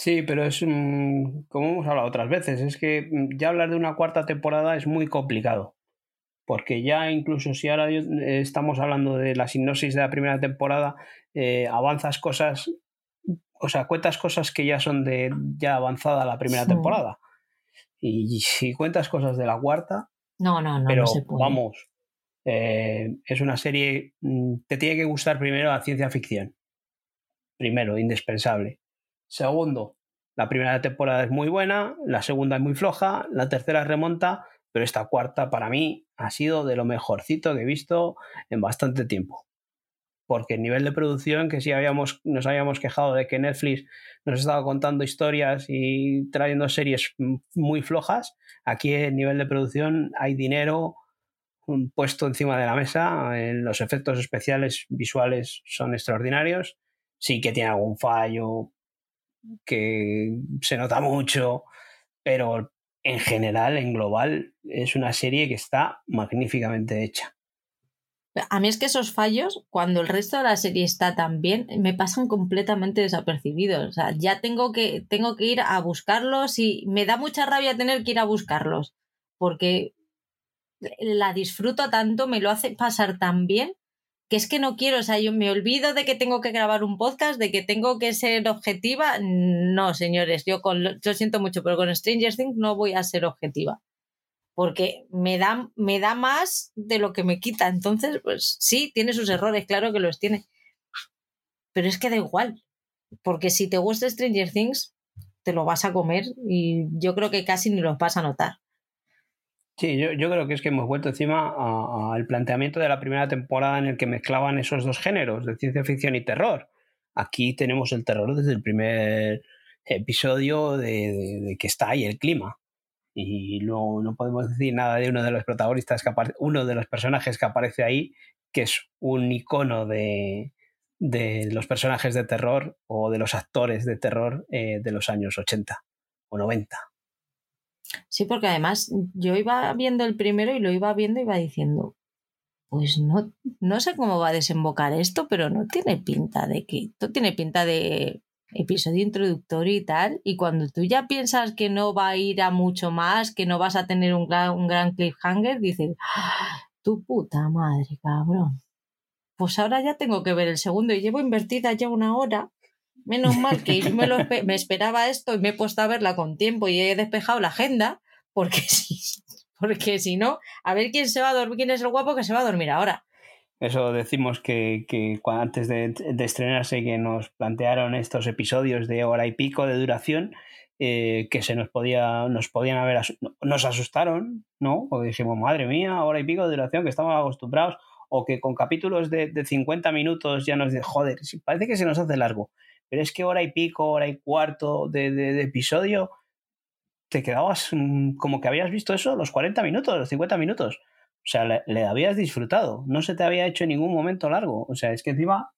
Sí, pero es como hemos hablado otras veces, es que mm, ya hablar de una cuarta temporada es muy complicado. Porque ya incluso si ahora eh, estamos hablando de la sinopsis de la primera temporada, eh, avanzas cosas, o sea, cuentas cosas que ya son de ya avanzada la primera temporada. Y si cuentas cosas de la cuarta, no, no, no. Pero vamos, eh, es una serie, mm, te tiene que gustar primero la ciencia ficción. Primero, indispensable. Segundo, la primera temporada es muy buena, la segunda es muy floja, la tercera remonta, pero esta cuarta para mí ha sido de lo mejorcito que he visto en bastante tiempo. Porque el nivel de producción, que sí habíamos, nos habíamos quejado de que Netflix nos estaba contando historias y trayendo series muy flojas, aquí el nivel de producción hay dinero puesto encima de la mesa, los efectos especiales visuales son extraordinarios, sí que tiene algún fallo, que se nota mucho, pero en general, en global, es una serie que está magníficamente hecha. A mí es que esos fallos, cuando el resto de la serie está tan bien, me pasan completamente desapercibidos. O sea, ya tengo que, tengo que ir a buscarlos y me da mucha rabia tener que ir a buscarlos, porque la disfruto tanto, me lo hace pasar tan bien que es que no quiero, o sea, yo me olvido de que tengo que grabar un podcast, de que tengo que ser objetiva. No, señores, yo con yo siento mucho, pero con Stranger Things no voy a ser objetiva. Porque me da, me da más de lo que me quita. Entonces, pues sí, tiene sus errores, claro que los tiene. Pero es que da igual. Porque si te gusta Stranger Things, te lo vas a comer y yo creo que casi ni los vas a notar. Sí, yo, creo que es que hemos vuelto encima al planteamiento de la primera temporada en el que mezclaban esos dos géneros, de ciencia ficción y terror. Aquí tenemos el terror desde el primer episodio de, que está ahí el clima. Y no, no, podemos decir nada de uno de los protagonistas, que uno de los personajes que aparece ahí, que es un icono de, de los personajes de terror o de los actores de terror eh, de los años 80 o 90. Sí, porque además yo iba viendo el primero y lo iba viendo y iba diciendo, pues no, no sé cómo va a desembocar esto, pero no tiene pinta de que, esto tiene pinta de episodio introductorio y tal, y cuando tú ya piensas que no va a ir a mucho más, que no vas a tener un gran, un gran cliffhanger, dices, Tu puta madre, cabrón. Pues ahora ya tengo que ver el segundo y llevo invertida ya una hora. Menos mal que me, lo me esperaba esto y me he puesto a verla con tiempo y he despejado la agenda, porque si, porque si no, a ver quién se va a dormir, quién es el guapo que se va a dormir ahora. Eso decimos que, que antes de, de, estrenarse que nos plantearon estos episodios de hora y pico de duración, eh, que se nos podía, nos podían haber, nos asustaron, ¿no? O dijimos, madre mía, hora y pico de duración, que estamos acostumbrados, o que con capítulos de, de 50 minutos ya nos de joder, parece que se nos hace largo, pero es que hora y pico, hora y cuarto de, episodio, te quedabas mm, como que habías visto eso los 40 minutos, los 50 minutos. O sea, le, habías disfrutado, no se te había hecho ningún momento largo. O sea, es que encima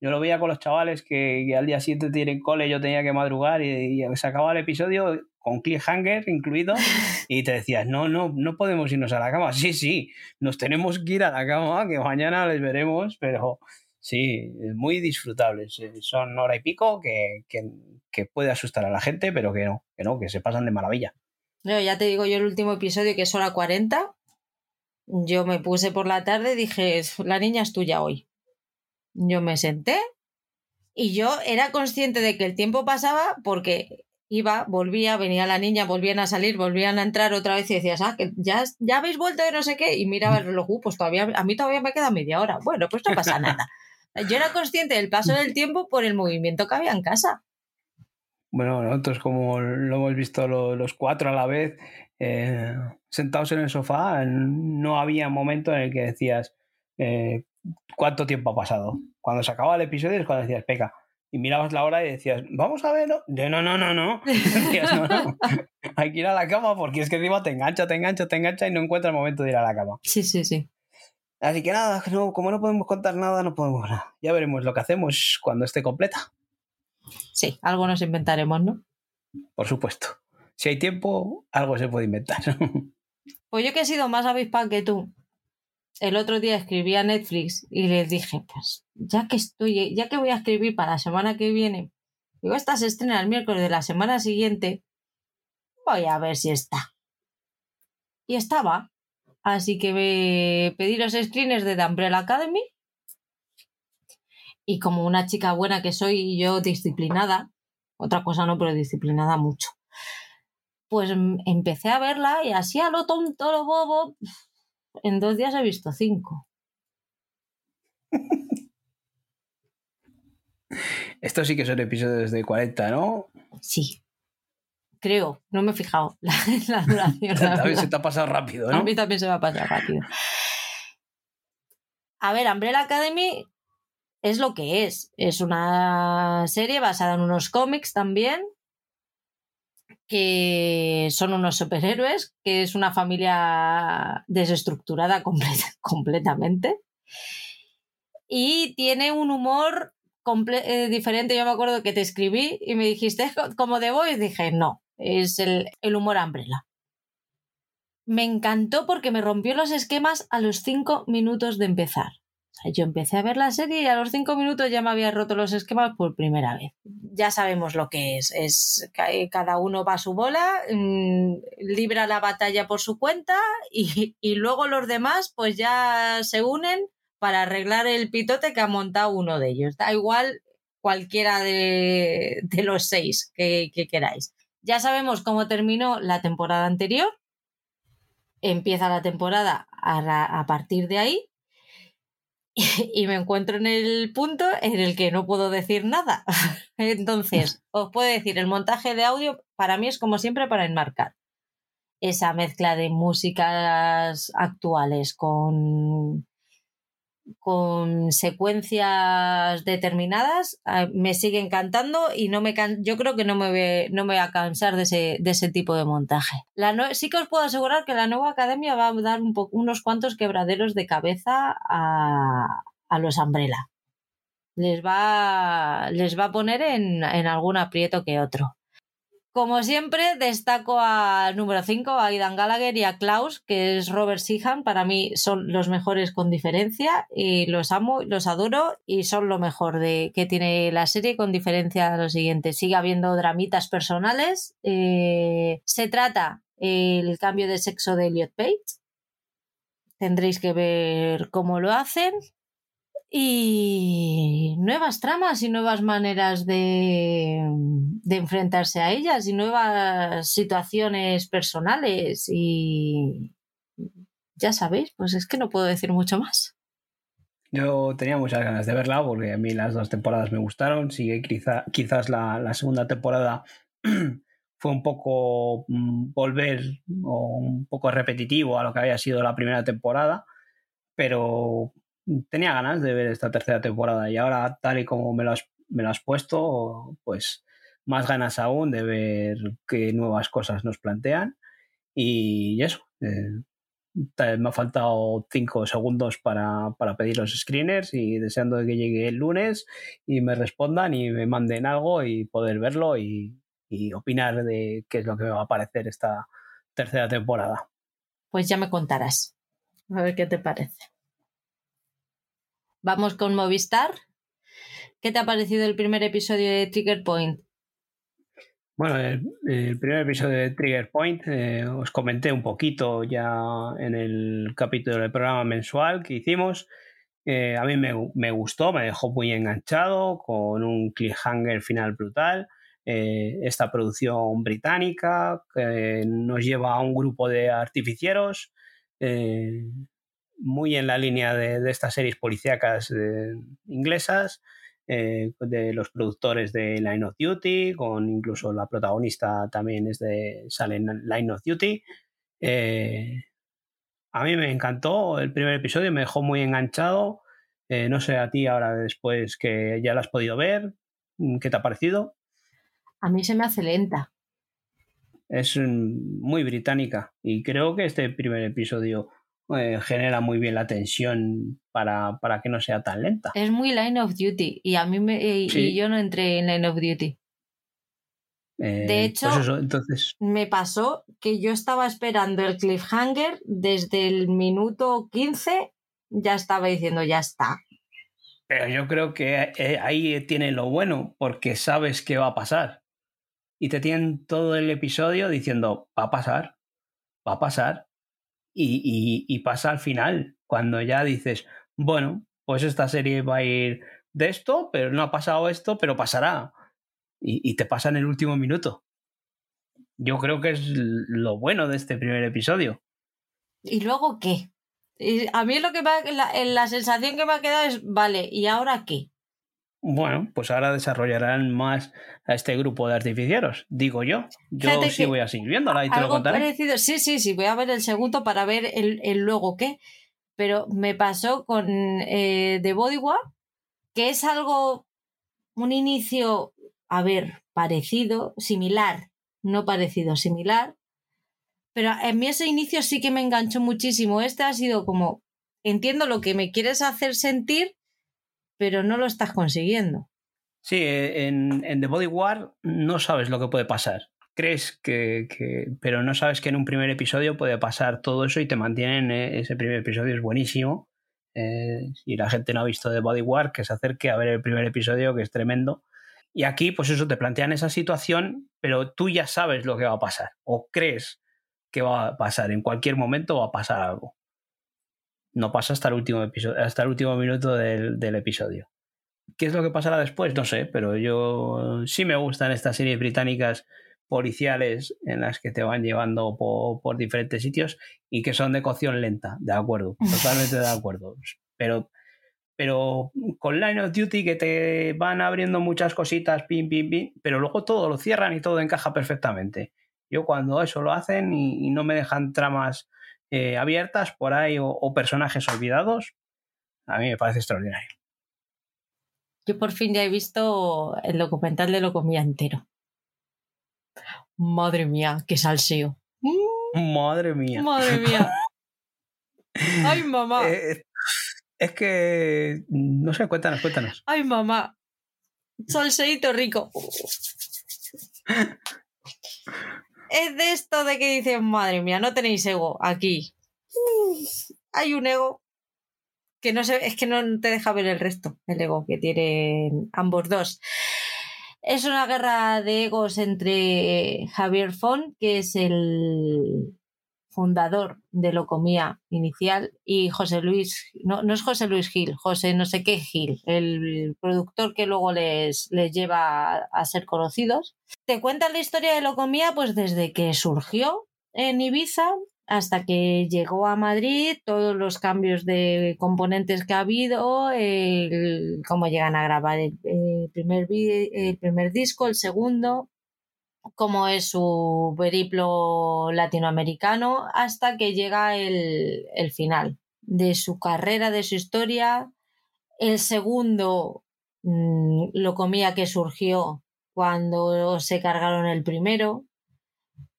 yo lo veía con los chavales que, al día siguiente tienen cole, yo tenía que madrugar y, se acababa el episodio con cliffhanger incluido y te decías, no, no, no podemos irnos a la cama. Sí, sí, nos tenemos que ir a la cama, que mañana les veremos, pero sí, muy disfrutables. Son hora y pico que, que, puede asustar a la gente, pero que no, que no, que se pasan de maravilla. No, ya te digo yo el último episodio que es hora 40 yo me puse por la tarde y dije, la niña es tuya hoy. Yo me senté y yo era consciente de que el tiempo pasaba porque iba, volvía, venía la niña, volvían a salir, volvían a entrar otra vez y decías, ah, que ya, ya habéis vuelto de no sé qué, y miraba el reloj, uh, pues todavía, a mí todavía me queda media hora. Bueno, pues no pasa nada. Yo era consciente del paso del tiempo por el movimiento que había en casa. Bueno, nosotros como lo hemos visto los cuatro a la vez, eh, sentados en el sofá, no había momento en el que decías eh, cuánto tiempo ha pasado. Cuando se acababa el episodio es cuando decías, peca. Y mirabas la hora y decías, vamos a verlo. no, no, no, no. Decías, no, no. Hay que ir a la cama porque es que encima te engancha, te engancha, te engancha y no encuentras el momento de ir a la cama. Sí, sí, sí. Así que nada, como no podemos contar nada, no podemos nada. Ya veremos lo que hacemos cuando esté completa. Sí, algo nos inventaremos, ¿no? Por supuesto si hay tiempo, algo se puede inventar. Pues yo que he sido más avispa que tú, el otro día escribí a Netflix y les dije, pues ya que estoy, ya que voy a escribir para la semana que viene, digo, esta se estrena el miércoles de la semana siguiente, voy a ver si está. Y estaba. Así que me pedí los screeners de The Umbrella Academy. Y como una chica buena que soy yo disciplinada, otra cosa no, pero disciplinada mucho pues em, empecé a verla y así a lo tonto, lo bobo, en dos días he visto cinco. Estos sí que son episodios de 40, ¿no? Sí. Creo, no me he fijado la, duración. también se te ha pasado rápido, ¿no? A mí también se me ha pasado rápido. A ver, Umbrella Academy es lo que es. Es una serie basada en unos cómics también, que son unos superhéroes, que es una familia desestructurada completamente. Y tiene un humor eh, diferente. Yo me acuerdo que te escribí y me dijiste, como de y Dije, no, es el, el humor Umbrella. Me encantó porque me rompió los esquemas a los cinco minutos de empezar. Yo empecé a ver la serie y a los cinco minutos ya me había roto los esquemas por primera vez. Ya sabemos lo que es. Es cada uno va a su bola, mm, libra la batalla por su cuenta y, luego los demás pues ya se unen para arreglar el pitote que ha montado uno de ellos. Da igual cualquiera de, los seis que, queráis. Ya sabemos cómo terminó la temporada anterior. Empieza la temporada a partir de ahí y me encuentro en el punto en el que no puedo decir nada. Entonces, os puedo decir, el montaje de audio para mí es como siempre para enmarcar esa mezcla de músicas actuales con con secuencias determinadas ah, me sigue encantando y no me yo creo que no me, voy, no me voy a cansar de ese, de ese tipo de montaje. La sí que os puedo asegurar que la nueva academia va a dar un unos cuantos quebraderos de cabeza a, a los Umbrella. Les va, les va a poner en, en algún aprieto que otro. Como siempre, destaco a número 5, a Aidan Gallagher y a Klaus, que es Robert Sihan. Para mí son los mejores con diferencia y los amo, los adoro y son lo mejor de que tiene la serie con diferencia a lo siguiente. Sigue habiendo dramitas personales. Eh, se trata el cambio de sexo de Elliot Page, Tendréis que ver cómo lo hacen. Y nuevas tramas y nuevas maneras de, de enfrentarse a ellas y nuevas situaciones personales. Y ya sabéis, pues es que no puedo decir mucho más. Yo tenía muchas ganas de verla porque a mí las dos temporadas me gustaron. Sigue quizá, quizás la, la segunda temporada fue un poco mm, volver o un poco repetitivo a lo que había sido la primera temporada, pero tenía ganas de ver esta tercera temporada y ahora tal y como me lo has, puesto, pues más ganas aún de ver qué nuevas cosas nos plantean y eso. Eh, me ha faltado cinco segundos para, para, pedir los screeners y deseando que llegue el lunes y me respondan y me manden algo y poder verlo y, y opinar de qué es lo que me va a parecer esta tercera temporada. Pues ya me contarás. A ver qué te parece. Vamos con Movistar. ¿Qué te ha parecido el primer episodio de Trigger Point? Bueno, el, primer episodio de Trigger Point eh, os comenté un poquito ya en el capítulo del programa mensual que hicimos. Eh, a mí me, me, gustó, me dejó muy enganchado con un cliffhanger final brutal. Eh, esta producción británica que nos lleva a un grupo de artificieros muy en la línea de, de estas series policíacas inglesas eh, de los productores de Line of Duty, con incluso la protagonista también es de, sale en Line of Duty. Eh, a mí me encantó el primer episodio, me dejó muy enganchado. Eh, no sé a ti ahora después que ya lo has podido ver, ¿qué te ha parecido? A mí se me hace lenta. Es muy británica y creo que este primer episodio eh, genera muy bien la tensión para, para, que no sea tan lenta. Es muy Line of Duty y a mí me, y, yo no entré en Line of Duty. Eh, de pues hecho, entonces... me pasó que yo estaba esperando el cliffhanger desde el minuto 15, ya estaba diciendo ya está. Pero yo creo que eh, ahí tiene lo bueno, porque sabes qué va a pasar. Y te tienen todo el episodio diciendo, va a pasar, va a pasar, y, pasa al final, cuando ya dices, bueno, pues esta serie va a ir de esto, pero no ha pasado esto, pero pasará. Y, te pasa en el último minuto. Yo creo que es lo bueno de este primer episodio. ¿Y luego qué? A mí lo que la, la sensación que me ha quedado es, vale, ¿y ahora qué? Bueno, pues ahora desarrollarán más a este grupo de artificieros, digo yo. Yo sí voy a seguir viéndola y te lo contaré. Parecido, sí, sí, sí, voy a ver el segundo para ver el, el luego qué. Pero me pasó con eh, The Bodyguard, que es algo, un inicio, a ver, parecido, similar, no parecido, similar. Pero en mí ese inicio sí que me enganchó muchísimo. Este ha sido como, entiendo lo que me quieres hacer sentir, pero no lo estás consiguiendo. Sí, eh, en, The Body War no sabes lo que puede pasar. Crees que, pero no sabes que en un primer episodio puede pasar todo eso y te mantienen. Eh, ese primer episodio es buenísimo. Eh, y la gente no ha visto The Body War, que se acerque a ver el primer episodio, que es tremendo. Y aquí, pues eso, te plantean esa situación, pero tú ya sabes lo que va a pasar. O crees que va a pasar. En cualquier momento va a pasar algo no pasa hasta el último episodio, hasta el último minuto del, episodio. ¿Qué es lo que pasará después? No sé, pero yo sí me gustan estas series británicas policiales en las que te van llevando por, diferentes sitios y que son de cocción lenta, de acuerdo, totalmente de acuerdo. Pero, pero con Line of Duty que te van abriendo muchas cositas, pim, pim, pim, pero luego todo lo cierran y todo encaja perfectamente. Yo cuando eso lo hacen y no me dejan tramas eh, abiertas por ahí o, personajes olvidados, a mí me parece extraordinario. Yo por fin ya he visto el documental de Lo comía entero. Madre mía, qué salseo. Madre mía. Madre mía. Ay, mamá. Eh, es que, no sé, cuéntanos, cuéntanos. Ay, mamá. Salseito rico es de esto de que dices, madre mía, no tenéis ego aquí. hay un ego que no sé, es que no te deja ver el resto, el ego que tienen ambos dos. Es una guerra de egos entre Javier Font, que es el, fundador de Locomía inicial, y José Luis, no, no es José Luis Gil, José no sé qué Gil, el productor que luego les, les lleva a, ser conocidos. Te cuentan la historia de Locomía pues desde que surgió en Ibiza hasta que llegó a Madrid, todos los cambios de componentes que ha habido, el, cómo llegan a grabar el, primer, el primer disco, el segundo, cómo es su periplo latinoamericano, hasta que llega el, final de su carrera, de su historia. El segundo mm, lo comía que surgió cuando se cargaron el primero.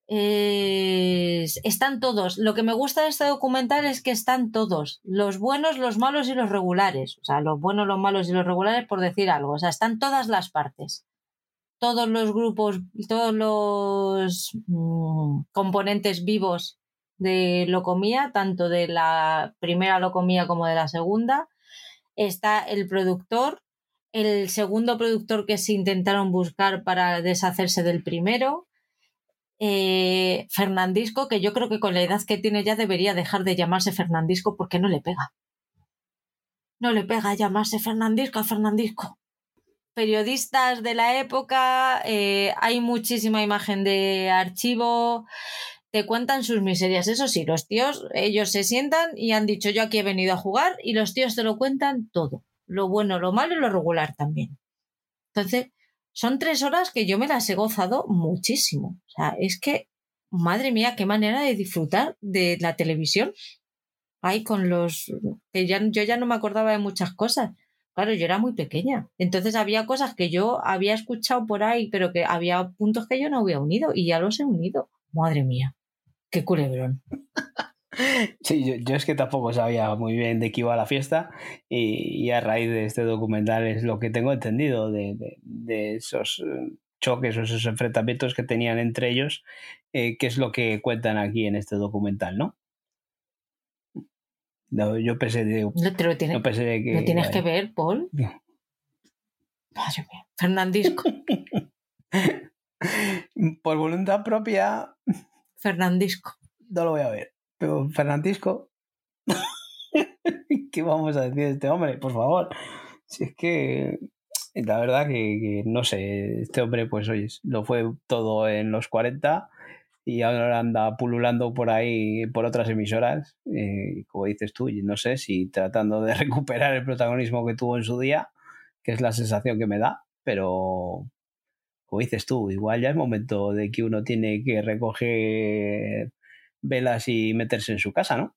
Es- están todos. Lo que me gusta de este documental es que están todos. Los buenos, los malos y los regulares. O sea, los buenos, los malos y los regulares, por decir algo. O sea, están todas las partes. Todos los grupos, todos los mm, componentes vivos de Locomía, tanto de la primera Locomía como de la segunda. Está el productor, el segundo productor que se intentaron buscar para deshacerse del primero. Eh, Fernandisco, que yo creo que con la edad que tiene ya debería dejar de llamarse Fernandisco porque no le pega. No le pega llamarse Fernandisco a Fernandisco. Periodistas de la época, eh, hay muchísima imagen de archivo, te cuentan sus miserias. Eso sí, los tíos, ellos se sientan y han dicho yo aquí he venido a jugar y los tíos te lo cuentan todo. Lo bueno, lo malo y lo regular también. Entonces, son tres horas que yo me las he gozado muchísimo. O sea, es que, madre mía, qué manera de disfrutar de la televisión. Ay, con los... que ya, yo ya no me acordaba de muchas cosas. Claro, yo era muy pequeña. Entonces había cosas que yo había escuchado por ahí, pero que había puntos que yo no había unido y ya los he unido. Madre mía, qué culebrón. Sí, yo, es que tampoco sabía muy bien de qué iba la fiesta y, a raíz de este documental es lo que tengo entendido de esos eh, choques o esos enfrentamientos que tenían entre ellos, eh, que es lo que cuentan aquí en este documental, ¿no? No, yo pensé de, No te lo tienes, no pensé de que... lo tienes que ver, Paul. No. Madre mía. Fernandisco. Por voluntad propia Fernandisco. no lo voy a ver. Pero Fernandisco, ¿qué vamos a decir de este hombre? Por favor. Si es que la verdad que, que no sé, este hombre pues oye, lo fue todo en los 40 y ahora anda pululando por ahí por otras emisoras, eh, como dices tú, y no sé si tratando de recuperar el protagonismo que tuvo en su día, que es la sensación que me da, pero como dices tú, igual ya es momento de que uno tiene que recoger velas y meterse en su casa, ¿no?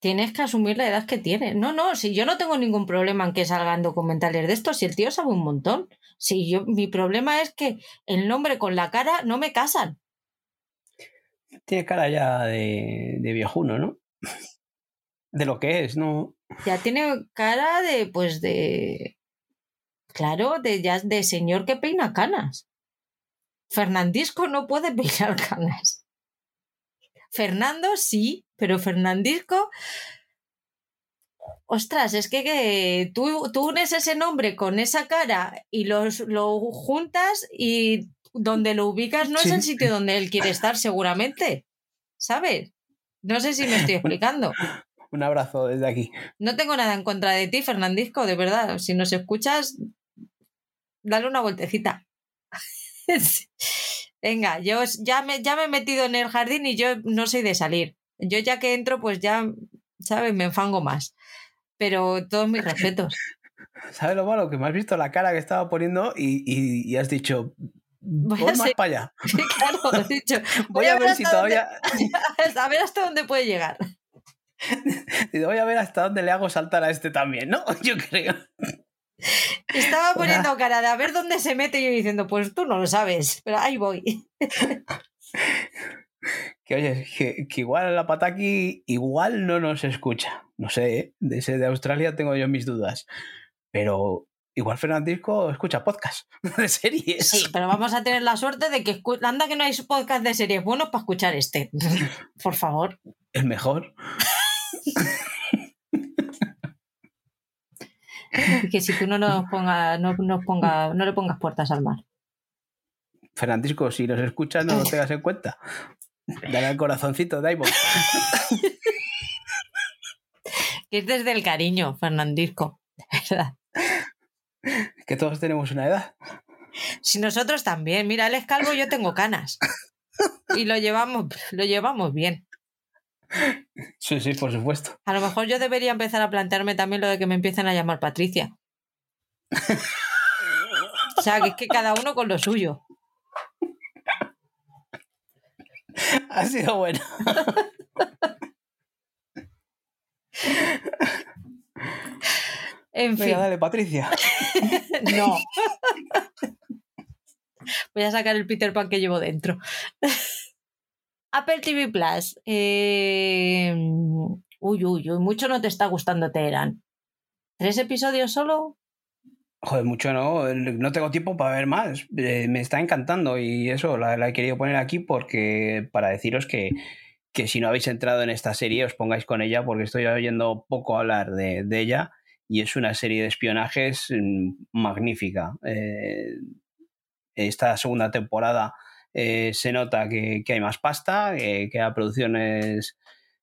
Tienes que asumir la edad que tiene. No, no, si yo no tengo ningún problema en que salgan documentales de estos, si el tío sabe un montón. Si yo, mi problema es que el nombre con la cara no me casan. Tiene cara ya de, de viejuno, ¿no? De lo que es, ¿no? Ya tiene cara de, pues, de. Claro, de ya de señor que peina canas. Fernandisco no puede peinar canas. Fernando sí, pero Fernandisco. Ostras, es que, que tú, tú unes ese nombre con esa cara y los, lo juntas y donde lo ubicas no Sí. es el sitio donde él quiere estar, seguramente. ¿Sabes? No sé si me estoy explicando. Un abrazo desde aquí. No tengo nada en contra de ti, Fernandisco, de verdad. Si nos escuchas, dale una vueltecita. Venga, yo ya me, ya me he metido en el jardín y yo no soy de salir. Yo ya que entro, pues ya, ¿sabes? Me enfango más. Pero todos mis respetos. ¿Sabes lo malo? Que me has visto la cara que estaba poniendo y, y- y has dicho, Voy voy a más para allá. claro, he dicho, Voy a ver si dónde- todavía... a ver hasta dónde puede llegar. Voy a ver hasta dónde le hago saltar a este también, ¿no? Yo creo. Estaba poniendo cara de a ver dónde se mete y yo diciendo, pues tú no lo sabes, pero ahí voy. Que oye, que, que igual la pataki igual no nos escucha. No sé, ¿eh? de ese de Australia tengo yo mis dudas. Pero igual Fernandisco escucha podcast de series. Sí, pero vamos a tener la suerte de que anda que no hay podcast de series buenos para escuchar este. Por favor. El mejor. Que si tú no nos ponga, no nos ponga, no le pongas puertas al mar. Fernandisco, si nos escuchas, no lo tengas en cuenta. Dale al corazoncito, Daibo. que es desde el cariño, Fernandisco. De verdad. Que todos tenemos una edad. Si nosotros también, mira, él es calvo, yo tengo canas. Y lo llevamos, lo llevamos bien. Sí, sí, por supuesto. A lo mejor yo debería empezar a plantearme también lo de que me empiecen a llamar Patricia. o sea, que es que cada uno con lo suyo. Ha sido bueno. En fin. Venga, dale, Patricia. no. Voy a sacar el Peter Pan que llevo dentro. Apple TV Plus. Eh, Uy, uy, uy, mucho no te está gustando Teherán. ¿Tres episodios solo? Joder, mucho no, no tengo tiempo para ver más. Eh, me está encantando y eso la, la, he querido poner aquí porque para deciros que, que, si no habéis entrado en esta serie os pongáis con ella porque estoy oyendo poco hablar de, de ella y es una serie de espionajes mm, magnífica. Eh, esta segunda temporada eh, se nota que, que, hay más pasta, que la producción es,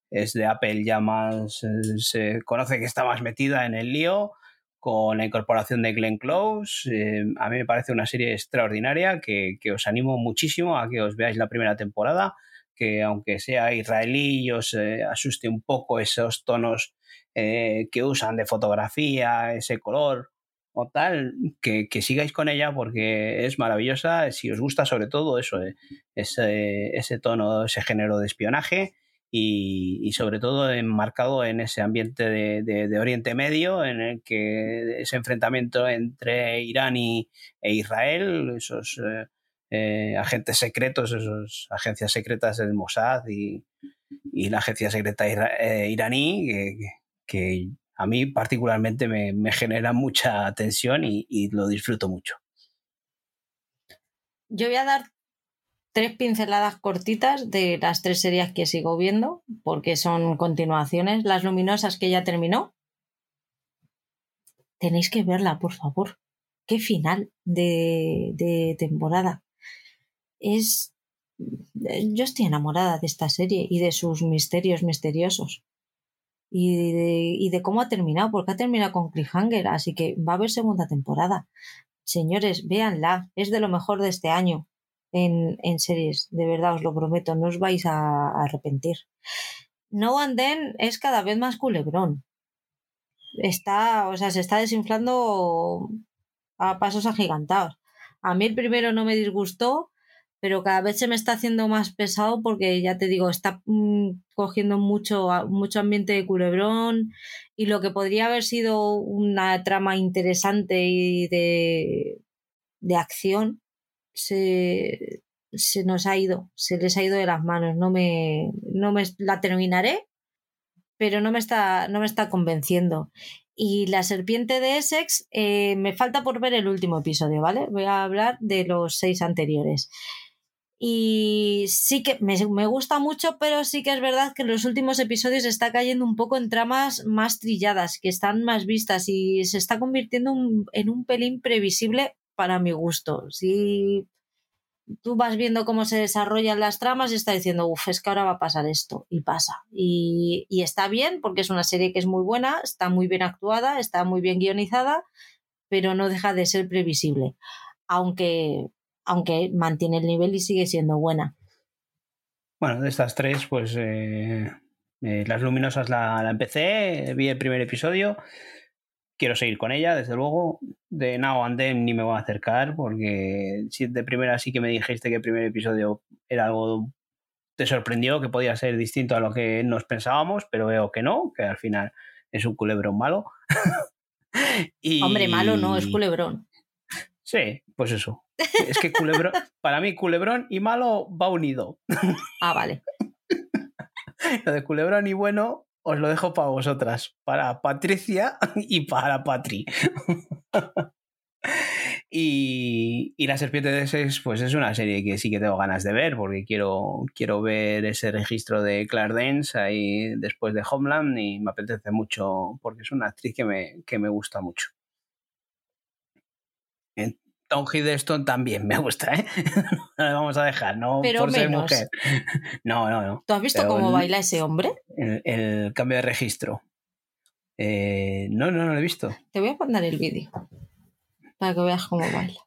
es de Apple ya más, eh, se conoce que está más metida en el lío con la incorporación de Glenn Close. A mí me parece una serie extraordinaria que, que, os animo muchísimo a que os veáis la primera temporada, que aunque sea israelí os asuste un poco esos tonos eh, que usan de fotografía, ese color o tal, que, que, sigáis con ella porque es maravillosa. Si os gusta sobre todo eso, eh, ese, ese tono, ese género de espionaje y, y, sobre todo enmarcado en ese ambiente de, de, Oriente Medio, en el que ese enfrentamiento entre Irán y, e Israel, esos eh, agentes secretos, esas agencias secretas del Mossad y, y la agencia secreta ira, iraní, que, a mí particularmente me, genera mucha tensión y, y lo disfruto mucho. Yo voy a dar tres pinceladas cortitas de las tres series que sigo viendo, porque son continuaciones. Las luminosas que ya terminó. Tenéis que verla, por favor. Qué final de, de temporada. Es. Yo estoy enamorada de esta serie y de sus misterios misteriosos. Y de, y de cómo ha terminado, porque ha terminado con Cliffhanger, así que va a haber segunda temporada. Señores, véanla, es de lo mejor de este año en, series, de verdad os lo prometo, no os vais a, arrepentir. No and es cada vez más culebrón. Está, o sea, se está desinflando a pasos agigantados. A mí el primero no me disgustó, pero cada vez se me está haciendo más pesado porque ya te digo, está mmm, cogiendo mucho, mucho ambiente de culebrón y lo que podría haber sido una trama interesante y de, de acción, se, se nos ha ido, se les ha ido de las manos. No me, no me la terminaré, pero no me está, no me está convenciendo. Y la serpiente de Essex, eh, me falta por ver el último episodio, ¿vale? Voy a hablar de los seis anteriores. Y sí que me, me, gusta mucho, pero sí que es verdad que en los últimos episodios está cayendo un poco en tramas más trilladas, que están más vistas y se está convirtiendo en un pelín previsible para mi gusto. Si tú vas viendo cómo se desarrollan las tramas y está diciendo, uff, es que ahora va a pasar esto. Y pasa. Y, y, está bien, porque es una serie que es muy buena, está muy bien actuada, está muy bien guionizada, pero no deja de ser previsible. Aunque, aunque mantiene el nivel y sigue siendo buena. Bueno, de estas tres, pues eh, eh, Las Luminosas la, la empecé, vi el primer episodio quiero seguir con ella, desde luego. De Now and Then ni me voy a acercar, porque si de primera sí que me dijiste que el primer episodio era algo. Te sorprendió que podía ser distinto a lo que nos pensábamos, pero veo que no, que al final es un culebrón malo. y... Hombre, malo no, es culebrón. Sí, pues eso. Es que culebrón, para mí culebrón y malo va unido. Ah, vale. Lo de culebrón y bueno os lo dejo para vosotras, para Patricia y para Patri. y, y, La Serpiente de Sex, pues es una serie que sí que tengo ganas de ver, porque quiero, quiero ver ese registro de Claire Danes ahí después de Homeland y me apetece mucho, porque es una actriz que me, que me gusta mucho. Tom Hiddleston también me gusta, ¿eh? no vamos a dejar, no Pero por ser mujer. No, no, no. ¿Tú has visto Pero cómo el- baila ese hombre? El, el cambio de registro. Eh, no, no, no lo he visto. Te voy a poner el vídeo para que veas cómo baila.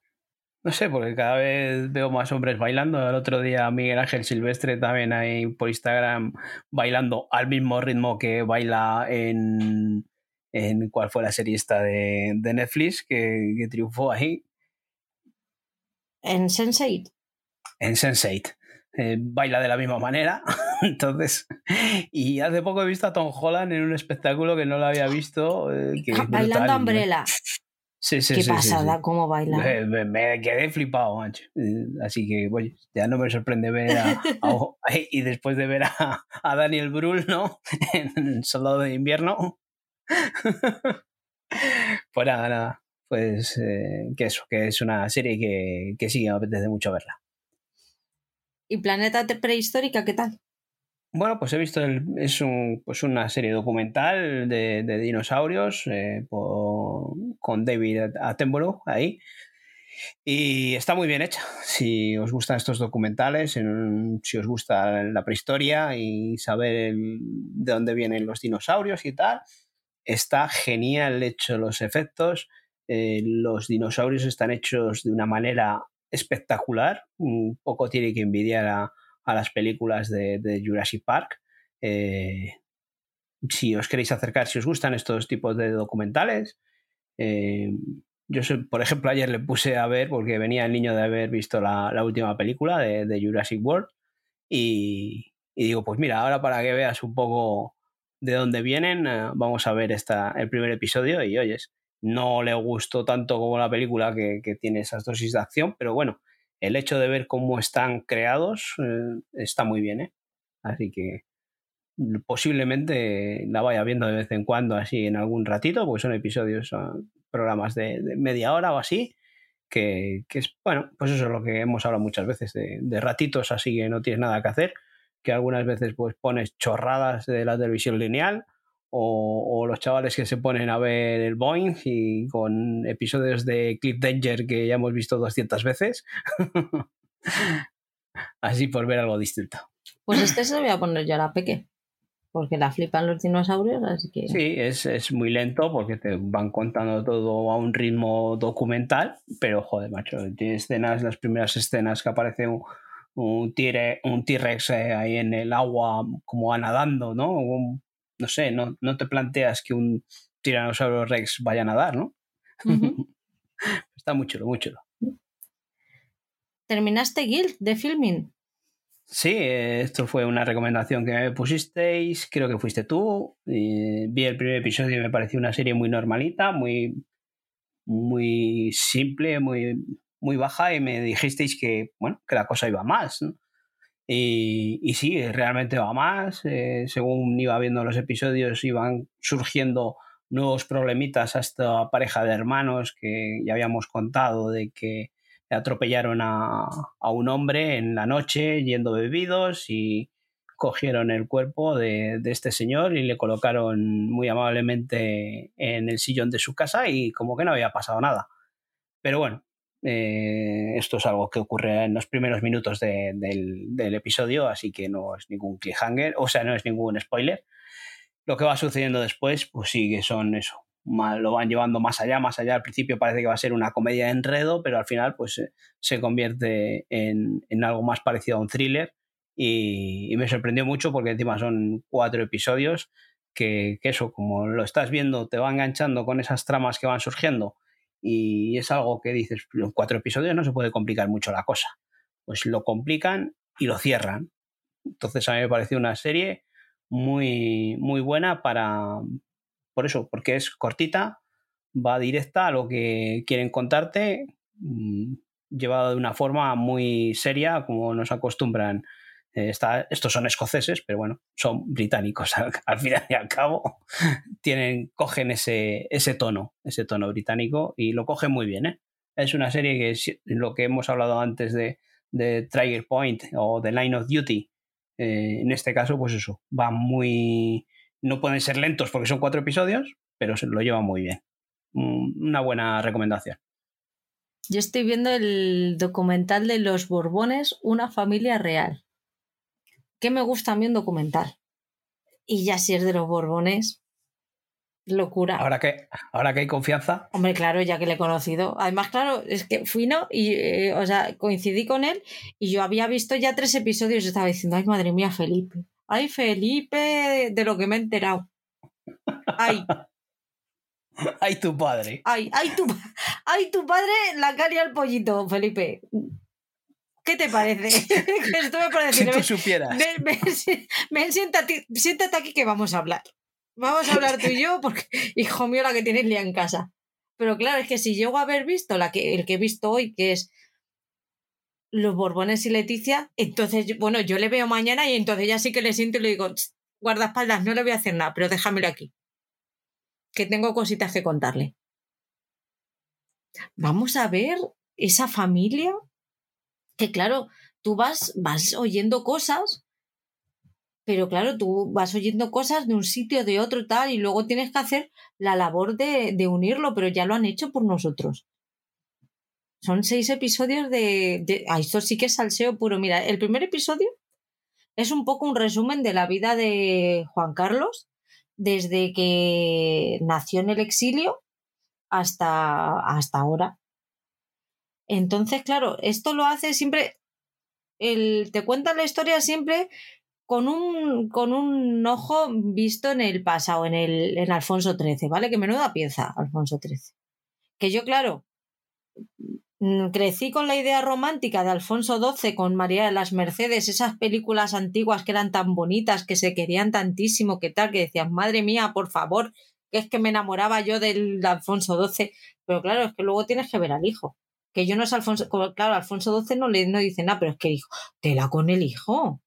No sé, porque cada vez veo más hombres bailando. El otro día Miguel Ángel Silvestre también ahí por Instagram bailando al mismo ritmo que baila en, en cuál fue la serie esta de, de Netflix que, que triunfó ahí, En Sense8. en Sense8. Eh, baila de la misma manera. Entonces, y hace poco he visto a Tom Holland en un espectáculo que no lo había visto. eh, que Ah, Bailando. Umbrella. Sí, sí, Qué sí, pasada, cómo baila. Me, me- me quedé flipado, macho. Eh, Así que, oye, ya no me sorprende ver a, a- y después de ver a, a Daniel Brühl, ¿no? En Soldado de Invierno. pues nada, nada. Pues eh, que eso, que es una serie que, que sí, me apetece mucho verla. ¿Y Planeta Prehistórica qué tal? Bueno, pues he visto, el- es un, pues una serie documental de, de dinosaurios eh, por- con David Attenborough ahí. Y está muy bien hecha. Si os gustan estos documentales, en- si os gusta la prehistoria y saber el- de dónde vienen los dinosaurios y tal, está genial hecho los efectos. Eh, los dinosaurios están hechos de una manera espectacular. Un poco tiene que envidiar a, las películas de, Jurassic Park. Eh, si os queréis acercar, si os gustan estos tipos de documentales, eh, yo, por ejemplo, ayer le puse a ver, porque venía el niño de haber visto la, última película de, Jurassic World, y, y digo, pues mira, ahora para que veas un poco de dónde vienen, vamos a ver esta, el primer episodio y oyes, no le gustó tanto como la película que, tiene esas dosis de acción, pero bueno, el hecho de ver cómo están creados eh, está muy bien, ¿eh? Así que posiblemente la vaya viendo de vez en cuando así en algún ratito, porque son episodios, son programas de, media hora o así, que, que es, bueno, pues eso es lo que hemos hablado muchas veces, de, de ratitos así que no tienes nada que hacer, que algunas veces pues pones chorradas de la televisión lineal o, o los chavales que se ponen a ver el Boeing y con episodios de Clip Danger que ya hemos visto 200 veces. Así por ver algo distinto. Pues este se lo voy a poner yo a la peque. Porque la flipan los dinosaurios, así que. Sí, es, es muy lento porque te van contando todo a un ritmo documental, pero joder, macho, tiene escenas, las primeras escenas que aparece un, un T-Rex un eh, ahí en el agua como va nadando, ¿no? Un- no sé, no, no te planteas que un tiranosaurio Rex vaya a nadar, ¿no? Está muy chulo, muy chulo. ¿Terminaste Guild de filming? Sí, esto fue una recomendación que me pusisteis, creo que fuiste tú. vi el primer episodio y me pareció una serie muy normalita, muy, muy simple, muy, muy baja y me dijisteis que, bueno, que la cosa iba más. ¿no? Y, sí, realmente va más. eh, según iba viendo los episodios, iban surgiendo nuevos problemitas a esta pareja de hermanos que ya habíamos contado de que atropellaron a, a un hombre en la noche yendo bebidos y cogieron el cuerpo de, de este señor y le colocaron muy amablemente en el sillón de su casa y como que no había pasado nada. Pero bueno, eh, esto es algo que ocurre en los primeros minutos de- del, episodio, así que no es ningún cliffhanger, o sea, no es ningún spoiler. Lo que va sucediendo después, pues sí que son eso. ma- Lo van llevando más allá, más allá. Al principio parece que va a ser una comedia de enredo, pero al final, pues eh, se convierte en, algo más parecido a un thriller. Y, y me sorprendió mucho porque encima son cuatro episodios que, que eso, como lo estás viendo, te va enganchando con esas tramas que van surgiendo y es algo que dices, en cuatro episodios no se puede complicar mucho la cosa. Pues lo complican y lo cierran. Entonces a mí me pareció una serie muy, muy buena para, por eso, porque es cortita, va directa a lo que quieren contarte, mm, llevado de una forma muy seria, como nos acostumbran. Eh, estos son escoceses, pero bueno, son británicos al, al final y al cabo. Tienen, cogen ese, ese tono, ese tono británico y lo cogen muy bien. ¿eh? Es una serie que si- lo que hemos hablado antes de, de Trigger Point o The Line of Duty, eh, en este caso, pues eso, va muy... No pueden ser lentos porque son cuatro episodios, pero se lo llevan muy bien. Una buena recomendación. Yo estoy viendo el documental de los Borbones, una familia real. ¿Qué me gusta a mí un documental? Y ya si es de los Borbones, locura. Ahora que, ahora que hay confianza. Hombre, claro, ya que le he conocido. Además, claro, es que fui, ¿no? Y, eh, o sea, coincidí con él y yo había visto ya tres episodios y estaba diciendo, ay, madre mía, Felipe. Ay, Felipe, de lo que me he enterado. Ay. ay, tu padre. Ay, ay, tu, ay, tu padre, la caria al pollito, Felipe. ¿Qué te parece? Esto me parece. Si tú supieras. Ven, siéntate, siéntate aquí que vamos a hablar. Vamos a hablar tú y yo, porque, hijo mío, la que tienes lía en casa. Pero claro, es que si llego a haber visto la que, el que he visto hoy, que es Los Borbones y Leticia, entonces, bueno, yo le veo mañana y entonces ya sí que le siento y le digo, guardaespaldas, no le voy a hacer nada, pero déjamelo aquí. Que tengo cositas que contarle. Vamos a ver esa familia que, claro, tú vas, vas oyendo cosas pero claro, tú vas oyendo cosas de un sitio, de otro, tal, y luego tienes que hacer la labor de, de unirlo, pero ya lo han hecho por nosotros. Son seis episodios de. Ah, esto sí que es salseo puro. Mira, el primer episodio es un poco un resumen de la vida de Juan Carlos desde que nació en el exilio hasta, hasta ahora. Entonces, claro, esto lo hace siempre, el, te cuenta la historia siempre con un, con un ojo visto en el pasado, en, el, en Alfonso XIII, ¿vale? Que menuda pieza, Alfonso XIII. Que yo, claro, mm, crecí con la idea romántica de Alfonso XII con María de las Mercedes, esas películas antiguas que eran tan bonitas, que se querían tantísimo, que tal, que decías, madre mía, por favor, que es que me enamoraba yo del Alfonso XII. Pero claro, es que luego tienes que ver al hijo. Que yo no es Alfonso, claro, Alfonso XII no le no dice nada, pero es que hijo, tela con el hijo.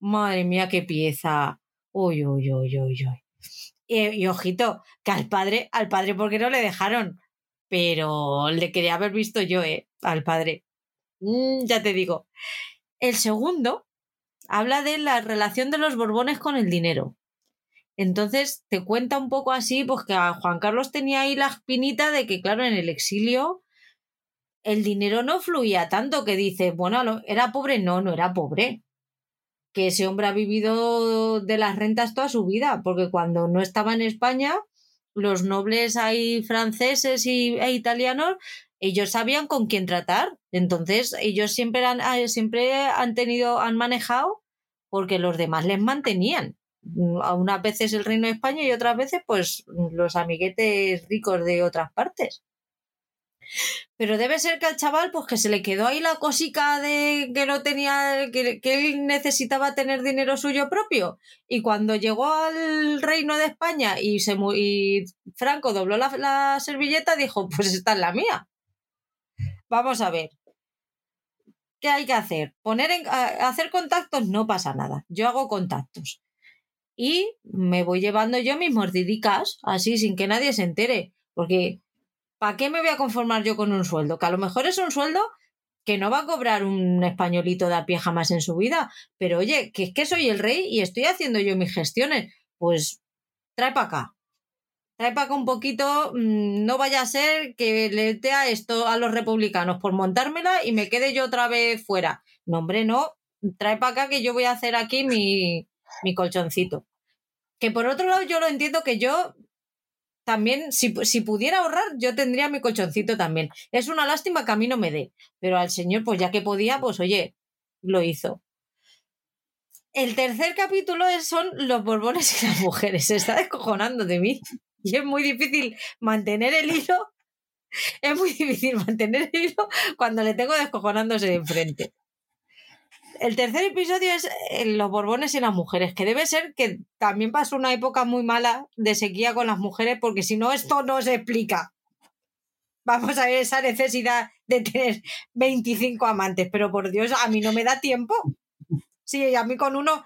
Madre mía, qué pieza. Uy, uy, uy, uy, uy. Y, ojito, que al padre, al padre, porque no le dejaron? Pero le quería haber visto yo, ¿eh? Al padre. Mm, ya te digo. El segundo habla de la relación de los Borbones con el dinero. Entonces te cuenta un poco así, pues que a Juan Carlos tenía ahí la espinita de que, claro, en el exilio el dinero no fluía tanto que dice, bueno, era pobre, no, no era pobre que ese hombre ha vivido de las rentas toda su vida, porque cuando no estaba en España, los nobles ahí franceses e italianos, ellos sabían con quién tratar. Entonces, ellos siempre han, ah, siempre han tenido, han manejado porque los demás les mantenían. Unas veces el reino de España y otras veces, pues, los amiguetes ricos de otras partes. Pero debe ser que al chaval, pues que se le quedó ahí la cosica de que no tenía, que, él necesitaba tener dinero suyo propio. Y cuando llegó al reino de España y, se, Franco dobló la, servilleta, dijo, pues esta es la mía. Vamos a ver. ¿Qué hay que hacer? Poner en, hacer contactos no pasa nada. Yo hago contactos. Y me voy llevando yo mis mordidicas, así sin que nadie se entere. Porque ¿para qué me voy a conformar yo con un sueldo? Que a lo mejor es un sueldo que no va a cobrar un españolito de a pie jamás en su vida, pero oye, que es que soy el rey y estoy haciendo yo mis gestiones, pues trae para acá. Trae para acá un poquito, mm, no vaya a ser que le dé a esto a los republicanos por montármela y me quede yo otra vez fuera. No, hombre, no, trae para acá que yo voy a hacer aquí mi, mi colchoncito. Que por otro lado yo lo entiendo que yo también, si, si, pudiera ahorrar, yo tendría mi colchoncito también. Es una lástima que a mí no me dé, pero al señor, pues ya que podía, pues oye, lo hizo. El tercer capítulo son los borbones y las mujeres. Se está descojonando de mí. Y es muy difícil mantener el hilo. Es muy difícil mantener el hilo cuando le tengo descojonándose de enfrente. El tercer episodio es eh, los Borbones y las mujeres, que debe ser que también pasó una época muy mala de sequía con las mujeres, porque si no, esto no se explica. Vamos a ver esa necesidad de tener 25 amantes, pero por Dios, a mí no me da tiempo. Sí, a mí con uno,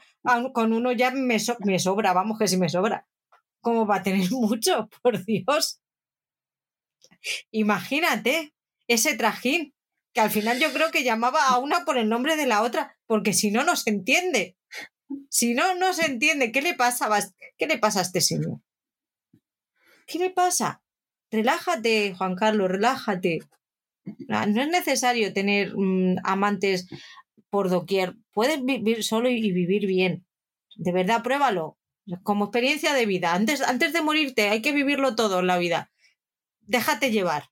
con uno ya me, sobra, vamos que sí me sobra. ¿Cómo va a tener mucho? Por Dios. Imagínate ese trajín al final yo creo que llamaba a una por el nombre de la otra, porque si no, no se entiende. Si no, no se entiende. ¿Qué le pasa, ¿Qué le pasa a este señor? ¿Qué le pasa? Relájate, Juan Carlos, relájate. No es necesario tener mm, amantes por doquier. Puedes vivir solo y vivir bien. De verdad, pruébalo. Como experiencia de vida. Antes, antes de morirte, hay que vivirlo todo en la vida. Déjate llevar.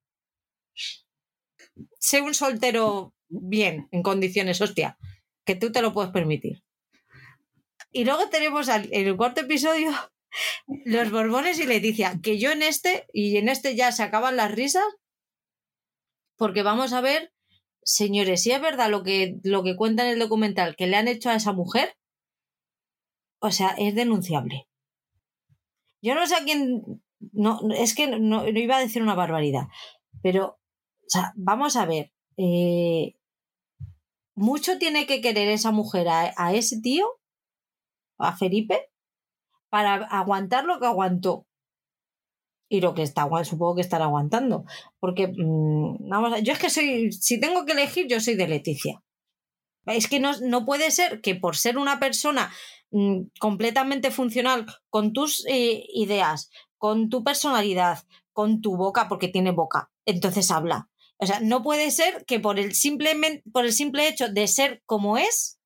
Sé un soltero bien, en condiciones, hostia, que tú te lo puedes permitir. Y luego tenemos en el cuarto episodio los Borbones y Leticia, que yo en este, y en este ya se acaban las risas, porque vamos a ver, señores, si es verdad lo que, lo que cuenta en el documental que le han hecho a esa mujer, o sea, es denunciable. Yo no sé a quién, no, es que no, iba a decir una barbaridad, pero, o sea, vamos a ver, eh, mucho tiene que querer esa mujer a ese tío, a Felipe, para aguantar lo que aguantó. Y lo que está, supongo que estará aguantando. Porque, mm, vamos, yo es que soy, si tengo que elegir, yo soy de Leticia. Es que no, no puede ser que por ser una persona mm, completamente funcional con tus eh, ideas, con tu personalidad, con tu boca, porque tiene boca, entonces habla. O sea, no puede ser que por el, simplemente, por el simple hecho de ser como es,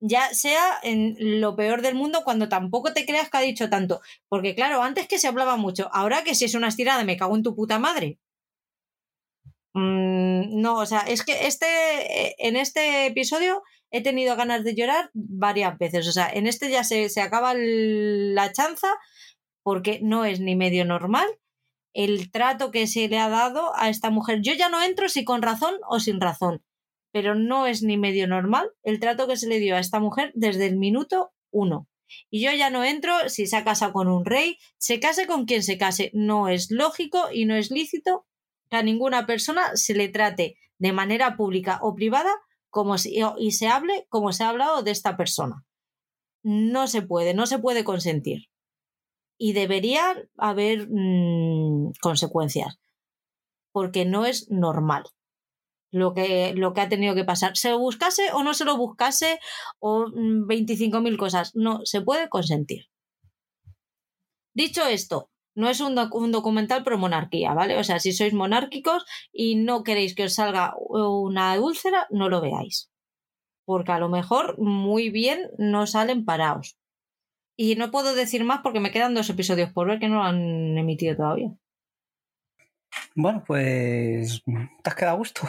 ya sea en lo peor del mundo cuando tampoco te creas que ha dicho tanto. Porque claro, antes que se hablaba mucho, ahora que si es una estirada me cago en tu puta madre. Mm, no, o sea, es que este, eh, en este episodio he tenido ganas de llorar varias veces. O sea, en este ya se, se acaba la chanza porque no es ni medio normal el trato que se le ha dado a esta mujer. Yo ya no entro si con razón o sin razón pero no es ni medio normal el trato que se le dio a esta mujer desde el minuto uno. Y yo ya no entro si se ha casado con un rey, se case con quien se case. No es lógico y no es lícito que a ninguna persona se le trate de manera pública o privada como si, y se hable como se ha hablado de esta persona. No se puede, no se puede consentir. Y deberían haber mm, consecuencias, porque no es normal lo que, lo que ha tenido que pasar. Se lo buscase o no se lo buscase o 25.000 mm, cosas. No, se puede consentir. Dicho esto, no es un, un, documental pro monarquía, ¿vale? O sea, si sois monárquicos y no queréis que os salga una úlcera, no lo veáis. Porque a lo mejor muy bien no salen parados. Y no puedo decir más porque me quedan dos episodios por ver que no lo han emitido todavía. Bueno, pues te has quedado a gusto.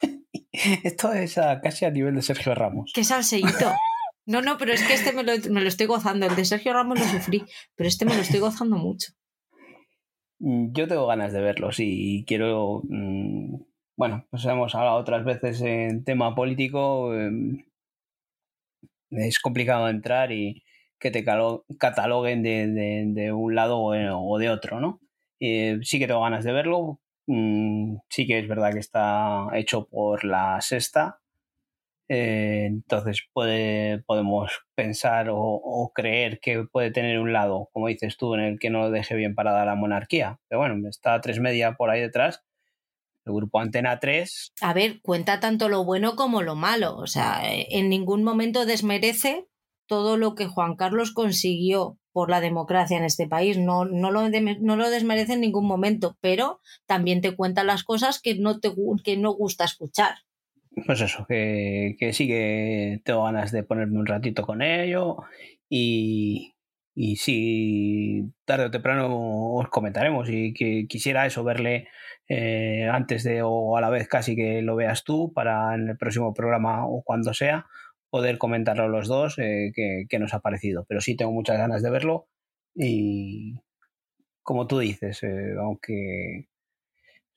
Esto es casi a nivel de Sergio Ramos. Qué salseíto. No, no, pero es que este me lo, estoy gozando. El de Sergio Ramos lo sufrí, pero este me lo estoy gozando mucho. Mm, yo tengo ganas de verlos y quiero. Mm, bueno, pues hemos hablado otras veces en tema político. Em, es complicado entrar y que te cataloguen de, un lado o de otro, ¿no? Eh, sí que tengo ganas de verlo. Mm, sí que es verdad que está hecho por la sexta. Eh, entonces podemos pensar o, creer que puede tener un lado, como dices tú, en el que no deje bien parada la monarquía. Pero bueno, está tres media por ahí detrás. El grupo Antena 3. A ver, cuenta tanto lo bueno como lo malo. O sea, en ningún momento desmerece todo lo que Juan Carlos consiguió por la democracia en este país. No, no, lo, no lo desmerece en ningún momento, pero también te cuenta las cosas que no, te, que no gusta escuchar. Pues eso, que, que sí que tengo ganas de ponerme un ratito con ello y, y si tarde o temprano os comentaremos y que quisiera eso verle eh, antes de o a la vez casi que lo veas tú para en el próximo programa o cuando sea poder comentarlo los dos, eh, qué, nos ha parecido. Pero sí tengo muchas ganas de verlo y como tú dices, eh, aunque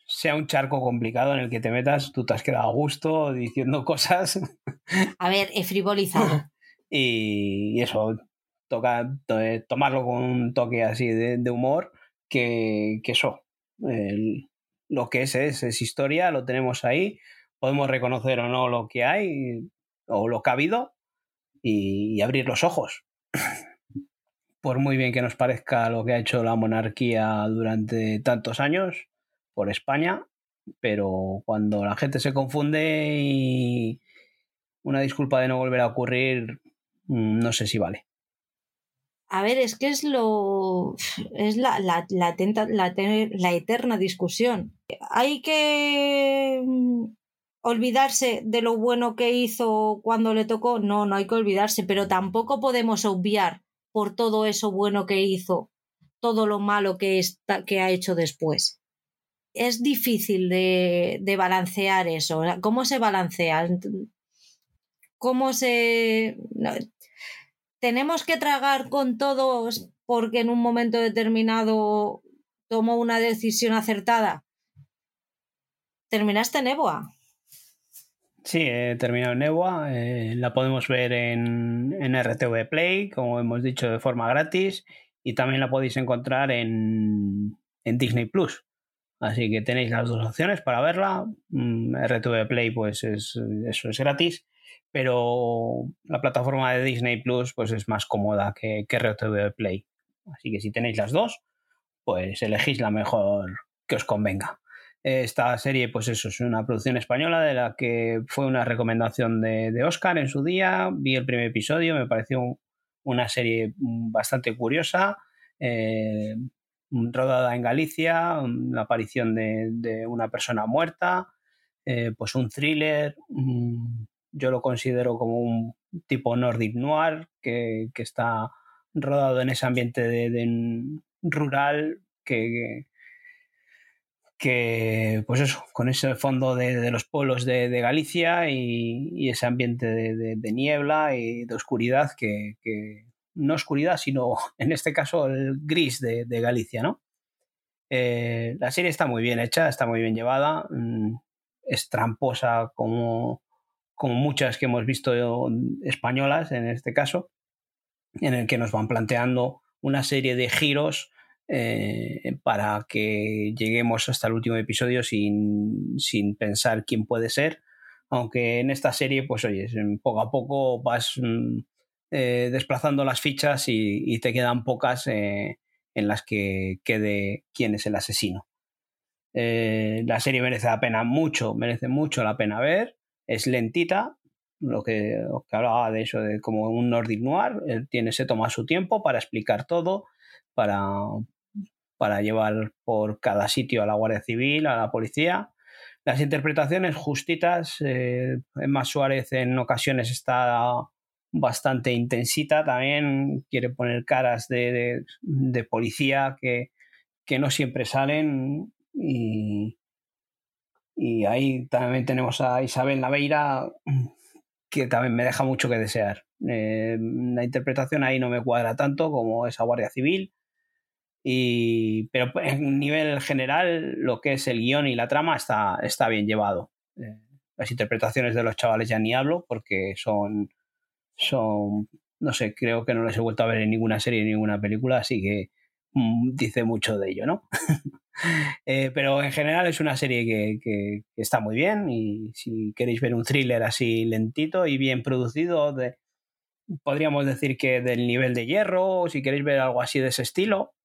sea un charco complicado en el que te metas, tú te has quedado a gusto diciendo cosas. A ver, he frivolizado. y, eso, toca eh, tomarlo con un toque así de, humor, que, eso, lo que es, es, es historia, lo tenemos ahí, podemos reconocer o no lo que hay, o lo que ha habido y, abrir los ojos. Por muy bien que nos parezca lo que ha hecho la monarquía durante tantos años por España, pero cuando la gente se confunde y una disculpa de no volver a ocurrir, mm, no sé si vale. a ver, es que es lo. es la, la, la, la, eterna discusión. Hay que olvidarse de lo bueno que hizo cuando le tocó. No, no hay que olvidarse, pero tampoco podemos obviar por todo eso bueno que hizo, todo lo malo que, está, que ha hecho después. Es difícil de, balancear eso. ¿Cómo se balancea? ¿Cómo se.? tenemos que tragar con todos porque en un momento determinado tomó una decisión acertada. ¿Terminaste Neboa? Sí, he terminado Neboa. Eh, la podemos ver en, en, RTV Play, como hemos dicho, de forma gratis. Y también la podéis encontrar en, en Disney Plus. Así que tenéis las dos opciones para verla. Mm, RTV Play, pues es, eso es gratis pero la plataforma de Disney Plus pues es más cómoda que, que RTV Play. Así que si tenéis las dos, pues elegís la mejor que os convenga. Esta serie, pues eso, es una producción española de la que fue una recomendación de, Oscar en su día. Vi el primer episodio, me pareció una serie bastante curiosa, eh, rodada en Galicia, la aparición de, una persona muerta, eh, pues un thriller, yo lo considero como un tipo Nordic Noir que, está rodado en ese ambiente de, rural que, que, pues eso, con ese fondo de, los pueblos de, Galicia y, ese ambiente de, niebla y de oscuridad que, no oscuridad, sino en este caso el gris de, Galicia, ¿no? Eh, la serie está muy bien hecha, está muy bien llevada, mm, es tramposa como, como muchas que hemos visto españolas en este caso, en el que nos van planteando una serie de giros eh, para que lleguemos hasta el último episodio sin, pensar quién puede ser. Aunque en esta serie, pues oye, poco a poco vas mm, eh, desplazando las fichas y, te quedan pocas eh, en las que quede quién es el asesino. la serie merece la pena mucho, merece mucho la pena ver es lentita, lo que, hablaba de eso, de como un Nordic Noir, tiene, se toma su tiempo para explicar todo, para, para llevar por cada sitio a la Guardia Civil, a la policía. Las interpretaciones justitas, eh, Emma Suárez en ocasiones está bastante intensita también, quiere poner caras de, de, policía que, que, no siempre salen y, y ahí también tenemos a Isabel Naveira, que también me deja mucho que desear. Eh, la interpretación ahí no me cuadra tanto como esa Guardia Civil. Y, pero en nivel general, lo que es el guion y la trama está, está bien llevado. Eh, las interpretaciones de los chavales ya ni hablo porque son, son, no sé, creo que no les he vuelto a ver en ninguna serie, en ninguna película, así que mm, dice mucho de ello, ¿no? Eh, pero en general es una serie que, está muy bien y si queréis ver un thriller así lentito y bien producido, podríamos decir que del nivel de hierro, o si queréis ver algo así de ese estilo,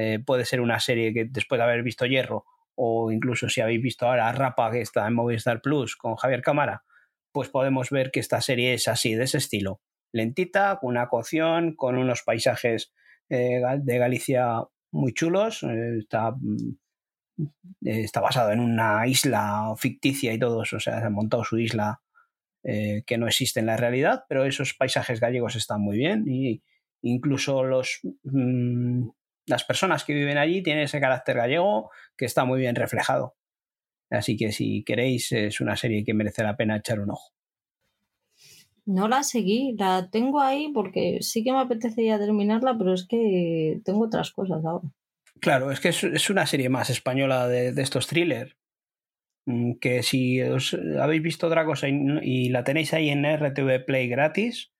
eh, puede ser una serie que después de haber visto hierro o incluso si habéis visto ahora Rapa que está en Movistar Plus con Javier Cámara, pues podemos ver que esta serie es así, de ese estilo. Lentita, con una cocción, con unos paisajes eh, de Galicia muy chulos. Eh, está, mm, está basado en una isla ficticia y todo eso. O sea, se ha montado su isla que no existe en la realidad, pero esos paisajes gallegos están muy bien y incluso los, mm, las personas que viven allí tienen ese carácter gallego que está muy bien reflejado. Así que si queréis, es una serie que merece la pena echar un ojo. No la seguí, la tengo ahí porque sí que me apetecería terminarla, pero es que tengo otras cosas ahora. Claro, es que es, una serie más española de, estos thrillers. Mm, que si os habéis visto otra cosa y, la tenéis ahí en RTV Play gratis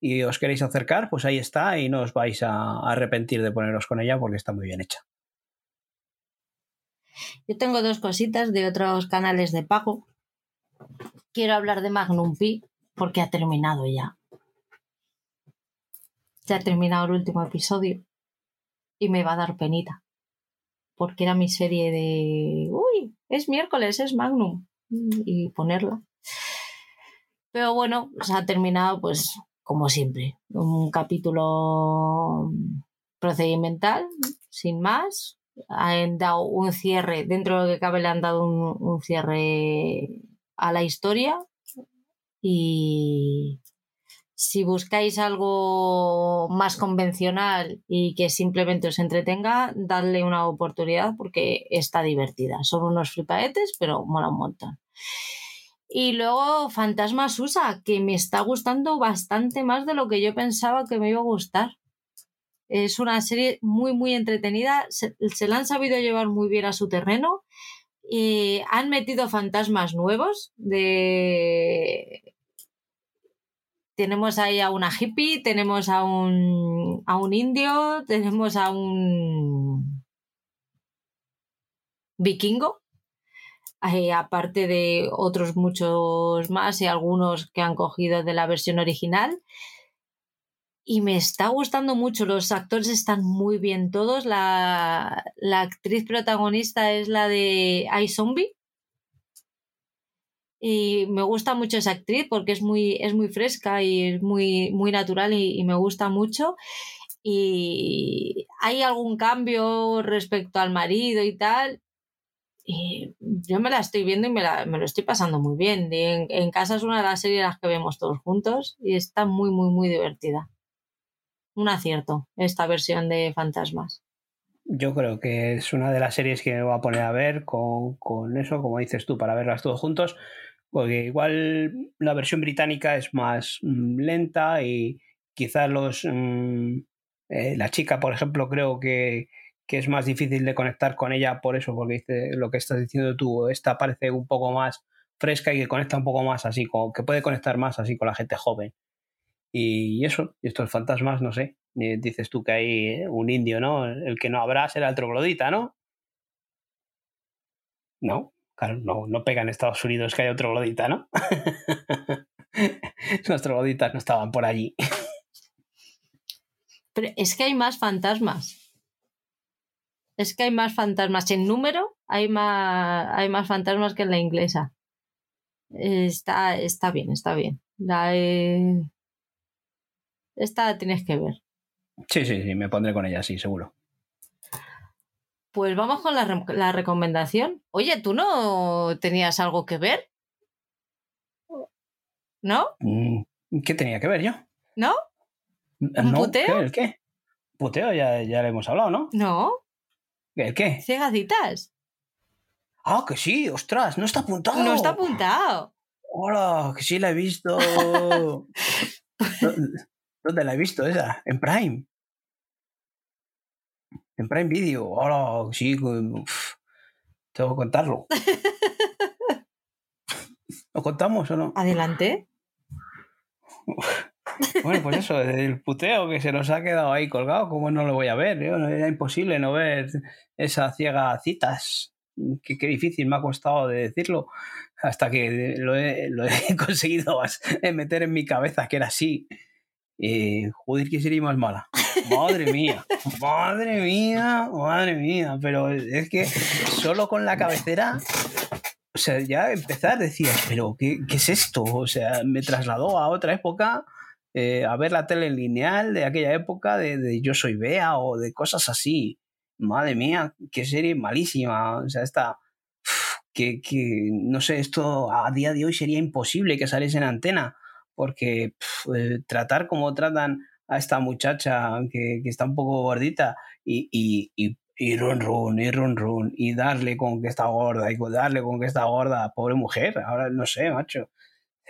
y os queréis acercar, pues ahí está y no os vais a arrepentir de poneros con ella porque está muy bien hecha. Yo tengo dos cositas de otros canales de pago. Quiero hablar de Magnum Pi, porque ha terminado ya. Ya ha terminado el último episodio y me va a dar penita. Porque era mi serie de... Uy, es miércoles, es Magnum. Y ponerla. Pero bueno, se ha terminado pues como siempre, un capítulo procedimental, sin más. Han dado un cierre, dentro de lo que cabe le han dado un cierre a la historia y si buscáis algo más convencional y que simplemente os entretenga, dadle una oportunidad porque está divertida. Son unos flipaetes, pero mola un montón. Y luego Fantasma Susa, que me está gustando bastante más de lo que yo pensaba que me iba a gustar. Es una serie muy, muy entretenida. Se, la han sabido llevar muy bien a su terreno. Y han metido fantasmas nuevos tenemos ahí a una hippie, tenemos a un, a un indio, tenemos a un vikingo, eh, aparte de otros muchos más y algunos que han cogido de la versión original. Y me está gustando mucho, los actores están muy bien todos. La, la actriz protagonista es la de iZombie, y me gusta mucho esa actriz porque es muy, es muy fresca y es muy, muy natural y, me gusta mucho. Y hay algún cambio respecto al marido y tal. Yo me la estoy viendo y me, lo estoy pasando muy bien. En, en, casa es una de las series las que vemos todos juntos y está muy, muy, muy divertida. Un acierto esta versión de Fantasmas. Yo creo que es una de las series que me voy a poner a ver con, con eso, como dices tú, para verlas todos juntos porque igual la versión británica es más mm, lenta y quizás los mm, eh, la chica, por ejemplo, creo que, que, es más difícil de conectar con ella por eso, porque dice lo que estás diciendo tú, esta parece un poco más fresca y que conecta un poco más así, como que puede conectar más así con la gente joven. Y eso, y estos fantasmas, no sé, eh, dices tú que hay un indio, ¿no? El que no habrá será el troglodita, ¿no? No, Claro, no, no pega en Estados Unidos que haya otro glodita, ¿no? Los trogloditas no estaban por allí. Pero es que hay más fantasmas. Es que hay más fantasmas. En número hay más, hay más fantasmas que en la inglesa. Está, está bien, está bien. La, Esta tienes que ver. Sí, sí, sí, me pondré con ella, sí, seguro. Pues vamos con la, recomendación. Oye, ¿tú no tenías algo que ver? ¿No? Mm, ¿Qué tenía que ver yo? ¿No? ¿Un puteo? ¿El qué? Puteo ya, ya le hemos hablado, ¿no? No. ¿El qué? Ciegacitas. Ah, que sí, ostras, no está apuntado. No está apuntado. Hola, que sí la he visto. ¿Dónde la he visto esa? En Prime. En Prime Video. Hola, sí, tengo que contarlo. ¿Lo contamos o no? Adelante. Bueno, pues eso, el puteo que se nos ha quedado ahí colgado, ¿cómo no lo voy a ver? Era imposible no ver esa ciega citas. Qué, difícil me ha costado de decirlo hasta que lo he, lo he conseguido meter en mi cabeza que era así. Eh, joder, que sería más mala. Madre mía, madre mía, madre mía. Pero es que solo con la cabecera, o sea, ya empezar decías, pero ¿qué, ¿qué, es esto? O sea, me trasladó a otra época, eh, a ver la tele lineal de aquella época, de, Yo Soy Bea o de cosas así. Madre mía, qué serie malísima. O sea, esta. Que, que no sé, esto a día de hoy sería imposible que saliese en antena porque eh, tratar como tratan a esta muchacha que, está un poco gordita y, y, y, y run run y run run y darle con que está gorda y darle con que está gorda, pobre mujer, ahora no sé, macho,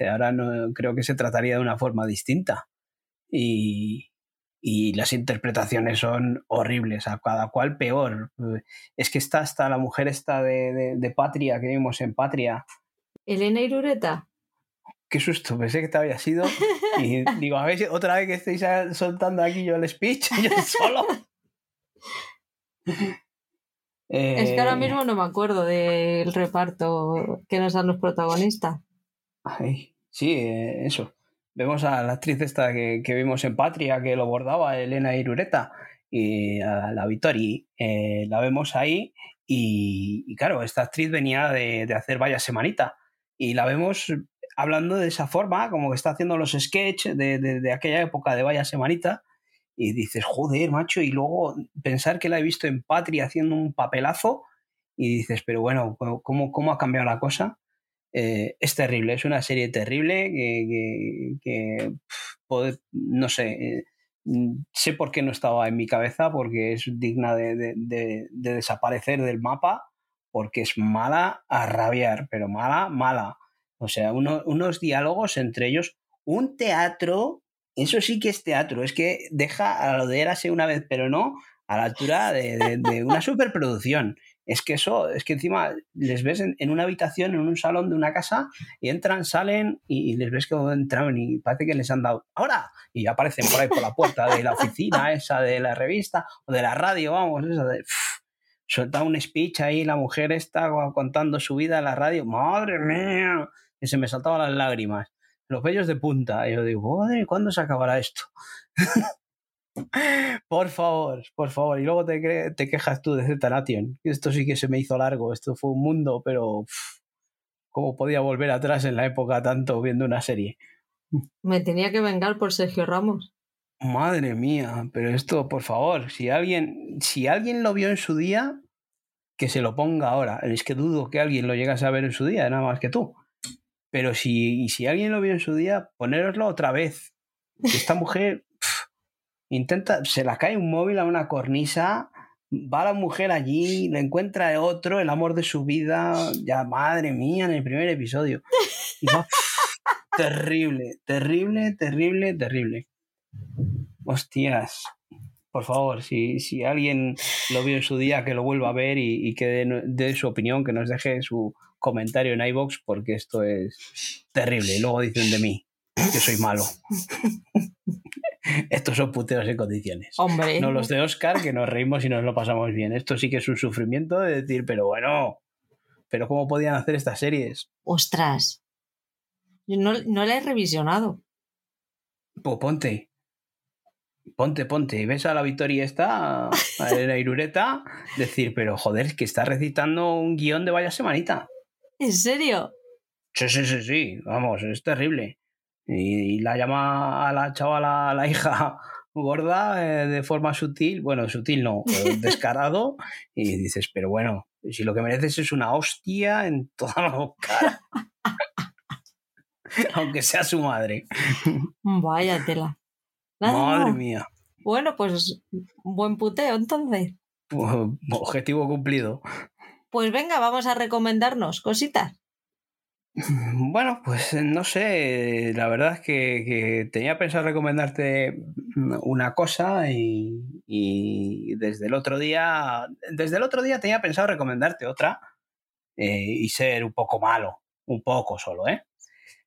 ahora no, creo que se trataría de una forma distinta y, y las interpretaciones son horribles, a cada cual peor. Es que está hasta la mujer esta de, de, de Patria que vimos en Patria. Elena Irureta qué susto, pensé que te había sido. Y digo, a ver, otra vez que estáis soltando aquí yo el speech, yo solo. Es que ahora eh, mismo no me acuerdo del reparto que nos dan los protagonistas. Sí, eh, eso. Vemos a la actriz esta que, que, vimos en Patria, que lo bordaba, Elena Irureta, y a la Vittori. Eh, la vemos ahí, y, claro, esta actriz venía de, de hacer vaya semanita. Y la vemos hablando de esa forma, como que está haciendo los sketches de, de, aquella época de Vaya Semanita, y dices, joder, macho, y luego pensar que la he visto en Patria haciendo un papelazo, y dices, pero bueno, ¿cómo, cómo ha cambiado la cosa? Eh, es terrible, es una serie terrible que, no sé, eh, sé por qué no estaba en mi cabeza, porque es digna de, de desaparecer del mapa, porque es mala a rabiar, pero mala, mala. O sea, unos diálogos entre ellos, un teatro, eso sí que es teatro, es que deja a lo de Érase una vez, pero no a la altura de, una superproducción. Es que eso, es que encima les ves en, una habitación, en un salón de una casa, y entran, salen y, les ves que entran y parece que les han dado ahora y aparecen por ahí por la puerta de la oficina, esa de la revista o de la radio, vamos, esa de suelta un speech ahí, la mujer está contando su vida en la radio, madre mía, y se me saltaban las lágrimas, los vellos de punta. Y yo digo, madre, ¿cuándo se acabará esto? por favor, por favor. Y luego te, te quejas tú de Zetanation. Esto sí que se me hizo largo, esto fue un mundo, pero ¿cómo podía volver atrás en la época tanto viendo una serie? Me tenía que vengar por Sergio Ramos. Madre mía, pero esto, por favor, si alguien, si alguien lo vio en su día, que se lo ponga ahora. Es que dudo que alguien lo llegase a ver en su día, nada más que tú. Pero si, si alguien lo vio en su día, ponéroslo otra vez. Esta mujer intenta, se la cae un móvil a una cornisa, va la mujer allí, le encuentra otro, el amor de su vida, ya madre mía, en el primer episodio. terrible, terrible, terrible, terrible. Hostias. Por favor, si, si, alguien lo vio en su día, que lo vuelva a ver y, que dé, su opinión, que nos deje su comentario en iBox, porque esto es terrible. Y luego dicen de mí que soy malo. Estos son puteos en condiciones. Hombre. No los de Oscar, que nos reímos y nos lo pasamos bien. Esto sí que es un sufrimiento de decir, pero bueno, pero ¿cómo podían hacer estas series? Ostras. Yo no, no la he revisionado. Pues ponte ponte, ponte, ves a la Victoria esta, a la Irureta, decir, pero joder, es que está recitando un guion de vaya semanita. ¿En serio? Sí, sí, sí, sí, vamos, es terrible. Y, la llama a la chavala, a la hija gorda eh, de forma sutil, bueno, sutil no, descarado, y dices, pero bueno, si lo que mereces es una hostia en toda la boca. Aunque sea su madre. Vaya tela. Madre mía. Bueno, pues buen puteo entonces. Objetivo cumplido. Pues venga, vamos a recomendarnos cositas. Bueno, pues eh, no sé, la verdad es que, tenía pensado recomendarte una cosa y, y, desde el otro día, desde el otro día tenía pensado recomendarte otra eh, y ser un poco malo, un poco solo, ¿eh?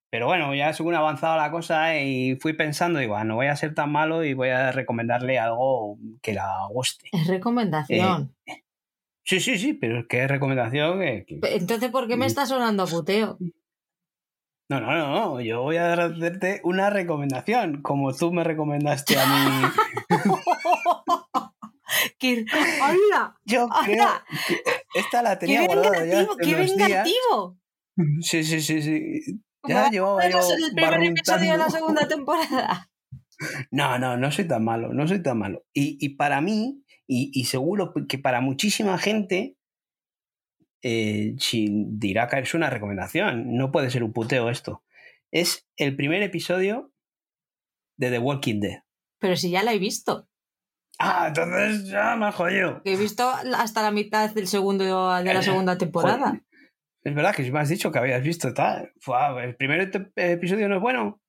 Pero bueno, ya según avanzado la cosa y fui pensando, digo, ah, no voy a ser tan malo y voy a recomendarle algo que la guste. Es recomendación. Eh, sí, sí, sí, pero es que es recomendación. Entonces, ¿por qué me está sonando puteo? No, no, no, yo voy a hacerte una recomendación, como tú me recomendaste a mí. ¡Hola! Yo creo esta la tenía guardada ya. ¡Qué vengativo! Sí, sí, sí, sí. Ya llevaba yo el primer episodio de la segunda temporada. No, no, no soy tan malo, no soy tan malo. Y, para mí, y, seguro que para muchísima gente, eh, dirá que es una recomendación, no puede ser un puteo esto. Es el primer episodio de The Walking Dead. Pero si ya la he visto. Ah, entonces ya me ha jodido. He visto hasta la mitad del segundo de la eh, segunda temporada. Es verdad que si me has dicho que habías visto tal. el primer episodio no es bueno.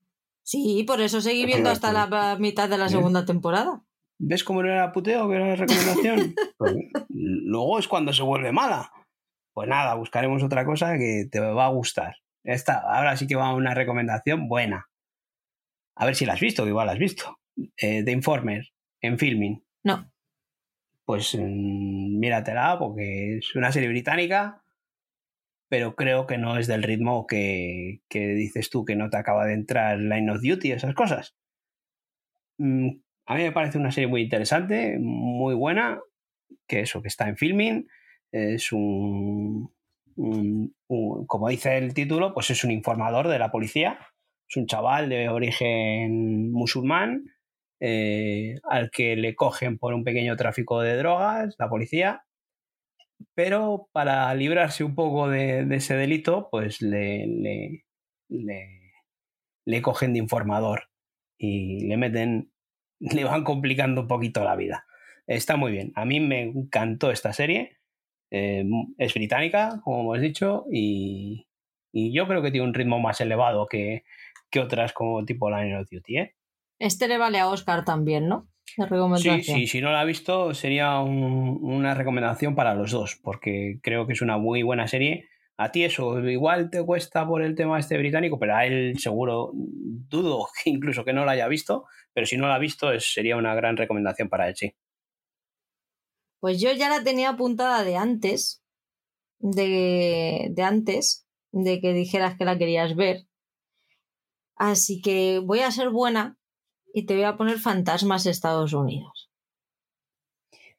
Sí, por eso seguí viendo hasta la mitad de la segunda temporada. ¿Ves cómo no era puteo, que era recomendación? Pues, luego es cuando se vuelve mala. Pues nada, buscaremos otra cosa que te va a gustar. Esta, ahora sí que va a una recomendación buena. A ver si la has visto, que igual la has visto. Eh, The Informer, en filming. No. Pues mm, míratela, porque es una serie británica pero creo que no es del ritmo que, dices tú, que no te acaba de entrar Line of Duty, esas cosas. Mm, a mí me parece una serie muy interesante, muy buena, que eso, que está en filming, es un, como dice el título, pues es un informador de la policía. Es un chaval de origen musulmán eh, al que le cogen por un pequeño tráfico de drogas, la policía, pero para librarse un poco de, ese delito, pues le, le, le, cogen de informador y le meten, le van complicando un poquito la vida. Está muy bien. A mí me encantó esta serie. Eh, es británica, como hemos dicho, y, yo creo que tiene un ritmo más elevado que, otras como tipo Line of Duty. ¿eh? Este le vale a Oscar también, ¿no? Sí, sí, si no lo ha visto sería una recomendación para los dos, porque creo que es una muy buena serie. A ti eso igual te cuesta por el tema este británico, pero a él seguro dudo que incluso que no lo haya visto, pero si no lo ha visto sería una gran recomendación para él, sí. Pues yo ya la tenía apuntada de antes, de, de antes, de que dijeras que la querías ver. Así que voy a ser buena y te voy a poner Fantasmas Estados Unidos.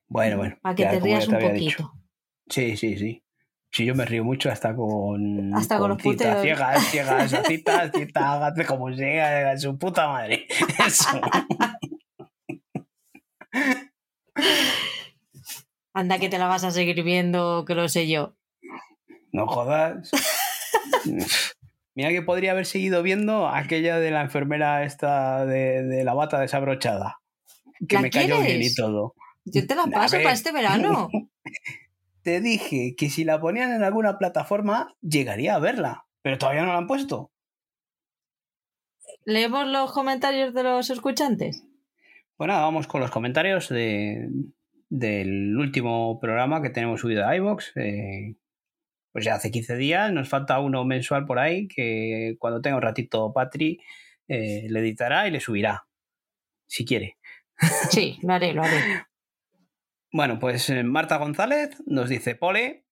Bueno, bueno. Para que te rías un poquito. Sí, sí, sí. Sí, yo me río mucho hasta con. Hasta con, los citas ciegas, ciegas, citas, citas, hágate como sea, su puta madre. Eso. Anda que te la vas a seguir viendo, que lo sé yo. No jodas. Mira que podría haber seguido viendo aquella de la enfermera esta de, la bata desabrochada. Que me cayó bien y todo. Yo te la paso para este verano. te dije que si la ponían en alguna plataforma, llegaría a verla. Pero todavía no la han puesto. ¿Leemos los comentarios de los escuchantes? Bueno, vamos con los comentarios de, del último programa que tenemos subido a iVox. Eh, pues ya hace 15 días, nos falta uno mensual por ahí que cuando tenga un ratito Patri eh, le editará y le subirá, si quiere. Sí, lo haré, lo haré. Bueno, pues eh, Marta González nos dice, Pole,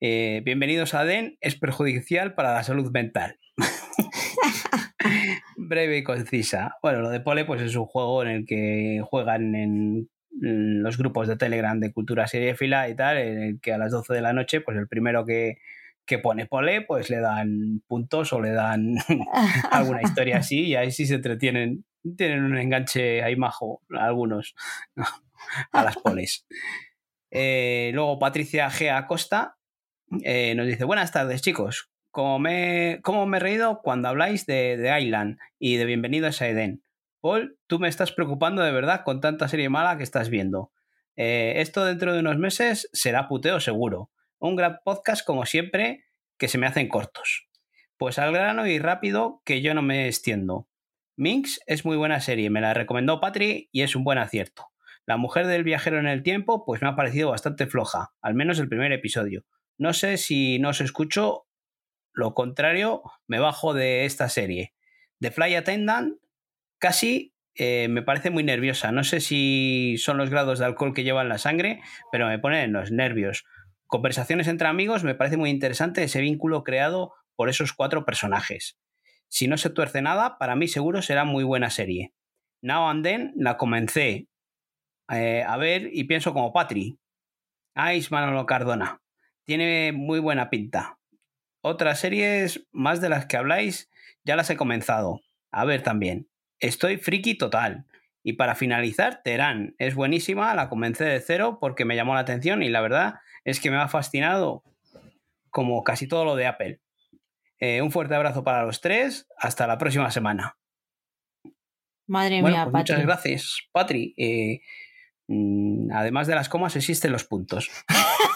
eh, bienvenidos a DEN, es perjudicial para la salud mental. Breve y concisa. Bueno, lo de Pole pues es un juego en el que juegan en los grupos de Telegram de cultura seriéfila y tal, en el que a las 12 de la noche, pues el primero que, pone pole, pues le dan puntos o le dan alguna historia así y ahí sí se entretienen. Tienen un enganche ahí majo, algunos, a las poles. Eh, luego Patricia G. Acosta eh, nos dice, buenas tardes chicos, ¿Cómo me, ¿cómo me he reído cuando habláis de, de Island y de Bienvenidos a Eden? Paul, tú me estás preocupando de verdad con tanta serie mala que estás viendo. Eh, esto dentro de unos meses será puteo seguro. Un gran podcast como siempre que se me hacen cortos. Pues al grano y rápido que yo no me extiendo. Minx es muy buena serie, me la recomendó Patri y es un buen acierto. La mujer del viajero en el tiempo pues me ha parecido bastante floja, al menos el primer episodio. No sé si no os escucho, lo contrario, me bajo de esta serie. The Fly Attendant casi eh, me parece muy nerviosa. No sé si son los grados de alcohol que lleva en la sangre, pero me ponen los nervios. Conversaciones entre amigos, me parece muy interesante ese vínculo creado por esos cuatro personajes. Si no se tuerce nada, para mí seguro será muy buena serie. Now and Then la comencé eh, a ver y pienso como Patri. Ice Manolo Cardona. Tiene muy buena pinta. Otras series, más de las que habláis, ya las he comenzado. A ver también. Estoy friki total. Y para finalizar, Terán. Es buenísima, la comencé de cero porque me llamó la atención y la verdad es que me ha fascinado como casi todo lo de Apple. Eh, un fuerte abrazo para los tres. Hasta la próxima semana. Madre mía, pues Muchas gracias, Patri. Eh, mm, además de las comas, existen los puntos.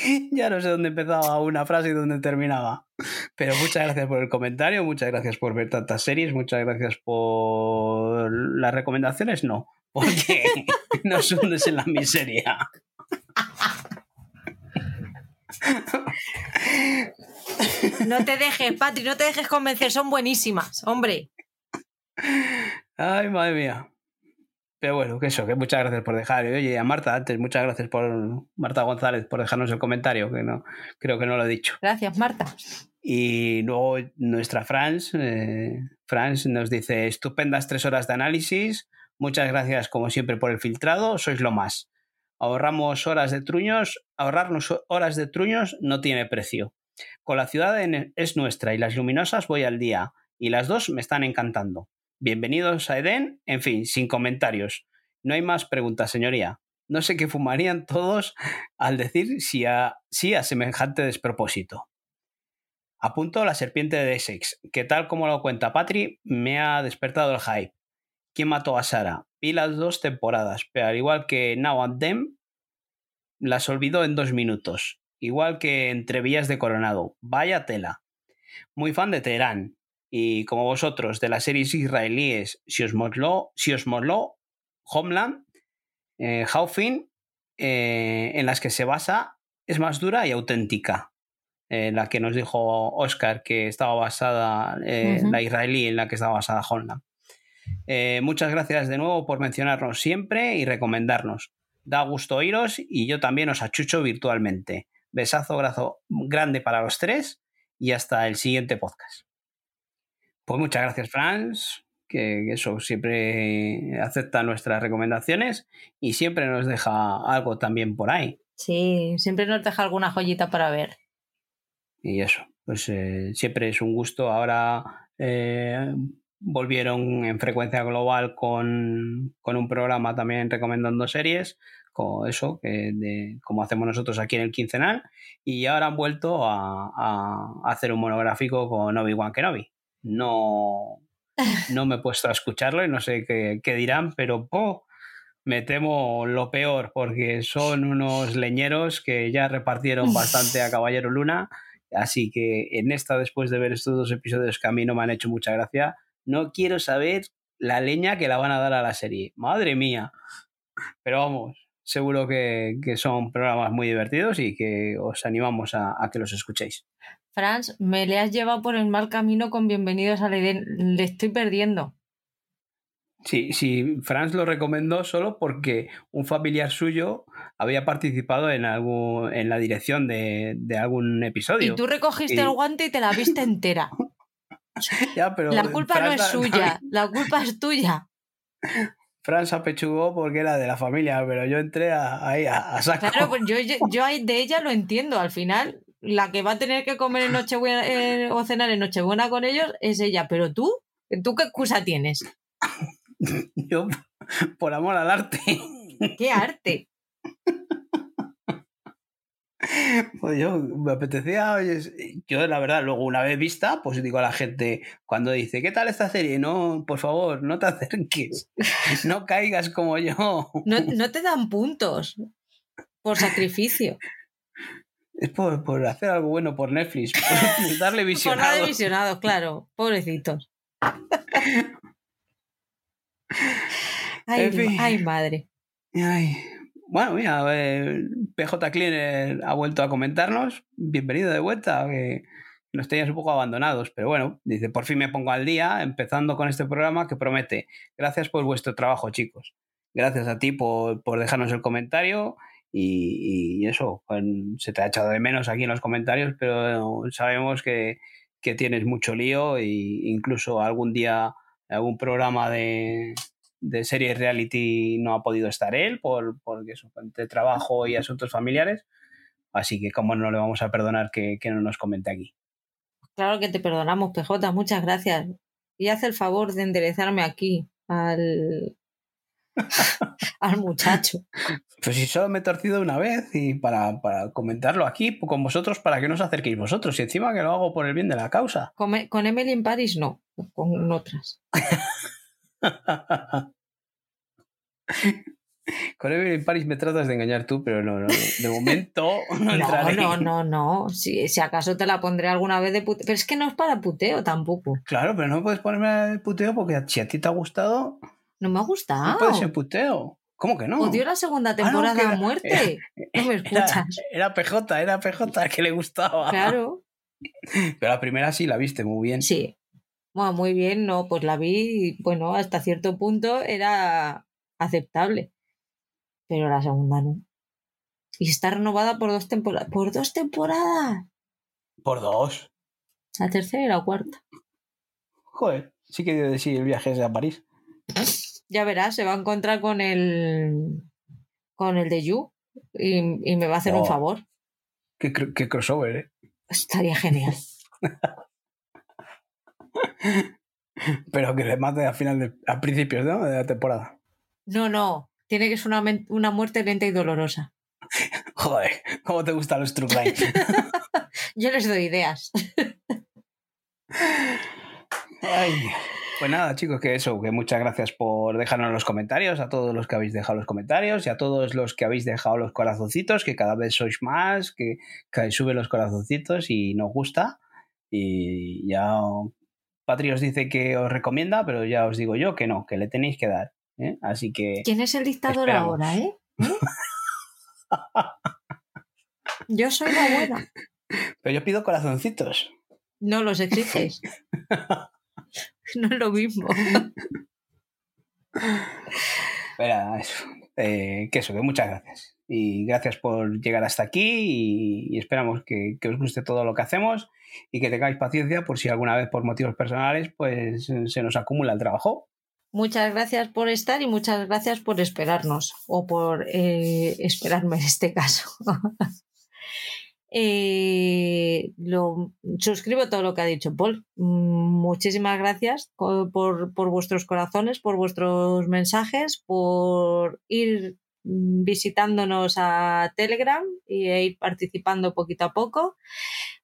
ya no sé dónde empezaba una frase y dónde terminaba. Pero muchas gracias por el comentario, muchas gracias por ver tantas series, muchas gracias por las recomendaciones, no, porque nos hundes en la miseria. No te dejes, Patri, no te dejes convencer, son buenísimas, hombre. Ay, madre mía. Pero bueno, que eso, que muchas gracias por dejar. Y oye, a Marta, antes, muchas gracias por Marta González por dejarnos el comentario, que no, creo que no lo he dicho. Gracias, Marta. Y luego nuestra Franz, eh, Franz nos dice, estupendas tres horas de análisis, muchas gracias como siempre por el filtrado, sois lo más. Ahorramos horas de truños, ahorrarnos horas de truños no tiene precio. Con la ciudad es nuestra y las luminosas voy al día, y las dos me están encantando. Bienvenidos a Eden, en fin, sin comentarios. No hay más preguntas, señoría. No sé qué fumarían todos al decir si a, sí a semejante despropósito. Apunto la serpiente de Essex, que tal como lo cuenta Patri, me ha despertado el hype. ¿Quién mató a Sara? Vi las dos temporadas, pero al igual que Now and Them, las olvidó en dos minutos. Igual que entre Villas de Coronado. Vaya tela. Muy fan de Teherán. Y como vosotros, de las series israelíes, si os moló, si os Homeland, eh, eh, en las que se basa, es más dura y auténtica. Eh, la que nos dijo Oscar que estaba basada, eh, la israelí en la que estaba basada Homeland. Muchas gracias de nuevo por mencionarnos siempre y recomendarnos. Da gusto oíros y yo también os achucho virtualmente. Besazo grazo, grande para los tres y hasta el siguiente podcast. Pues muchas gracias, Franz, que eso siempre acepta nuestras recomendaciones y siempre nos deja algo también por ahí. Sí, siempre nos deja alguna joyita para ver. Y eso, pues eh, siempre es un gusto. Ahora eh, volvieron en frecuencia global con, un programa también recomendando series, como eso, de, como hacemos nosotros aquí en el quincenal, y ahora han vuelto a, hacer un monográfico con Obi-Wan Kenobi. No, no me he puesto a escucharlo y no sé qué, dirán, pero me temo lo peor, porque son unos leñeros que ya repartieron bastante a Caballero Luna. Así que en esta, después de ver estos dos episodios que a mí no me han hecho mucha gracia, no quiero saber la leña que la van a dar a la serie. Madre mía. Pero vamos, seguro que, son programas muy divertidos y que os animamos a, que los escuchéis. Franz, me le has llevado por el mal camino con Bienvenidos a la Le estoy perdiendo. Sí, sí, Franz lo recomendó solo porque un familiar suyo había participado en, algún, en la dirección de, algún episodio. Y tú recogiste el guante y te la viste entera. la culpa no es suya, la culpa es tuya. Fran apechugó porque era de la familia, pero yo entré ahí a, sacar. Claro, pues yo, yo, de ella lo entiendo. Al final, la que va a tener que comer en Nochebuena eh, o cenar en Nochebuena con ellos es ella. Pero tú, ¿tú qué excusa tienes? yo, por amor al arte. ¿Qué arte? Pues yo me apetecía, yo la verdad, luego una vez vista, pues digo a la gente, cuando dice, ¿qué tal esta serie? No, por favor, no te acerques, no caigas como yo. No, te dan puntos por sacrificio. Es por, hacer algo bueno por Netflix, por darle visionados. Por darle visionados, claro, pobrecitos. Ay, ay madre. Ay, bueno, mira, PJ Cleaner ha vuelto a comentarnos. Bienvenido de vuelta, que nos tenías un poco abandonados, pero bueno, dice, por fin me pongo al día, empezando con este programa que promete. Gracias por vuestro trabajo, chicos. Gracias a ti por, dejarnos el comentario y, eso, se te ha echado de menos aquí en los comentarios, pero sabemos que, que tienes mucho lío e incluso algún día algún programa de, de series reality no ha podido estar él por, porque su de trabajo y asuntos familiares. Así que, como no le vamos a perdonar que, no nos comente aquí? Claro que te perdonamos, PJ, muchas gracias. Y haz el favor de enderezarme aquí al, al muchacho. Pues si solo me he torcido una vez y para, comentarlo aquí con vosotros para que no os acerquéis vosotros. Y encima que lo hago por el bien de la causa. Con, con Emily en Paris no, con otras. Con Evelyn Paris me tratas de engañar tú, pero no, no de momento no entraré. No, no, no, Si, si acaso te la pondré alguna vez de puteo. Pero es que no es para puteo tampoco. Claro, pero no puedes ponerme de puteo porque si a ti te ha gustado. No me ha gustado. No puede ser puteo. ¿Cómo que no? Odio la segunda ah, temporada a muerte. no me escuchas. Era, PJ, era PJ que le gustaba. Claro. Pero la primera sí la viste muy bien. Sí. Bueno, muy bien, no, pues la vi, bueno, hasta cierto punto era aceptable. Pero la segunda no. Y está renovada por dos temporadas. ¿Por dos temporadas? ¿Por dos? La tercera y la cuarta. Joder, sí que decir el viaje es a París. Ya verás, se va a encontrar con el con el de You y, me va a hacer un favor. Qué, cr- qué crossover, ¿eh? Estaría genial. Pero que le mate a final de, a principios ¿no? de la temporada. No, no. Tiene que ser una, una muerte lenta y dolorosa. Joder, ¿cómo te gustan los true? Yo les doy ideas. Ay, Pues nada, chicos, que eso, que muchas gracias por dejarnos los comentarios, a todos los que habéis dejado los comentarios y a todos los que habéis dejado los corazoncitos, que cada vez sois más, que, que suben los corazoncitos y nos gusta. Y ya Patri os dice que os recomienda, pero ya os digo yo que no, que le tenéis que dar. ¿eh? Así que ¿Quién es el dictador Esperamos. ahora, eh? ¿Eh? Yo soy la buena. Pero yo pido corazoncitos. No los exiges. No es lo mismo. Pero eso, eh, que eso, que muchas gracias. Y gracias por llegar hasta aquí y, y esperamos que, que os guste todo lo que hacemos y que tengáis paciencia por si alguna vez por motivos personales pues se nos acumula el trabajo. Muchas gracias por estar y muchas gracias por esperarnos o por eh, esperarme en este caso. Eh, lo, suscribo todo lo que ha dicho Paul. Mm, Muchísimas gracias por, por vuestros corazones, por vuestros mensajes, por ir visitándonos a Telegram e ir participando poquito a poco,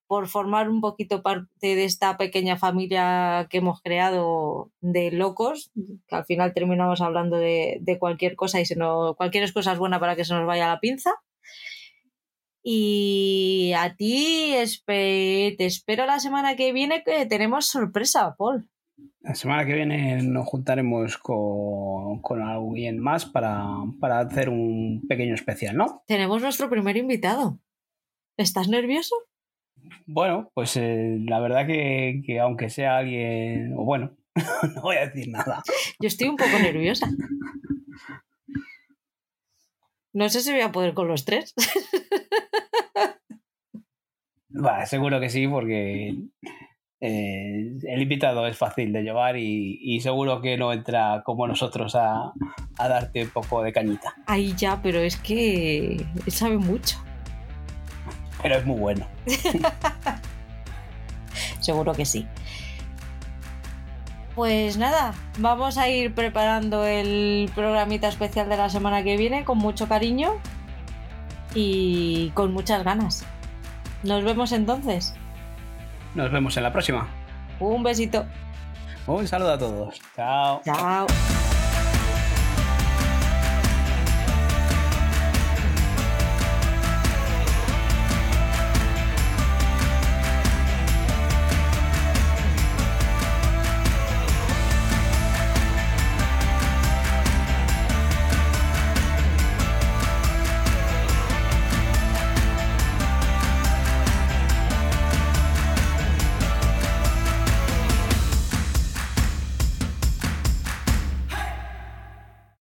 por formar un poquito parte de esta pequeña familia que hemos creado de locos, que al final terminamos hablando de, de cualquier cosa y se nos, cualquier cosa es buena para que se nos vaya la pinza. Y a ti espe- te espero la semana que viene que tenemos sorpresa, Paul. La semana que viene nos juntaremos con, con alguien más para, para hacer un pequeño especial, ¿no? Tenemos nuestro primer invitado. ¿Estás nervioso? Bueno, pues eh, la verdad que, que aunque sea alguien, o bueno, no voy a decir nada. Yo estoy un poco nerviosa. No sé si voy a poder con los tres. Va, seguro que sí, porque eh, el invitado es fácil de llevar y, y seguro que no entra como nosotros a, a darte un poco de cañita. Ahí ya, pero es que sabe mucho. Pero es muy bueno. Seguro que sí. Pues nada, vamos a ir preparando el programita especial de la semana que viene con mucho cariño y con muchas ganas. Nos vemos entonces. Nos vemos en la próxima. Un besito. Un saludo a todos. Chao. Chao.